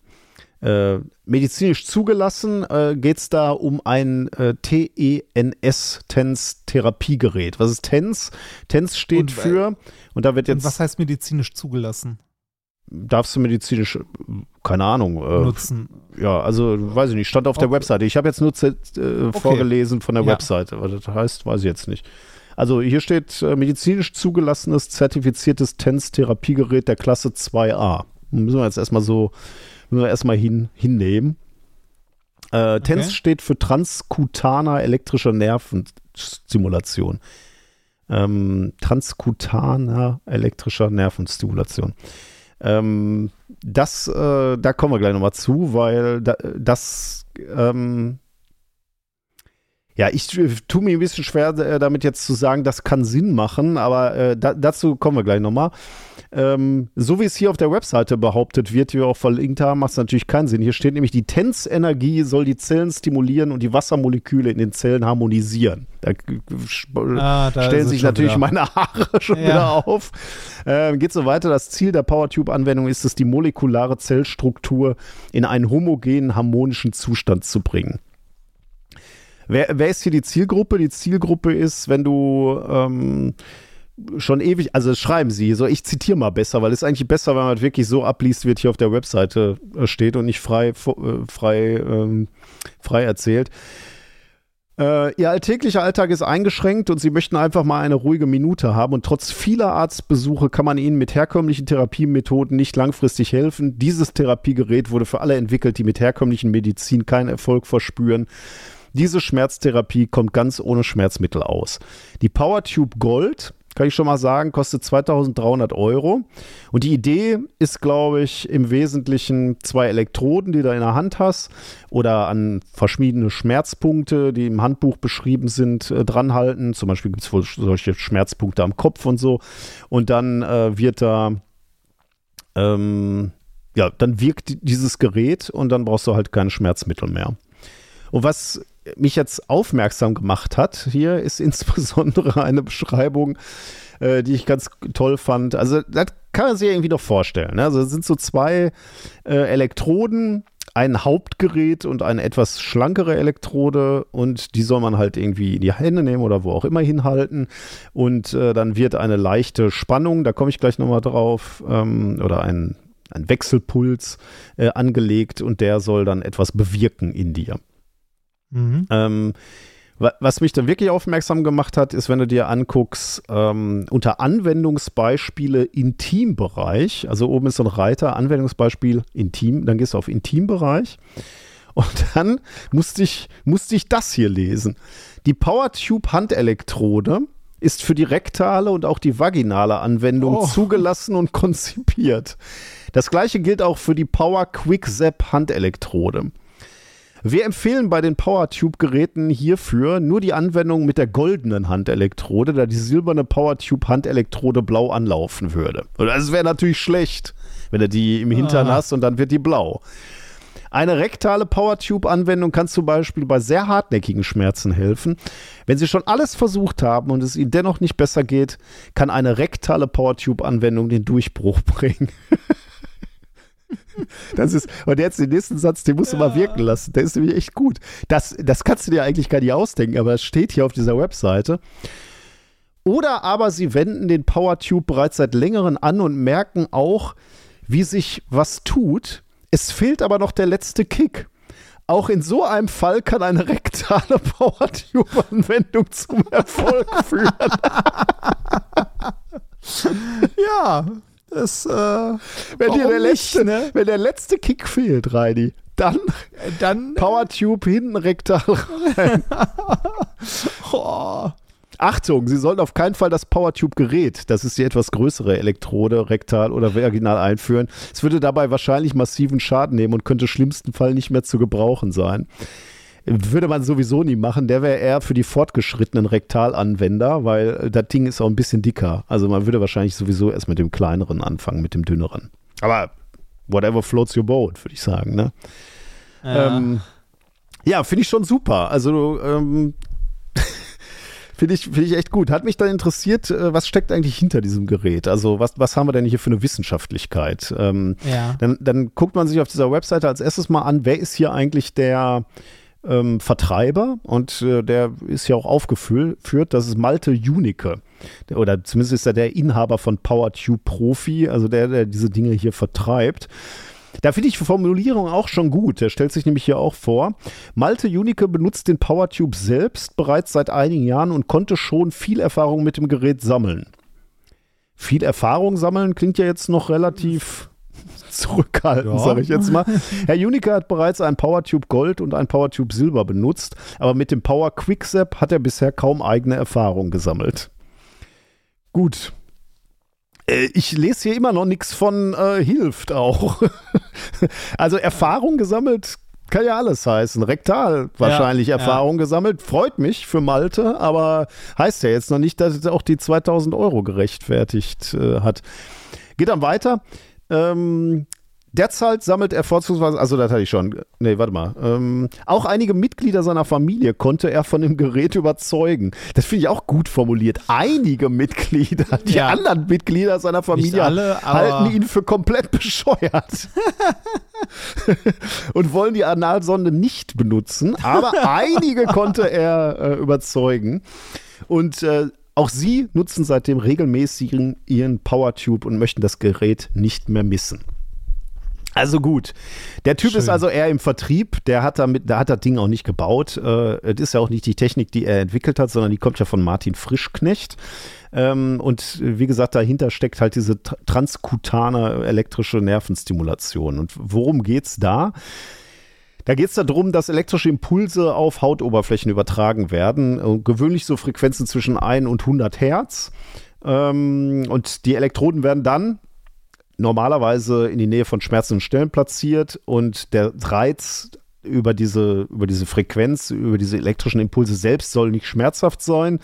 Speaker 1: Äh, medizinisch zugelassen äh, geht es da um ein äh, TENS-TENS-Therapiegerät. Was ist TENS? TENS steht und, für, und da wird jetzt.
Speaker 2: was heißt medizinisch zugelassen?
Speaker 1: Darfst du medizinisch, keine Ahnung,
Speaker 2: äh, nutzen.
Speaker 1: Ja, also weiß ich nicht, stand auf okay. der Webseite. Ich habe jetzt nur äh, okay. vorgelesen von der ja. Webseite, was das heißt, weiß ich jetzt nicht. Also hier steht äh, medizinisch zugelassenes, zertifiziertes TENS-Therapiegerät der Klasse 2a. Müssen wir jetzt erstmal so, müssen wir erstmal hin, hinnehmen. Äh, okay. TENS steht für transkutaner elektrischer Nervenstimulation. Ähm, transkutaner elektrischer Nervenstimulation. Ähm, das, äh, da kommen wir gleich nochmal zu, weil da, das, ähm, ja, ich tue mir ein bisschen schwer, äh, damit jetzt zu sagen, das kann Sinn machen, aber äh, da, dazu kommen wir gleich nochmal. Ähm, so wie es hier auf der Webseite behauptet wird, die wir auch verlinkt haben, macht es natürlich keinen Sinn. Hier steht nämlich, die TENS-Energie soll die Zellen stimulieren und die Wassermoleküle in den Zellen harmonisieren. Da, ah, da stellen sich natürlich wieder. meine Haare schon ja. wieder auf. Ähm, geht so weiter. Das Ziel der PowerTube-Anwendung ist es, die molekulare Zellstruktur in einen homogenen, harmonischen Zustand zu bringen. Wer, wer ist hier die Zielgruppe? Die Zielgruppe ist, wenn du ähm, schon ewig, also schreiben sie, so ich zitiere mal besser, weil es ist eigentlich besser, wenn man wirklich so abliest, wie es hier auf der Webseite äh, steht und nicht frei, äh, frei, ähm, frei erzählt. Äh, ihr alltäglicher Alltag ist eingeschränkt und sie möchten einfach mal eine ruhige Minute haben und trotz vieler Arztbesuche kann man ihnen mit herkömmlichen Therapiemethoden nicht langfristig helfen. Dieses Therapiegerät wurde für alle entwickelt, die mit herkömmlichen Medizin keinen Erfolg verspüren. Diese Schmerztherapie kommt ganz ohne Schmerzmittel aus. Die PowerTube Gold kann ich schon mal sagen, kostet 2300 Euro. Und die Idee ist, glaube ich, im Wesentlichen zwei Elektroden, die du in der Hand hast oder an verschiedene Schmerzpunkte, die im Handbuch beschrieben sind, äh, dranhalten. Zum Beispiel gibt es wohl solche Schmerzpunkte am Kopf und so. Und dann äh, wird da, ähm, ja, dann wirkt dieses Gerät und dann brauchst du halt keine Schmerzmittel mehr. Und was mich jetzt aufmerksam gemacht hat, hier ist insbesondere eine Beschreibung, äh, die ich ganz toll fand. Also, das kann man sich irgendwie noch vorstellen. Ne? Also, es sind so zwei äh, Elektroden, ein Hauptgerät und eine etwas schlankere Elektrode und die soll man halt irgendwie in die Hände nehmen oder wo auch immer hinhalten und äh, dann wird eine leichte Spannung, da komme ich gleich nochmal drauf, ähm, oder ein, ein Wechselpuls äh, angelegt und der soll dann etwas bewirken in dir. Mhm. Ähm, was mich dann wirklich aufmerksam gemacht hat, ist, wenn du dir anguckst, ähm, unter Anwendungsbeispiele Intimbereich, also oben ist so ein Reiter, Anwendungsbeispiel Intim, dann gehst du auf Intimbereich und dann musste ich, musste ich das hier lesen. Die PowerTube Handelektrode ist für die rektale und auch die vaginale Anwendung oh. zugelassen und konzipiert. Das gleiche gilt auch für die Power Quick Zap Handelektrode. Wir empfehlen bei den PowerTube-Geräten hierfür nur die Anwendung mit der goldenen Handelektrode, da die silberne PowerTube-Handelektrode blau anlaufen würde. Und das wäre natürlich schlecht, wenn du die im Hintern ah. hast und dann wird die blau. Eine rektale PowerTube-Anwendung kann zum Beispiel bei sehr hartnäckigen Schmerzen helfen. Wenn Sie schon alles versucht haben und es Ihnen dennoch nicht besser geht, kann eine rektale PowerTube-Anwendung den Durchbruch bringen. Das ist, und jetzt den nächsten Satz, den musst du ja. mal wirken lassen. Der ist nämlich echt gut. Das, das kannst du dir eigentlich gar nicht ausdenken, aber es steht hier auf dieser Webseite. Oder aber sie wenden den PowerTube bereits seit längerem an und merken auch, wie sich was tut. Es fehlt aber noch der letzte Kick. Auch in so einem Fall kann eine rektale PowerTube-Anwendung zum Erfolg führen.
Speaker 2: ja, das, äh,
Speaker 1: wenn dir der letzte, ne? wenn der letzte Kick fehlt, Reini, dann, äh, dann Powertube hinten rektal rein. oh. Achtung, Sie sollten auf keinen Fall das PowerTube-Gerät, das ist die etwas größere Elektrode, rektal oder vaginal einführen. Es würde dabei wahrscheinlich massiven Schaden nehmen und könnte schlimmsten Fall nicht mehr zu gebrauchen sein würde man sowieso nie machen. Der wäre eher für die fortgeschrittenen Rektalanwender, weil das Ding ist auch ein bisschen dicker. Also man würde wahrscheinlich sowieso erst mit dem kleineren anfangen, mit dem dünneren. Aber whatever floats your boat, würde ich sagen. Ne? Ja, ähm, ja finde ich schon super. Also ähm, Finde ich, find ich echt gut. Hat mich dann interessiert, äh, was steckt eigentlich hinter diesem Gerät? Also, was, was haben wir denn hier für eine Wissenschaftlichkeit? Ähm, ja. dann, dann guckt man sich auf dieser Webseite als erstes mal an, wer ist hier eigentlich der, ähm, Vertreiber und äh, der ist ja auch aufgeführt, das ist Malte Junike. Oder zumindest ist er der Inhaber von PowerTube Profi, also der, der diese Dinge hier vertreibt. Da finde ich die Formulierung auch schon gut. Der stellt sich nämlich hier auch vor. Malte Junike benutzt den PowerTube selbst bereits seit einigen Jahren und konnte schon viel Erfahrung mit dem Gerät sammeln. Viel Erfahrung sammeln klingt ja jetzt noch relativ zurückhalten, ja. sage ich jetzt mal. Herr Unica hat bereits ein PowerTube Gold und ein PowerTube Silber benutzt, aber mit dem Power Quicksap hat er bisher kaum eigene Erfahrung gesammelt. Gut. Äh, ich lese hier immer noch nichts von äh, hilft auch. also Erfahrung gesammelt kann ja alles heißen. Rektal wahrscheinlich ja, Erfahrung ja. gesammelt. Freut mich für Malte, aber heißt ja jetzt noch nicht, dass es auch die 2000 Euro gerechtfertigt äh, hat. Geht dann weiter. Ähm, Derzeit sammelt er vorzugsweise, also das hatte ich schon, nee, warte mal, ähm, auch einige Mitglieder seiner Familie konnte er von dem Gerät überzeugen. Das finde ich auch gut formuliert. Einige Mitglieder, die ja. anderen Mitglieder seiner Familie alle, halten ihn für komplett bescheuert und wollen die Analsonde nicht benutzen, aber einige konnte er äh, überzeugen. Und äh, auch sie nutzen seitdem regelmäßig ihren PowerTube und möchten das Gerät nicht mehr missen. Also gut. Der Typ Schön. ist also eher im Vertrieb. Der hat, damit, der hat das Ding auch nicht gebaut. Äh, es ist ja auch nicht die Technik, die er entwickelt hat, sondern die kommt ja von Martin Frischknecht. Ähm, und wie gesagt, dahinter steckt halt diese transkutane elektrische Nervenstimulation. Und worum geht es da? Da geht es darum, dass elektrische Impulse auf Hautoberflächen übertragen werden. Gewöhnlich so Frequenzen zwischen 1 und 100 Hertz. Ähm, und die Elektroden werden dann normalerweise in die Nähe von schmerzenden Stellen platziert und der Reiz über diese, über diese Frequenz, über diese elektrischen Impulse selbst soll nicht schmerzhaft sein.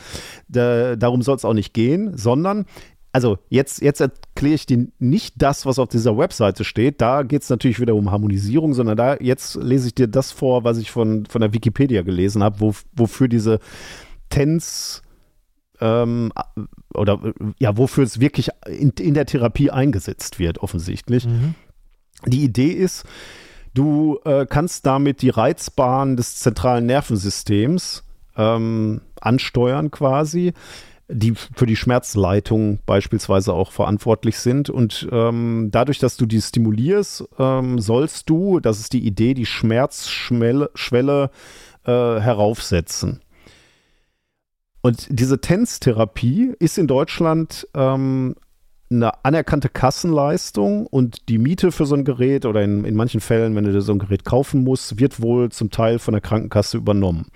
Speaker 1: Da, darum soll es auch nicht gehen, sondern also jetzt, jetzt erkläre ich dir nicht das, was auf dieser Webseite steht. Da geht es natürlich wieder um Harmonisierung, sondern da jetzt lese ich dir das vor, was ich von, von der Wikipedia gelesen habe, wo, wofür diese TENS ähm, oder ja, wofür es wirklich in, in der Therapie eingesetzt wird, offensichtlich. Mhm. Die Idee ist, du äh, kannst damit die Reizbahn des zentralen Nervensystems ähm, ansteuern quasi die für die Schmerzleitung beispielsweise auch verantwortlich sind. Und ähm, dadurch, dass du die stimulierst, ähm, sollst du, das ist die Idee, die Schmerzschwelle äh, heraufsetzen. Und diese TENS-Therapie ist in Deutschland ähm, eine anerkannte Kassenleistung und die Miete für so ein Gerät oder in, in manchen Fällen, wenn du so ein Gerät kaufen musst, wird wohl zum Teil von der Krankenkasse übernommen.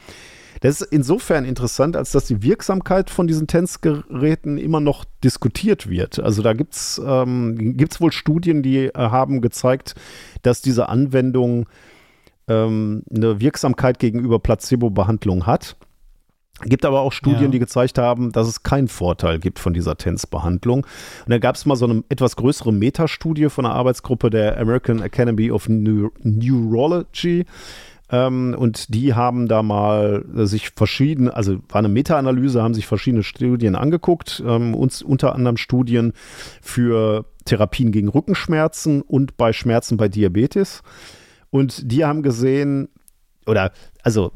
Speaker 1: Das ist insofern interessant, als dass die Wirksamkeit von diesen TENS-Geräten immer noch diskutiert wird. Also da gibt es ähm, wohl Studien, die äh, haben gezeigt, dass diese Anwendung ähm, eine Wirksamkeit gegenüber Placebo-Behandlung hat. Gibt aber auch Studien, ja. die gezeigt haben, dass es keinen Vorteil gibt von dieser TENS-Behandlung. Und da gab es mal so eine etwas größere Metastudie von einer Arbeitsgruppe der American Academy of Neu Neurology. Ähm, und die haben da mal sich verschiedene, also war eine Meta-Analyse, haben sich verschiedene Studien angeguckt, ähm, uns, unter anderem Studien für Therapien gegen Rückenschmerzen und bei Schmerzen bei Diabetes. Und die haben gesehen, oder also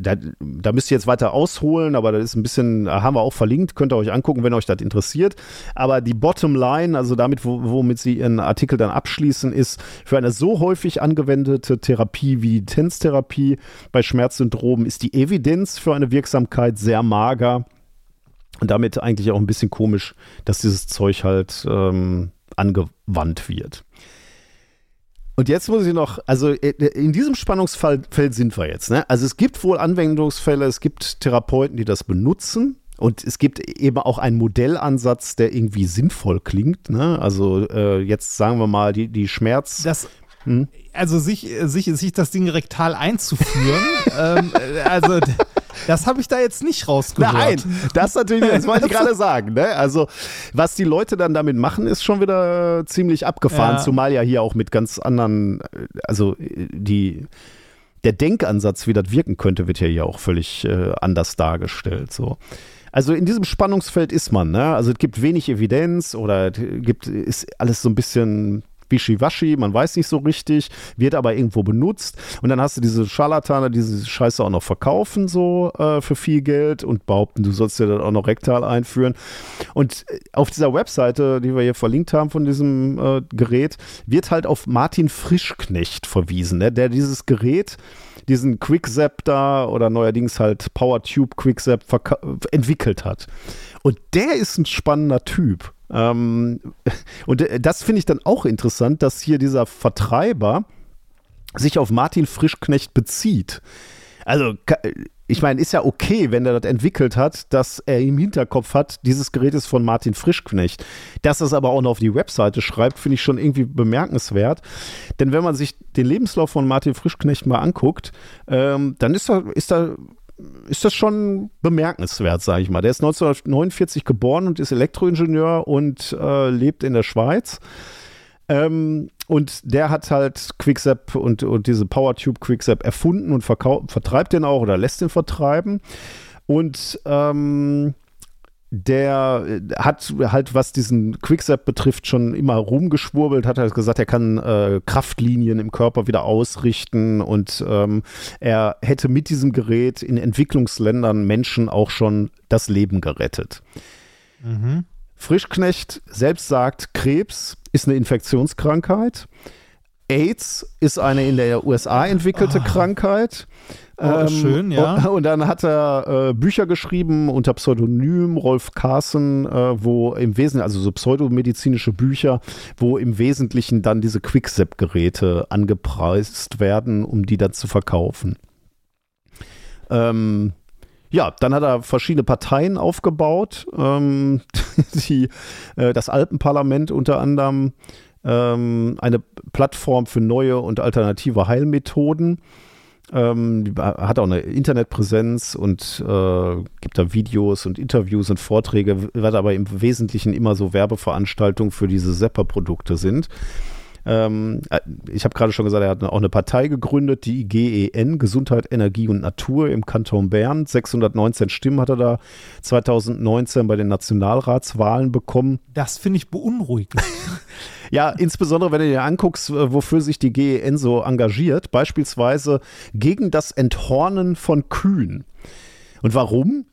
Speaker 1: da, da müsst ihr jetzt weiter ausholen, aber das ist ein bisschen, haben wir auch verlinkt, könnt ihr euch angucken, wenn euch das interessiert. Aber die Bottomline, also damit, womit sie ihren Artikel dann abschließen, ist, für eine so häufig angewendete Therapie wie die TENS-Therapie bei Schmerzsyndromen ist die Evidenz für eine Wirksamkeit sehr mager. Und damit eigentlich auch ein bisschen komisch, dass dieses Zeug halt ähm, angewandt wird. Und jetzt muss ich noch, also äh, in diesem Spannungsfeld sind wir jetzt. Ne? Also es gibt wohl Anwendungsfälle, es gibt Therapeuten, die das benutzen. Und es gibt eben auch einen Modellansatz, der irgendwie sinnvoll klingt. Ne? Also äh, jetzt sagen wir mal, die, die Schmerz.
Speaker 2: Das, hm? Also sich, sich, sich das Ding rektal einzuführen, ähm, äh, also das habe ich da jetzt nicht rausgehört.
Speaker 1: Nein, das natürlich, das wollte ich gerade sagen. Ne? Also, was die Leute dann damit machen, ist schon wieder ziemlich abgefahren, ja. zumal ja hier auch mit ganz anderen, also die der Denkansatz, wie das wirken könnte, wird ja hier auch völlig äh, anders dargestellt. So. Also in diesem Spannungsfeld ist man, ne? Also es gibt wenig Evidenz oder gibt, ist alles so ein bisschen wischiwaschi, man weiß nicht so richtig, wird aber irgendwo benutzt. Und dann hast du diese Scharlatane, die diese Scheiße auch noch verkaufen, so äh, für viel Geld und behaupten, du sollst dir dann auch noch rektal einführen. Und äh, auf dieser Webseite, die wir hier verlinkt haben von diesem äh, Gerät, wird halt auf Martin Frischknecht verwiesen, ne? der dieses Gerät diesen Quickzap da oder neuerdings halt PowerTube Quickzap entwickelt hat. Und der ist ein spannender Typ. Ähm, und äh, das finde ich dann auch interessant, dass hier dieser Vertreiber sich auf Martin Frischknecht bezieht. Also, ich meine, ist ja okay, wenn er das entwickelt hat, dass er im Hinterkopf hat, dieses Gerät ist von Martin Frischknecht. Dass er es aber auch noch auf die Webseite schreibt, finde ich schon irgendwie bemerkenswert. Denn wenn man sich den Lebenslauf von Martin Frischknecht mal anguckt, ähm, dann ist da, ist da ist das schon bemerkenswert, sage ich mal. Der ist 1949 geboren und ist Elektroingenieur und äh, lebt in der Schweiz. Ähm, und der hat halt Quicksap und, und diese PowerTube Quicksap erfunden und vertreibt den auch oder lässt den vertreiben. Und ähm, der äh, hat halt, was diesen Quicksap betrifft, schon immer rumgeschwurbelt, hat halt gesagt, er kann äh, Kraftlinien im Körper wieder ausrichten und ähm, er hätte mit diesem Gerät in Entwicklungsländern Menschen auch schon das Leben gerettet. Mhm. Frischknecht selbst sagt, Krebs ist eine Infektionskrankheit. AIDS ist eine in der USA entwickelte oh. Krankheit.
Speaker 2: Oh, ähm, schön, ja.
Speaker 1: Und, dann hat er äh, Bücher geschrieben unter Pseudonym Rolf Carson, äh, wo im Wesentlichen, also so pseudomedizinische Bücher, wo im Wesentlichen dann diese Quickzap-Geräte angepreist werden, um die dann zu verkaufen. Ähm, ja, dann hat er verschiedene Parteien aufgebaut. Ähm, die, äh, das Alpenparlament unter anderem ähm, eine Plattform für neue und alternative Heilmethoden. Ähm, hat auch eine Internetpräsenz und äh, gibt da Videos und Interviews und Vorträge, was aber im Wesentlichen immer so Werbeveranstaltungen für diese Sepper-Produkte sind. Ähm, äh, ich habe gerade schon gesagt, er hat auch eine Partei gegründet, die GEN, Gesundheit, Energie und Natur im Kanton Bern. 619 Stimmen hat er da 2019 bei den Nationalratswahlen bekommen.
Speaker 2: Das finde ich beunruhigend.
Speaker 1: ja, insbesondere wenn du dir anguckst, wofür sich die GEN so engagiert, beispielsweise gegen das Enthornen von Kühen. Und warum?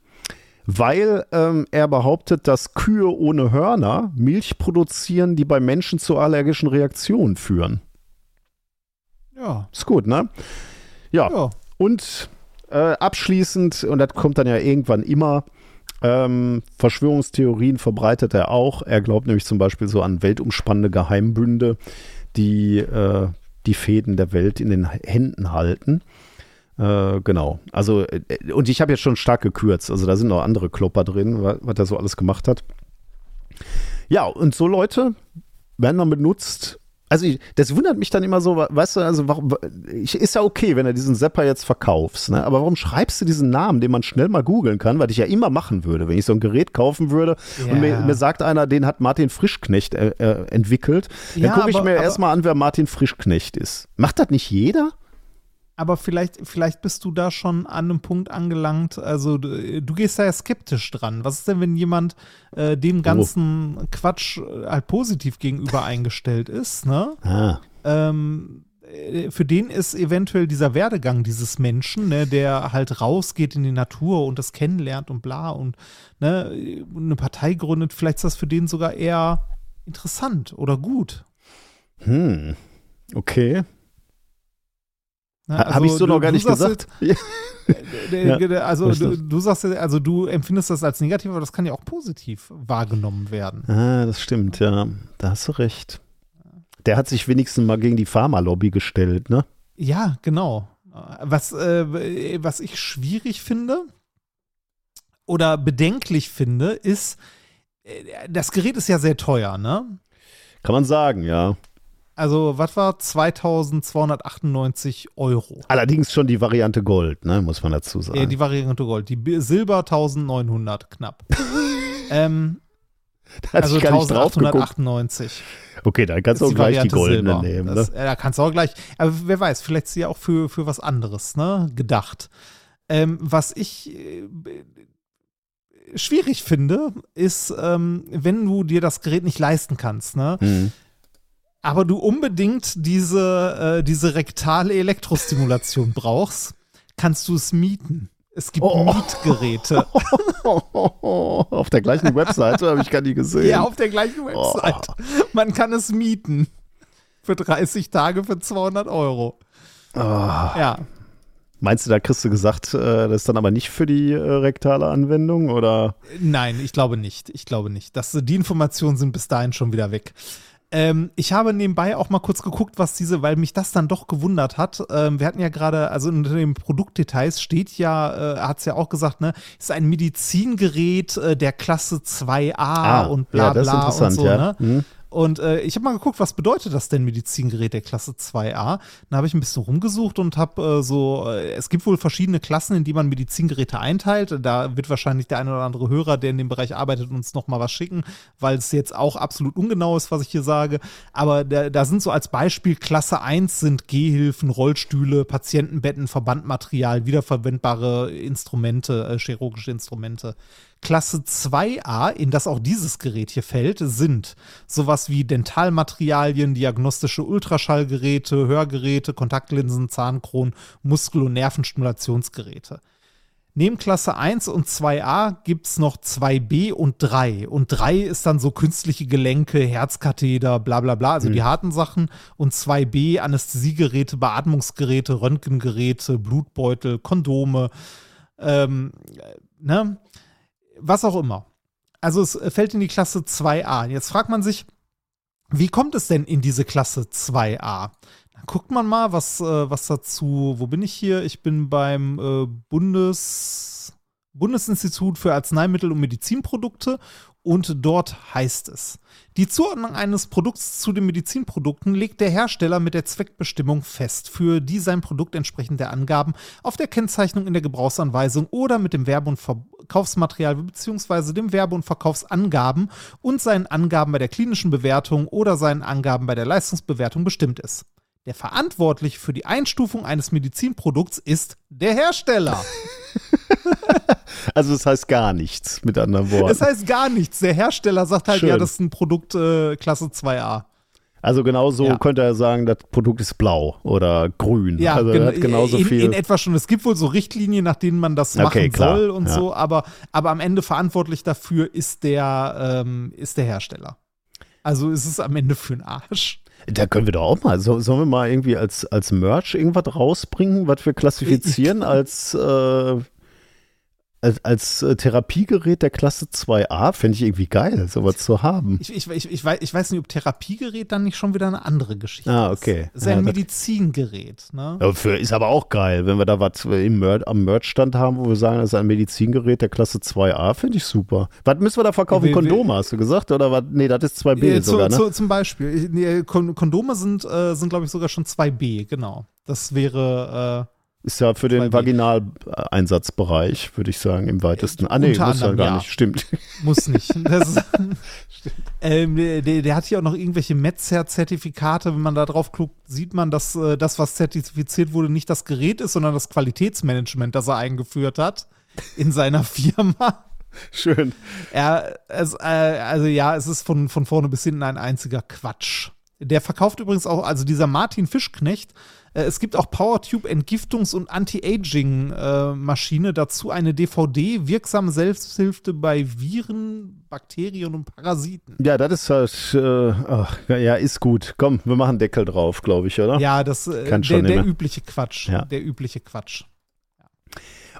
Speaker 1: Weil ähm, er behauptet, dass Kühe ohne Hörner Milch produzieren, die bei Menschen zu allergischen Reaktionen führen.
Speaker 2: Ja.
Speaker 1: Ist gut, ne? Ja. ja. Und äh, abschließend, und das kommt dann ja irgendwann immer, ähm, Verschwörungstheorien verbreitet er auch. Er glaubt nämlich zum Beispiel so an weltumspannende Geheimbünde, die äh, die Fäden der Welt in den Händen halten. Äh, genau. Also, äh, und ich habe jetzt schon stark gekürzt. Also, da sind noch andere Klopper drin, was, was er so alles gemacht hat. Ja, und so Leute werden dann benutzt. Also, ich, das wundert mich dann immer so, weißt du, also, warum, ich, ist ja okay, wenn du diesen Zapper jetzt verkaufst, ne? aber warum schreibst du diesen Namen, den man schnell mal googeln kann, weil ich ja immer machen würde, wenn ich so ein Gerät kaufen würde ja. und mir, mir, sagt einer, den hat Martin Frischknecht äh, äh, entwickelt, dann ja, gucke ich mir erstmal an, wer Martin Frischknecht ist. Macht das nicht jeder?
Speaker 2: Aber vielleicht, vielleicht bist du da schon an einem Punkt angelangt. Also du, du gehst da ja skeptisch dran. Was ist denn, wenn jemand äh, dem oh. ganzen oh. Quatsch äh, halt positiv gegenüber eingestellt ist? Ne? Ah. Ähm, äh, für den ist eventuell dieser Werdegang dieses Menschen, ne, der halt rausgeht in die Natur und das kennenlernt und bla und ne, eine Partei gründet, vielleicht ist das für den sogar eher interessant oder gut.
Speaker 1: Hm, okay. Also, Habe ich so du, noch gar nicht gesagt. Jetzt,
Speaker 2: ja, also du, du, sagst, also du empfindest das als negativ, aber das kann ja auch positiv wahrgenommen werden.
Speaker 1: Ah, das stimmt, ja. Da hast du recht. Der hat sich wenigstens mal gegen die Pharmalobby gestellt, ne?
Speaker 2: Ja, genau. Was, äh, was ich schwierig finde oder bedenklich finde, ist, äh, das Gerät ist ja sehr teuer, ne?
Speaker 1: Kann man sagen, ja.
Speaker 2: Also, was war 2298 Euro?
Speaker 1: Allerdings schon die Variante Gold, ne, muss man dazu sagen. Ja,
Speaker 2: die Variante Gold. Die Silber 1900 knapp. ähm, also 1898.
Speaker 1: Okay, dann kannst du auch gleich die goldene Silber. nehmen. Das,
Speaker 2: ne? Da kannst du auch gleich, aber wer weiß, vielleicht ist sie auch für, für was anderes ne, gedacht. Ähm, was ich äh, schwierig finde, ist, ähm, wenn du dir das Gerät nicht leisten kannst, ne? Mhm aber du unbedingt diese, äh, diese rektale Elektrostimulation brauchst, kannst du es mieten. Es gibt oh. Mietgeräte.
Speaker 1: auf der gleichen Webseite habe ich gar nicht gesehen.
Speaker 2: Ja, auf der gleichen Webseite. Oh. Man kann es mieten. Für 30 Tage für 200 Euro.
Speaker 1: Oh. Ja. Meinst du, da kriegst du gesagt, äh, das ist dann aber nicht für die äh, rektale Anwendung oder?
Speaker 2: Nein, ich glaube nicht. Ich glaube nicht. Das, die Informationen sind bis dahin schon wieder weg. Ähm, ich habe nebenbei auch mal kurz geguckt, was diese, weil mich das dann doch gewundert hat. Ähm, wir hatten ja gerade, also unter den Produktdetails steht ja, äh, hat es ja auch gesagt, ne, ist ein Medizingerät äh, der Klasse 2a ah, und bla bla ja, und so, ja. ne? Mhm. Und äh, ich habe mal geguckt, was bedeutet das denn Medizingerät der Klasse 2a? Dann habe ich ein bisschen rumgesucht und habe äh, so, äh, es gibt wohl verschiedene Klassen, in die man Medizingeräte einteilt. Da wird wahrscheinlich der eine oder andere Hörer, der in dem Bereich arbeitet, uns nochmal was schicken, weil es jetzt auch absolut ungenau ist, was ich hier sage. Aber da, da sind so als Beispiel Klasse 1 sind Gehhilfen, Rollstühle, Patientenbetten, Verbandmaterial, wiederverwendbare Instrumente, äh, chirurgische Instrumente. Klasse 2a, in das auch dieses Gerät hier fällt, sind sowas wie Dentalmaterialien, diagnostische Ultraschallgeräte, Hörgeräte, Kontaktlinsen, Zahnkronen, Muskel- und Nervenstimulationsgeräte. Neben Klasse 1 und 2a gibt es noch 2b und 3. Und 3 ist dann so künstliche Gelenke, Herzkatheter, bla bla bla, also mhm. die harten Sachen. Und 2b Anästhesiegeräte, Beatmungsgeräte, Röntgengeräte, Blutbeutel, Kondome. Ähm, ne? Was auch immer. Also es fällt in die Klasse 2a. Jetzt fragt man sich, wie kommt es denn in diese Klasse 2a? Dann guckt man mal, was, äh, was dazu, wo bin ich hier? Ich bin beim äh, Bundes, Bundesinstitut für Arzneimittel und Medizinprodukte und dort heißt es, die Zuordnung eines Produkts zu den Medizinprodukten legt der Hersteller mit der Zweckbestimmung fest, für die sein Produkt entsprechend der Angaben auf der Kennzeichnung in der Gebrauchsanweisung oder mit dem Werbe- und Verkaufsmaterial bzw. dem Werbe- und Verkaufsangaben und seinen Angaben bei der klinischen Bewertung oder seinen Angaben bei der Leistungsbewertung bestimmt ist. Der Verantwortliche für die Einstufung eines Medizinprodukts ist der Hersteller.
Speaker 1: also das heißt gar nichts, mit anderen Worten.
Speaker 2: Es heißt gar nichts. Der Hersteller sagt halt, Schön. ja, das ist ein Produkt äh, Klasse 2a.
Speaker 1: Also genauso ja. könnte er sagen, das Produkt ist blau oder grün.
Speaker 2: Ja,
Speaker 1: also
Speaker 2: gen hat genauso in, viel. In etwa schon. Es gibt wohl so Richtlinien, nach denen man das okay, machen klar. soll und ja. so, aber, aber am Ende verantwortlich dafür ist der, ähm, ist der Hersteller. Also ist es am Ende für den Arsch.
Speaker 1: Da können wir doch auch mal, so, sollen wir mal irgendwie als, als Merch irgendwas rausbringen, was wir klassifizieren als äh, als, als äh, Therapiegerät der Klasse 2a fände ich irgendwie geil, sowas zu haben.
Speaker 2: Ich, ich, ich, ich, weiß, ich weiß nicht, ob Therapiegerät dann nicht schon wieder eine andere Geschichte
Speaker 1: ah, okay.
Speaker 2: ist. Das ist ein ja, Medizingerät. Ne?
Speaker 1: Dafür ist aber auch geil, wenn wir da was im Mer am Merchstand haben, wo wir sagen, das ist ein Medizingerät der Klasse 2a, finde ich super. Was müssen wir da verkaufen? Wie, Kondome, hast du gesagt? Oder was? Nee, das ist 2b
Speaker 2: äh,
Speaker 1: sogar,
Speaker 2: zu,
Speaker 1: ne?
Speaker 2: zum Beispiel. Nee, Kondome sind, äh, sind glaube ich, sogar schon 2b, genau. Das wäre äh,
Speaker 1: ist ja für den Vaginaleinsatzbereich, würde ich sagen, im weitesten. Ah, nee, muss ja gar ja. nicht, stimmt.
Speaker 2: Muss nicht. Ist, ähm, der, der, hat hier auch noch irgendwelche Metzger-Zertifikate. Wenn man da drauf guckt, sieht man, dass äh, das, was zertifiziert wurde, nicht das Gerät ist, sondern das Qualitätsmanagement, das er eingeführt hat in seiner Firma.
Speaker 1: Schön.
Speaker 2: Er, es, äh, also ja, es ist von, von vorne bis hinten ein einziger Quatsch. Der verkauft übrigens auch, also dieser Martin Fischknecht, es gibt auch PowerTube Entgiftungs- und Anti-Aging-Maschine, äh, dazu eine DVD, wirksame Selbsthilfe bei Viren, Bakterien und Parasiten.
Speaker 1: Ja, das ist halt, äh, ach, ja, ist gut. Komm, wir machen Deckel drauf, glaube ich, oder?
Speaker 2: Ja, das äh, Kann der, der übliche Quatsch. Ja. Der übliche Quatsch.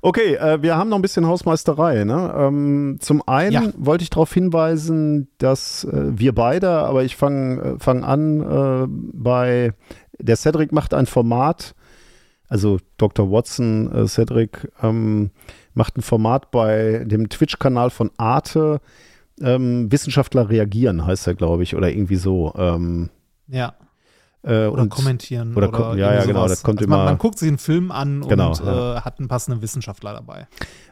Speaker 1: Okay, äh, wir haben noch ein bisschen Hausmeisterei. Ne? Ähm, zum einen ja. wollte ich darauf hinweisen, dass äh, wir beide, aber ich fange äh, fang an äh, bei der Cedric macht ein Format, also Dr. Watson, äh, Cedric, ähm, macht ein Format bei dem Twitch-Kanal von Arte. Ähm, Wissenschaftler reagieren, heißt er, glaube ich, oder irgendwie so. Ähm,
Speaker 2: ja.
Speaker 1: Äh,
Speaker 2: oder und, kommentieren.
Speaker 1: Oder, oder ja, ja, genau. Das kommt
Speaker 2: also
Speaker 1: immer,
Speaker 2: man, man, guckt sich einen Film an genau, und ja. äh, hat einen passenden Wissenschaftler dabei.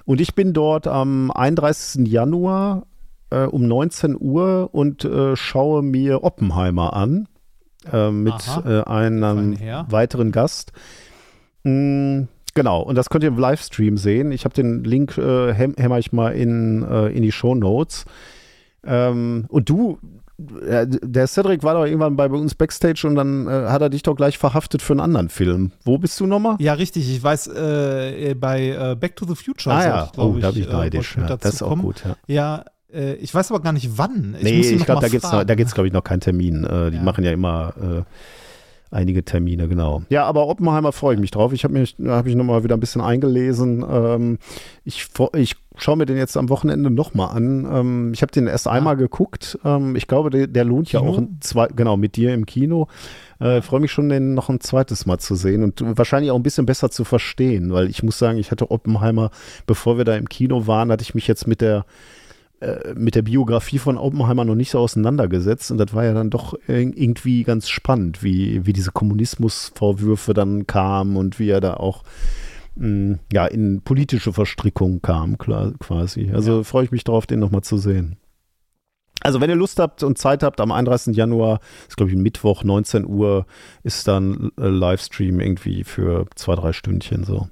Speaker 1: Und ich bin dort am 31. Januar äh, um 19 Uhr und äh, schaue mir Oppenheimer an äh, mit äh, einem weiteren Gast. Mm, genau, und das könnt ihr im Livestream sehen. Ich habe den Link, äh, hämmer ich mal in, äh, in die Show Notes. Ähm, und du, äh, der Cedric war doch irgendwann bei uns Backstage und dann äh, hat er dich doch gleich verhaftet für einen anderen Film. Wo bist du nochmal?
Speaker 2: Ja, richtig. Ich weiß, äh, bei äh, Back to the Future.
Speaker 1: Ah ja, ich, oh, da bin ich neidisch. Ja, das ist auch kommen. gut. Ja.
Speaker 2: ja, ich weiß aber gar nicht wann.
Speaker 1: Ich nee, ich glaube, da gibt es, da glaube ich, noch keinen Termin. Äh, die ja. machen ja immer äh, einige Termine, genau. Ja, aber Oppenheimer freue ich mich drauf. Ich habe mich, habe ich nochmal wieder ein bisschen eingelesen. Ähm, ich, ich schaue mir den jetzt am Wochenende nochmal an. Ähm, ich habe den erst einmal geguckt. Ähm, ich glaube, der, der lohnt Kino? ja auch zwei, genau, mit dir im Kino. Äh, freue mich schon, den noch ein zweites Mal zu sehen und wahrscheinlich auch ein bisschen besser zu verstehen, weil ich muss sagen, ich hatte Oppenheimer, bevor wir da im Kino waren, hatte ich mich jetzt mit der äh, mit der Biografie von Oppenheimer noch nicht so auseinandergesetzt und das war ja dann doch irgendwie ganz spannend, wie, wie diese Kommunismusvorwürfe dann kamen und wie er da auch mh, mm, ja, in politische Verstrickungen kam, klar, quasi. Also ja. freue ich mich darauf, den nochmal zu sehen. Also wenn ihr Lust habt und Zeit habt, am 31. Januar, ist glaube ich ein Mittwoch, 19 Uhr, ist dann äh, Livestream irgendwie für zwei, drei Stündchen so.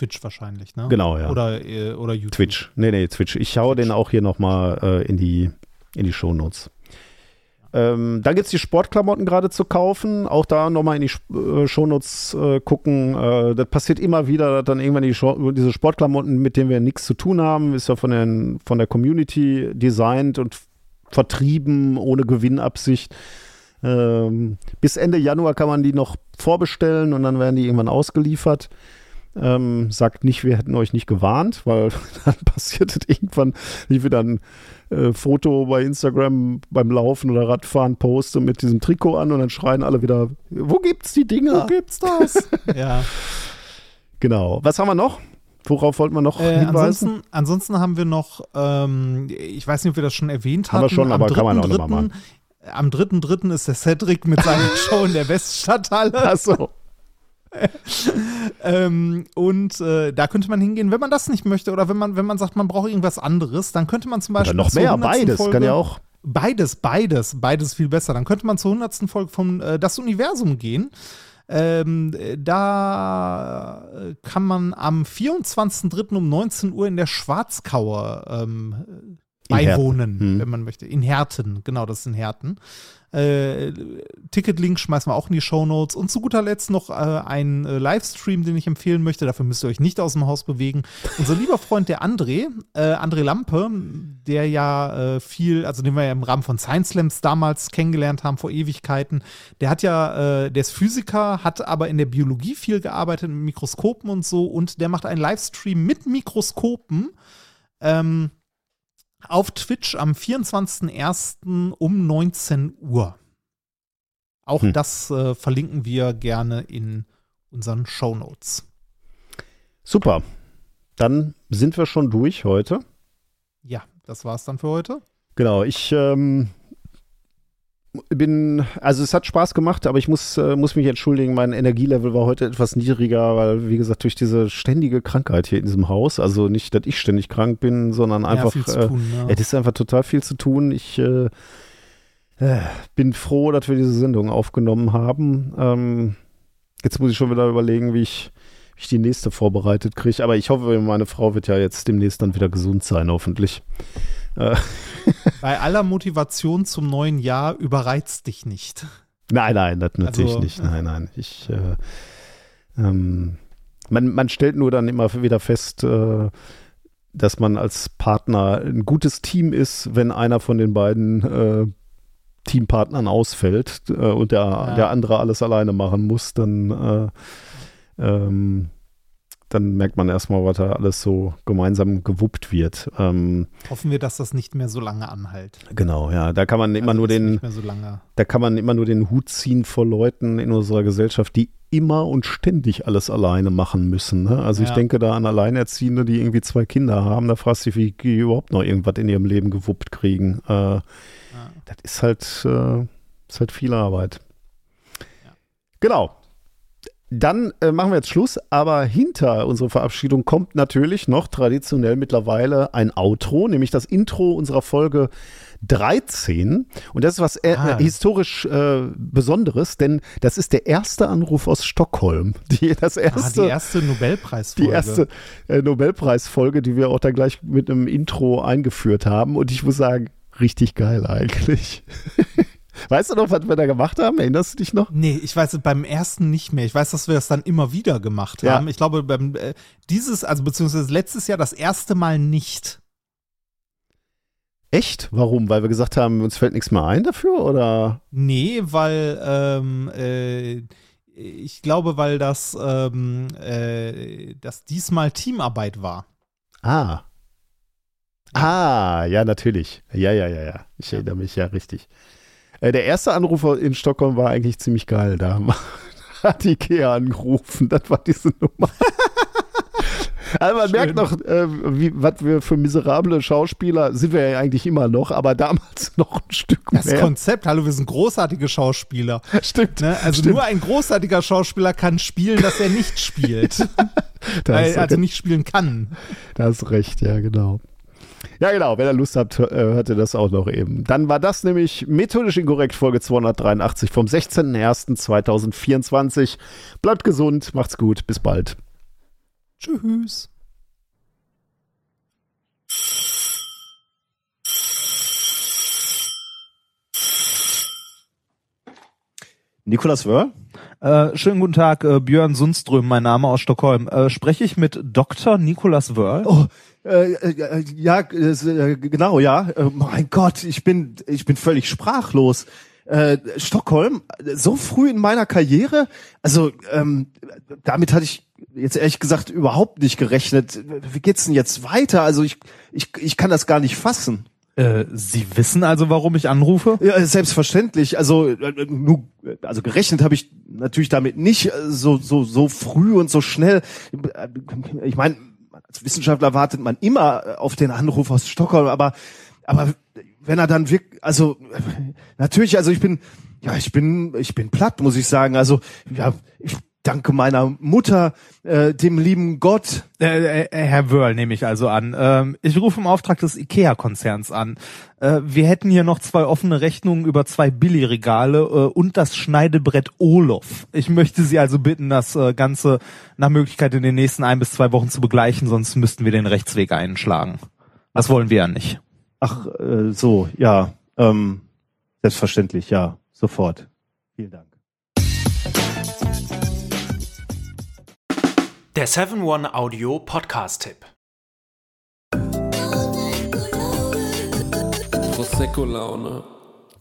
Speaker 2: Twitch wahrscheinlich, ne?
Speaker 1: Genau, ja.
Speaker 2: Oder, äh, oder YouTube.
Speaker 1: Twitch. Nee, nee, Twitch. Ich schaue den auch hier nochmal äh, in die, in die Shownotes. Ähm, dann gibt es die Sportklamotten gerade zu kaufen. Auch da nochmal in die äh, Shownotes äh, gucken. Äh, das passiert immer wieder, dass dann irgendwann die diese Sportklamotten, mit denen wir nichts zu tun haben, ist ja von, den, von der Community designt und vertrieben, ohne Gewinnabsicht. Ähm, bis Ende Januar kann man die noch vorbestellen und dann werden die irgendwann ausgeliefert. Ähm, sagt nicht, wir hätten euch nicht gewarnt, weil dann passiert es irgendwann, ich will dann äh, Foto bei Instagram beim Laufen oder Radfahren poste mit diesem Trikot an und dann schreien alle wieder, wo gibt's die Dinger?
Speaker 2: Wo gibt's das?
Speaker 1: ja. Genau. Was haben wir noch? Worauf wollten wir noch
Speaker 2: äh, ansonsten, ansonsten, haben wir noch, ähm, ich weiß nicht, ob wir das schon erwähnt haben.
Speaker 1: Haben wir schon, aber kann man auch nochmal machen.
Speaker 2: Am 3.3. ist der Cedric mit seiner Show in der Weststadthalle.
Speaker 1: Achso.
Speaker 2: ähm, und äh, da könnte man hingehen, wenn man das nicht möchte oder wenn man, wenn man sagt, man braucht irgendwas anderes, dann könnte man zum Beispiel.
Speaker 1: Oder noch mehr, beides, Folge, kann ja auch.
Speaker 2: Beides, beides, beides viel besser. Dann könnte man zur 100. Folge von äh, Das Universum gehen. Ähm, da kann man am 24.03. um 19 Uhr in der Schwarzkauer ähm, beiwohnen, hm. wenn man möchte. In Herten, genau, das ist in Herten. Äh, Ticketlink schmeißen wir auch in die Show Notes. Und zu guter Letzt noch äh, ein äh, Livestream, den ich empfehlen möchte. Dafür müsst ihr euch nicht aus dem Haus bewegen. Unser lieber Freund, der André, äh, André Lampe, der ja äh, viel, also den wir ja im Rahmen von Science Slams damals kennengelernt haben vor Ewigkeiten, der hat ja, äh, der ist Physiker, hat aber in der Biologie viel gearbeitet mit Mikroskopen und so. Und der macht einen Livestream mit Mikroskopen. Ähm, auf Twitch am 24.01. um 19 Uhr. Auch hm. das äh, verlinken wir gerne in unseren Show Notes.
Speaker 1: Super. Dann sind wir schon durch heute.
Speaker 2: Ja, das war's dann für heute.
Speaker 1: Genau, ich ähm, bin, also es hat Spaß gemacht, aber ich muss, äh, muss mich entschuldigen, mein Energielevel war heute etwas niedriger, weil, wie gesagt, durch diese ständige Krankheit hier in diesem Haus, also nicht, dass ich ständig krank bin, sondern einfach, ja, viel äh, tun, ja. es ist einfach total viel zu tun. Ich äh, äh, bin froh, dass wir diese Sendung aufgenommen haben. Ähm, jetzt muss ich schon wieder überlegen, wie ich, wie ich die nächste vorbereitet kriege, aber ich hoffe, meine Frau wird ja jetzt demnächst dann wieder gesund sein, hoffentlich.
Speaker 2: Äh. Bei aller Motivation zum neuen Jahr überreizt dich nicht.
Speaker 1: Nein, nein, das natürlich also, nicht. Nein, nein. Ich, äh, ähm, man, man stellt nur dann immer wieder fest, äh, dass man als Partner ein gutes Team ist, wenn einer von den beiden äh, Teampartnern ausfällt äh, und der, ja. der andere alles alleine machen muss, dann äh, ähm, dann merkt man erstmal, was da alles so gemeinsam gewuppt wird. Ähm,
Speaker 2: Hoffen wir, dass das nicht mehr so lange anhält.
Speaker 1: Genau, ja. Da kann man immer also nur den, so da kann man immer nur den Hut ziehen vor Leuten in unserer Gesellschaft, die immer und ständig alles alleine machen müssen. Ne? Also ja. ich denke da an Alleinerziehende, die irgendwie zwei Kinder haben. Da fragst du dich, wie die überhaupt noch irgendwas in ihrem Leben gewuppt kriegen. Äh, ja. Das ist halt, äh, ist halt viel Arbeit. Ja. Genau. Dann äh, machen wir jetzt Schluss, aber hinter unserer Verabschiedung kommt natürlich noch traditionell mittlerweile ein Outro, nämlich das Intro unserer Folge 13. Und das ist was äh, ah. historisch äh, Besonderes, denn das ist der erste Anruf aus Stockholm.
Speaker 2: Die, das erste, ah, die erste Nobelpreisfolge.
Speaker 1: Die erste äh, Nobelpreisfolge, die wir auch da gleich mit einem Intro eingeführt haben. Und ich muss sagen, richtig geil eigentlich. Weißt du noch, was wir da gemacht haben? Erinnerst du dich noch?
Speaker 2: Nee, ich weiß beim ersten nicht mehr. Ich weiß, dass wir das dann immer wieder gemacht haben. Ja. Ich glaube, beim äh, dieses, also beziehungsweise letztes Jahr das erste Mal nicht.
Speaker 1: Echt? Warum? Weil wir gesagt haben, uns fällt nichts mehr ein dafür, oder?
Speaker 2: Nee, weil ähm, äh, ich glaube, weil das, ähm, äh, das diesmal Teamarbeit war.
Speaker 1: Ah. Ah, ja, natürlich. Ja, ja, ja, ja. Ich erinnere mich ja richtig. Äh, der erste Anrufer in Stockholm war eigentlich ziemlich geil. Da hat Ikea angerufen. Das war diese Nummer. Also man Schön. merkt noch, äh, wie, was wir für miserable Schauspieler sind wir ja eigentlich immer noch, aber damals noch ein Stück
Speaker 2: mehr. Das Konzept, hallo, wir sind großartige Schauspieler.
Speaker 1: Stimmt.
Speaker 2: Ne? Also
Speaker 1: stimmt.
Speaker 2: nur ein großartiger Schauspieler kann spielen, dass er nicht spielt. Weil, also nicht spielen kann.
Speaker 1: Da hast recht, ja, genau. Ja, genau. Wenn ihr Lust habt, äh, hört ihr das auch noch eben. Dann war das nämlich methodisch inkorrekt Folge 283 vom 16.01.2024. Bleibt gesund, macht's gut, bis bald.
Speaker 2: Tschüss.
Speaker 1: Nikolas Wörl?
Speaker 2: Äh, schönen guten Tag, äh, Björn Sundström, mein Name aus Stockholm. Äh, spreche ich mit Dr. Nikolas Wörl?
Speaker 1: Oh, äh, äh, ja, äh, genau, ja. Äh, mein Gott, ich bin, ich bin völlig sprachlos. Äh, Stockholm, so früh in meiner Karriere, also ähm, damit hatte ich jetzt ehrlich gesagt überhaupt nicht gerechnet. Wie geht's denn jetzt weiter? Also ich, ich, ich kann das gar nicht fassen.
Speaker 2: Äh, Sie wissen also, warum ich anrufe?
Speaker 1: Ja, selbstverständlich. Also äh, nur, also gerechnet habe ich natürlich damit nicht so so so früh und so schnell. Ich meine,
Speaker 4: als Wissenschaftler wartet man immer äh, auf den Anruf aus Stockholm, aber, aber wenn er dann wirklich, also natürlich, also ich bin, ja, ich bin, ich bin platt, muss ich sagen. Also ja, ich danke meiner Mutter, äh, dem lieben Gott.
Speaker 2: Äh, äh, Herr Wörl nehme ich also an. Ähm, ich rufe im Auftrag des IKEA-Konzerns an. Äh, wir hätten hier noch zwei offene Rechnungen über zwei Billigregale äh, und das Schneidebrett Olof. Ich möchte Sie also bitten, das äh, Ganze nach Möglichkeit in den nächsten ein bis zwei Wochen zu begleichen, sonst müssten wir den Rechtsweg einschlagen. Das wollen wir ja nicht.
Speaker 4: Ach, äh, so, ja. Ähm, selbstverständlich, ja. Sofort. Vielen Dank.
Speaker 5: Der 7-One Audio Podcast-Tipp.
Speaker 6: Prosecco-Laune.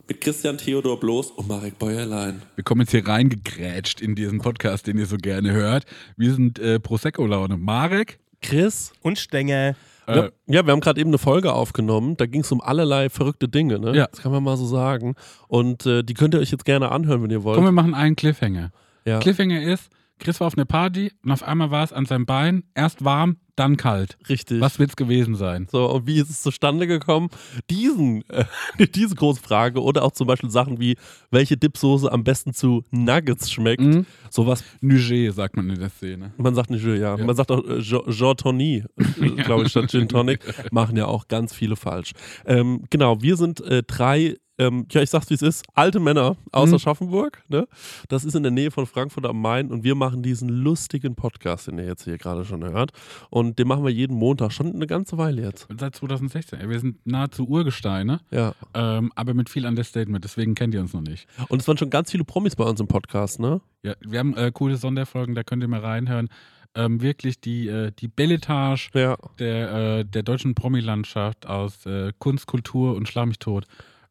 Speaker 6: Mit Christian Theodor Bloß und Marek Bäuerlein.
Speaker 7: Wir kommen jetzt hier reingegrätscht in diesen Podcast, den ihr so gerne hört. Wir sind äh, Prosecco-Laune. Marek,
Speaker 6: Chris
Speaker 2: und Stengel.
Speaker 6: Äh, ja, wir haben gerade eben eine Folge aufgenommen. Da ging es um allerlei verrückte Dinge. Ne?
Speaker 7: Ja.
Speaker 6: Das kann man mal so sagen. Und äh, die könnt ihr euch jetzt gerne anhören, wenn ihr wollt.
Speaker 7: komm, wir machen einen Cliffhanger.
Speaker 6: ja.
Speaker 7: Cliffhanger ist, Chris war auf einer Party und auf einmal war es an seinem Bein erst warm, dann kalt.
Speaker 6: Richtig.
Speaker 7: Was wird's gewesen sein?
Speaker 6: So, und wie ist es zustande gekommen? Diesen, äh, diese große Frage oder auch zum Beispiel Sachen wie, welche Dipsoße am besten zu Nuggets schmeckt.
Speaker 7: Mhm.
Speaker 6: Sowas,
Speaker 7: Nugget, sagt man in der Szene.
Speaker 6: man sagt nicht, ja.
Speaker 7: Ja.
Speaker 6: Man sagt auch äh, Jean Tony, äh, glaube ich, statt Gin Tonic. Machen ja auch ganz viele falsch. Ähm, genau, wir sind äh, drei, ähm, ja, ich sag's wie es ist, alte Männer aus
Speaker 7: Mhm.
Speaker 6: Aschaffenburg. Ne? Das ist in der Nähe von Frankfurt am Main und wir machen diesen lustigen Podcast, den ihr jetzt hier gerade schon hört. Und den machen wir jeden Montag, schon eine ganze Weile jetzt.
Speaker 7: Seit 2016. Wir sind nahezu Urgesteine,
Speaker 6: Ja.
Speaker 7: ähm, aber mit viel Understatement, deswegen kennt ihr uns noch nicht.
Speaker 6: Und es waren schon ganz viele Promis bei uns im Podcast, ne?
Speaker 7: Ja, wir haben äh, coole Sonderfolgen, da könnt ihr mal reinhören. Ähm, wirklich die, äh, die Belletage
Speaker 6: Ja.
Speaker 7: der, äh, der deutschen Promi-Landschaft aus äh, Kunst, Kultur und Schlag mich tot.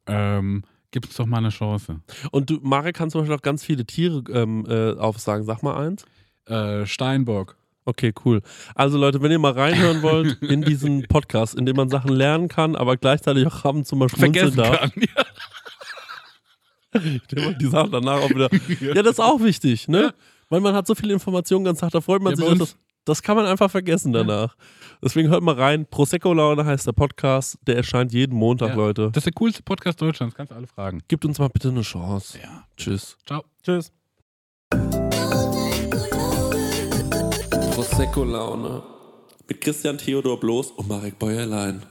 Speaker 7: Ähm, Gib uns doch mal eine Chance.
Speaker 6: Und du, Marek kann zum Beispiel auch ganz viele Tiere ähm, äh, aufsagen. Sag mal eins.
Speaker 7: Äh, Steinbock.
Speaker 6: Okay, cool. Also Leute, wenn ihr mal reinhören wollt in diesen Podcast, in dem man Sachen lernen kann, aber gleichzeitig auch haben zum Beispiel
Speaker 7: Vergessen kann.
Speaker 6: Der macht die Sachen danach auch wieder. Ja, das ist auch wichtig, ne? Weil man hat so viele Informationen ganz Tag, da freut man
Speaker 7: Ja,
Speaker 6: sich.
Speaker 7: bei uns-
Speaker 6: Das, das kann man einfach vergessen danach. Deswegen hört mal rein. Prosecco Laune heißt der Podcast. Der erscheint jeden Montag,
Speaker 7: Ja.
Speaker 6: Leute.
Speaker 7: Das ist der coolste Podcast Deutschlands, kannst du alle fragen.
Speaker 6: Gibt uns mal bitte eine Chance.
Speaker 7: Ja.
Speaker 6: Tschüss.
Speaker 7: Ciao.
Speaker 6: Tschüss.
Speaker 8: Prosecco-Laune. Mit Christian Theodor Bloß und Marek Bäuerlein.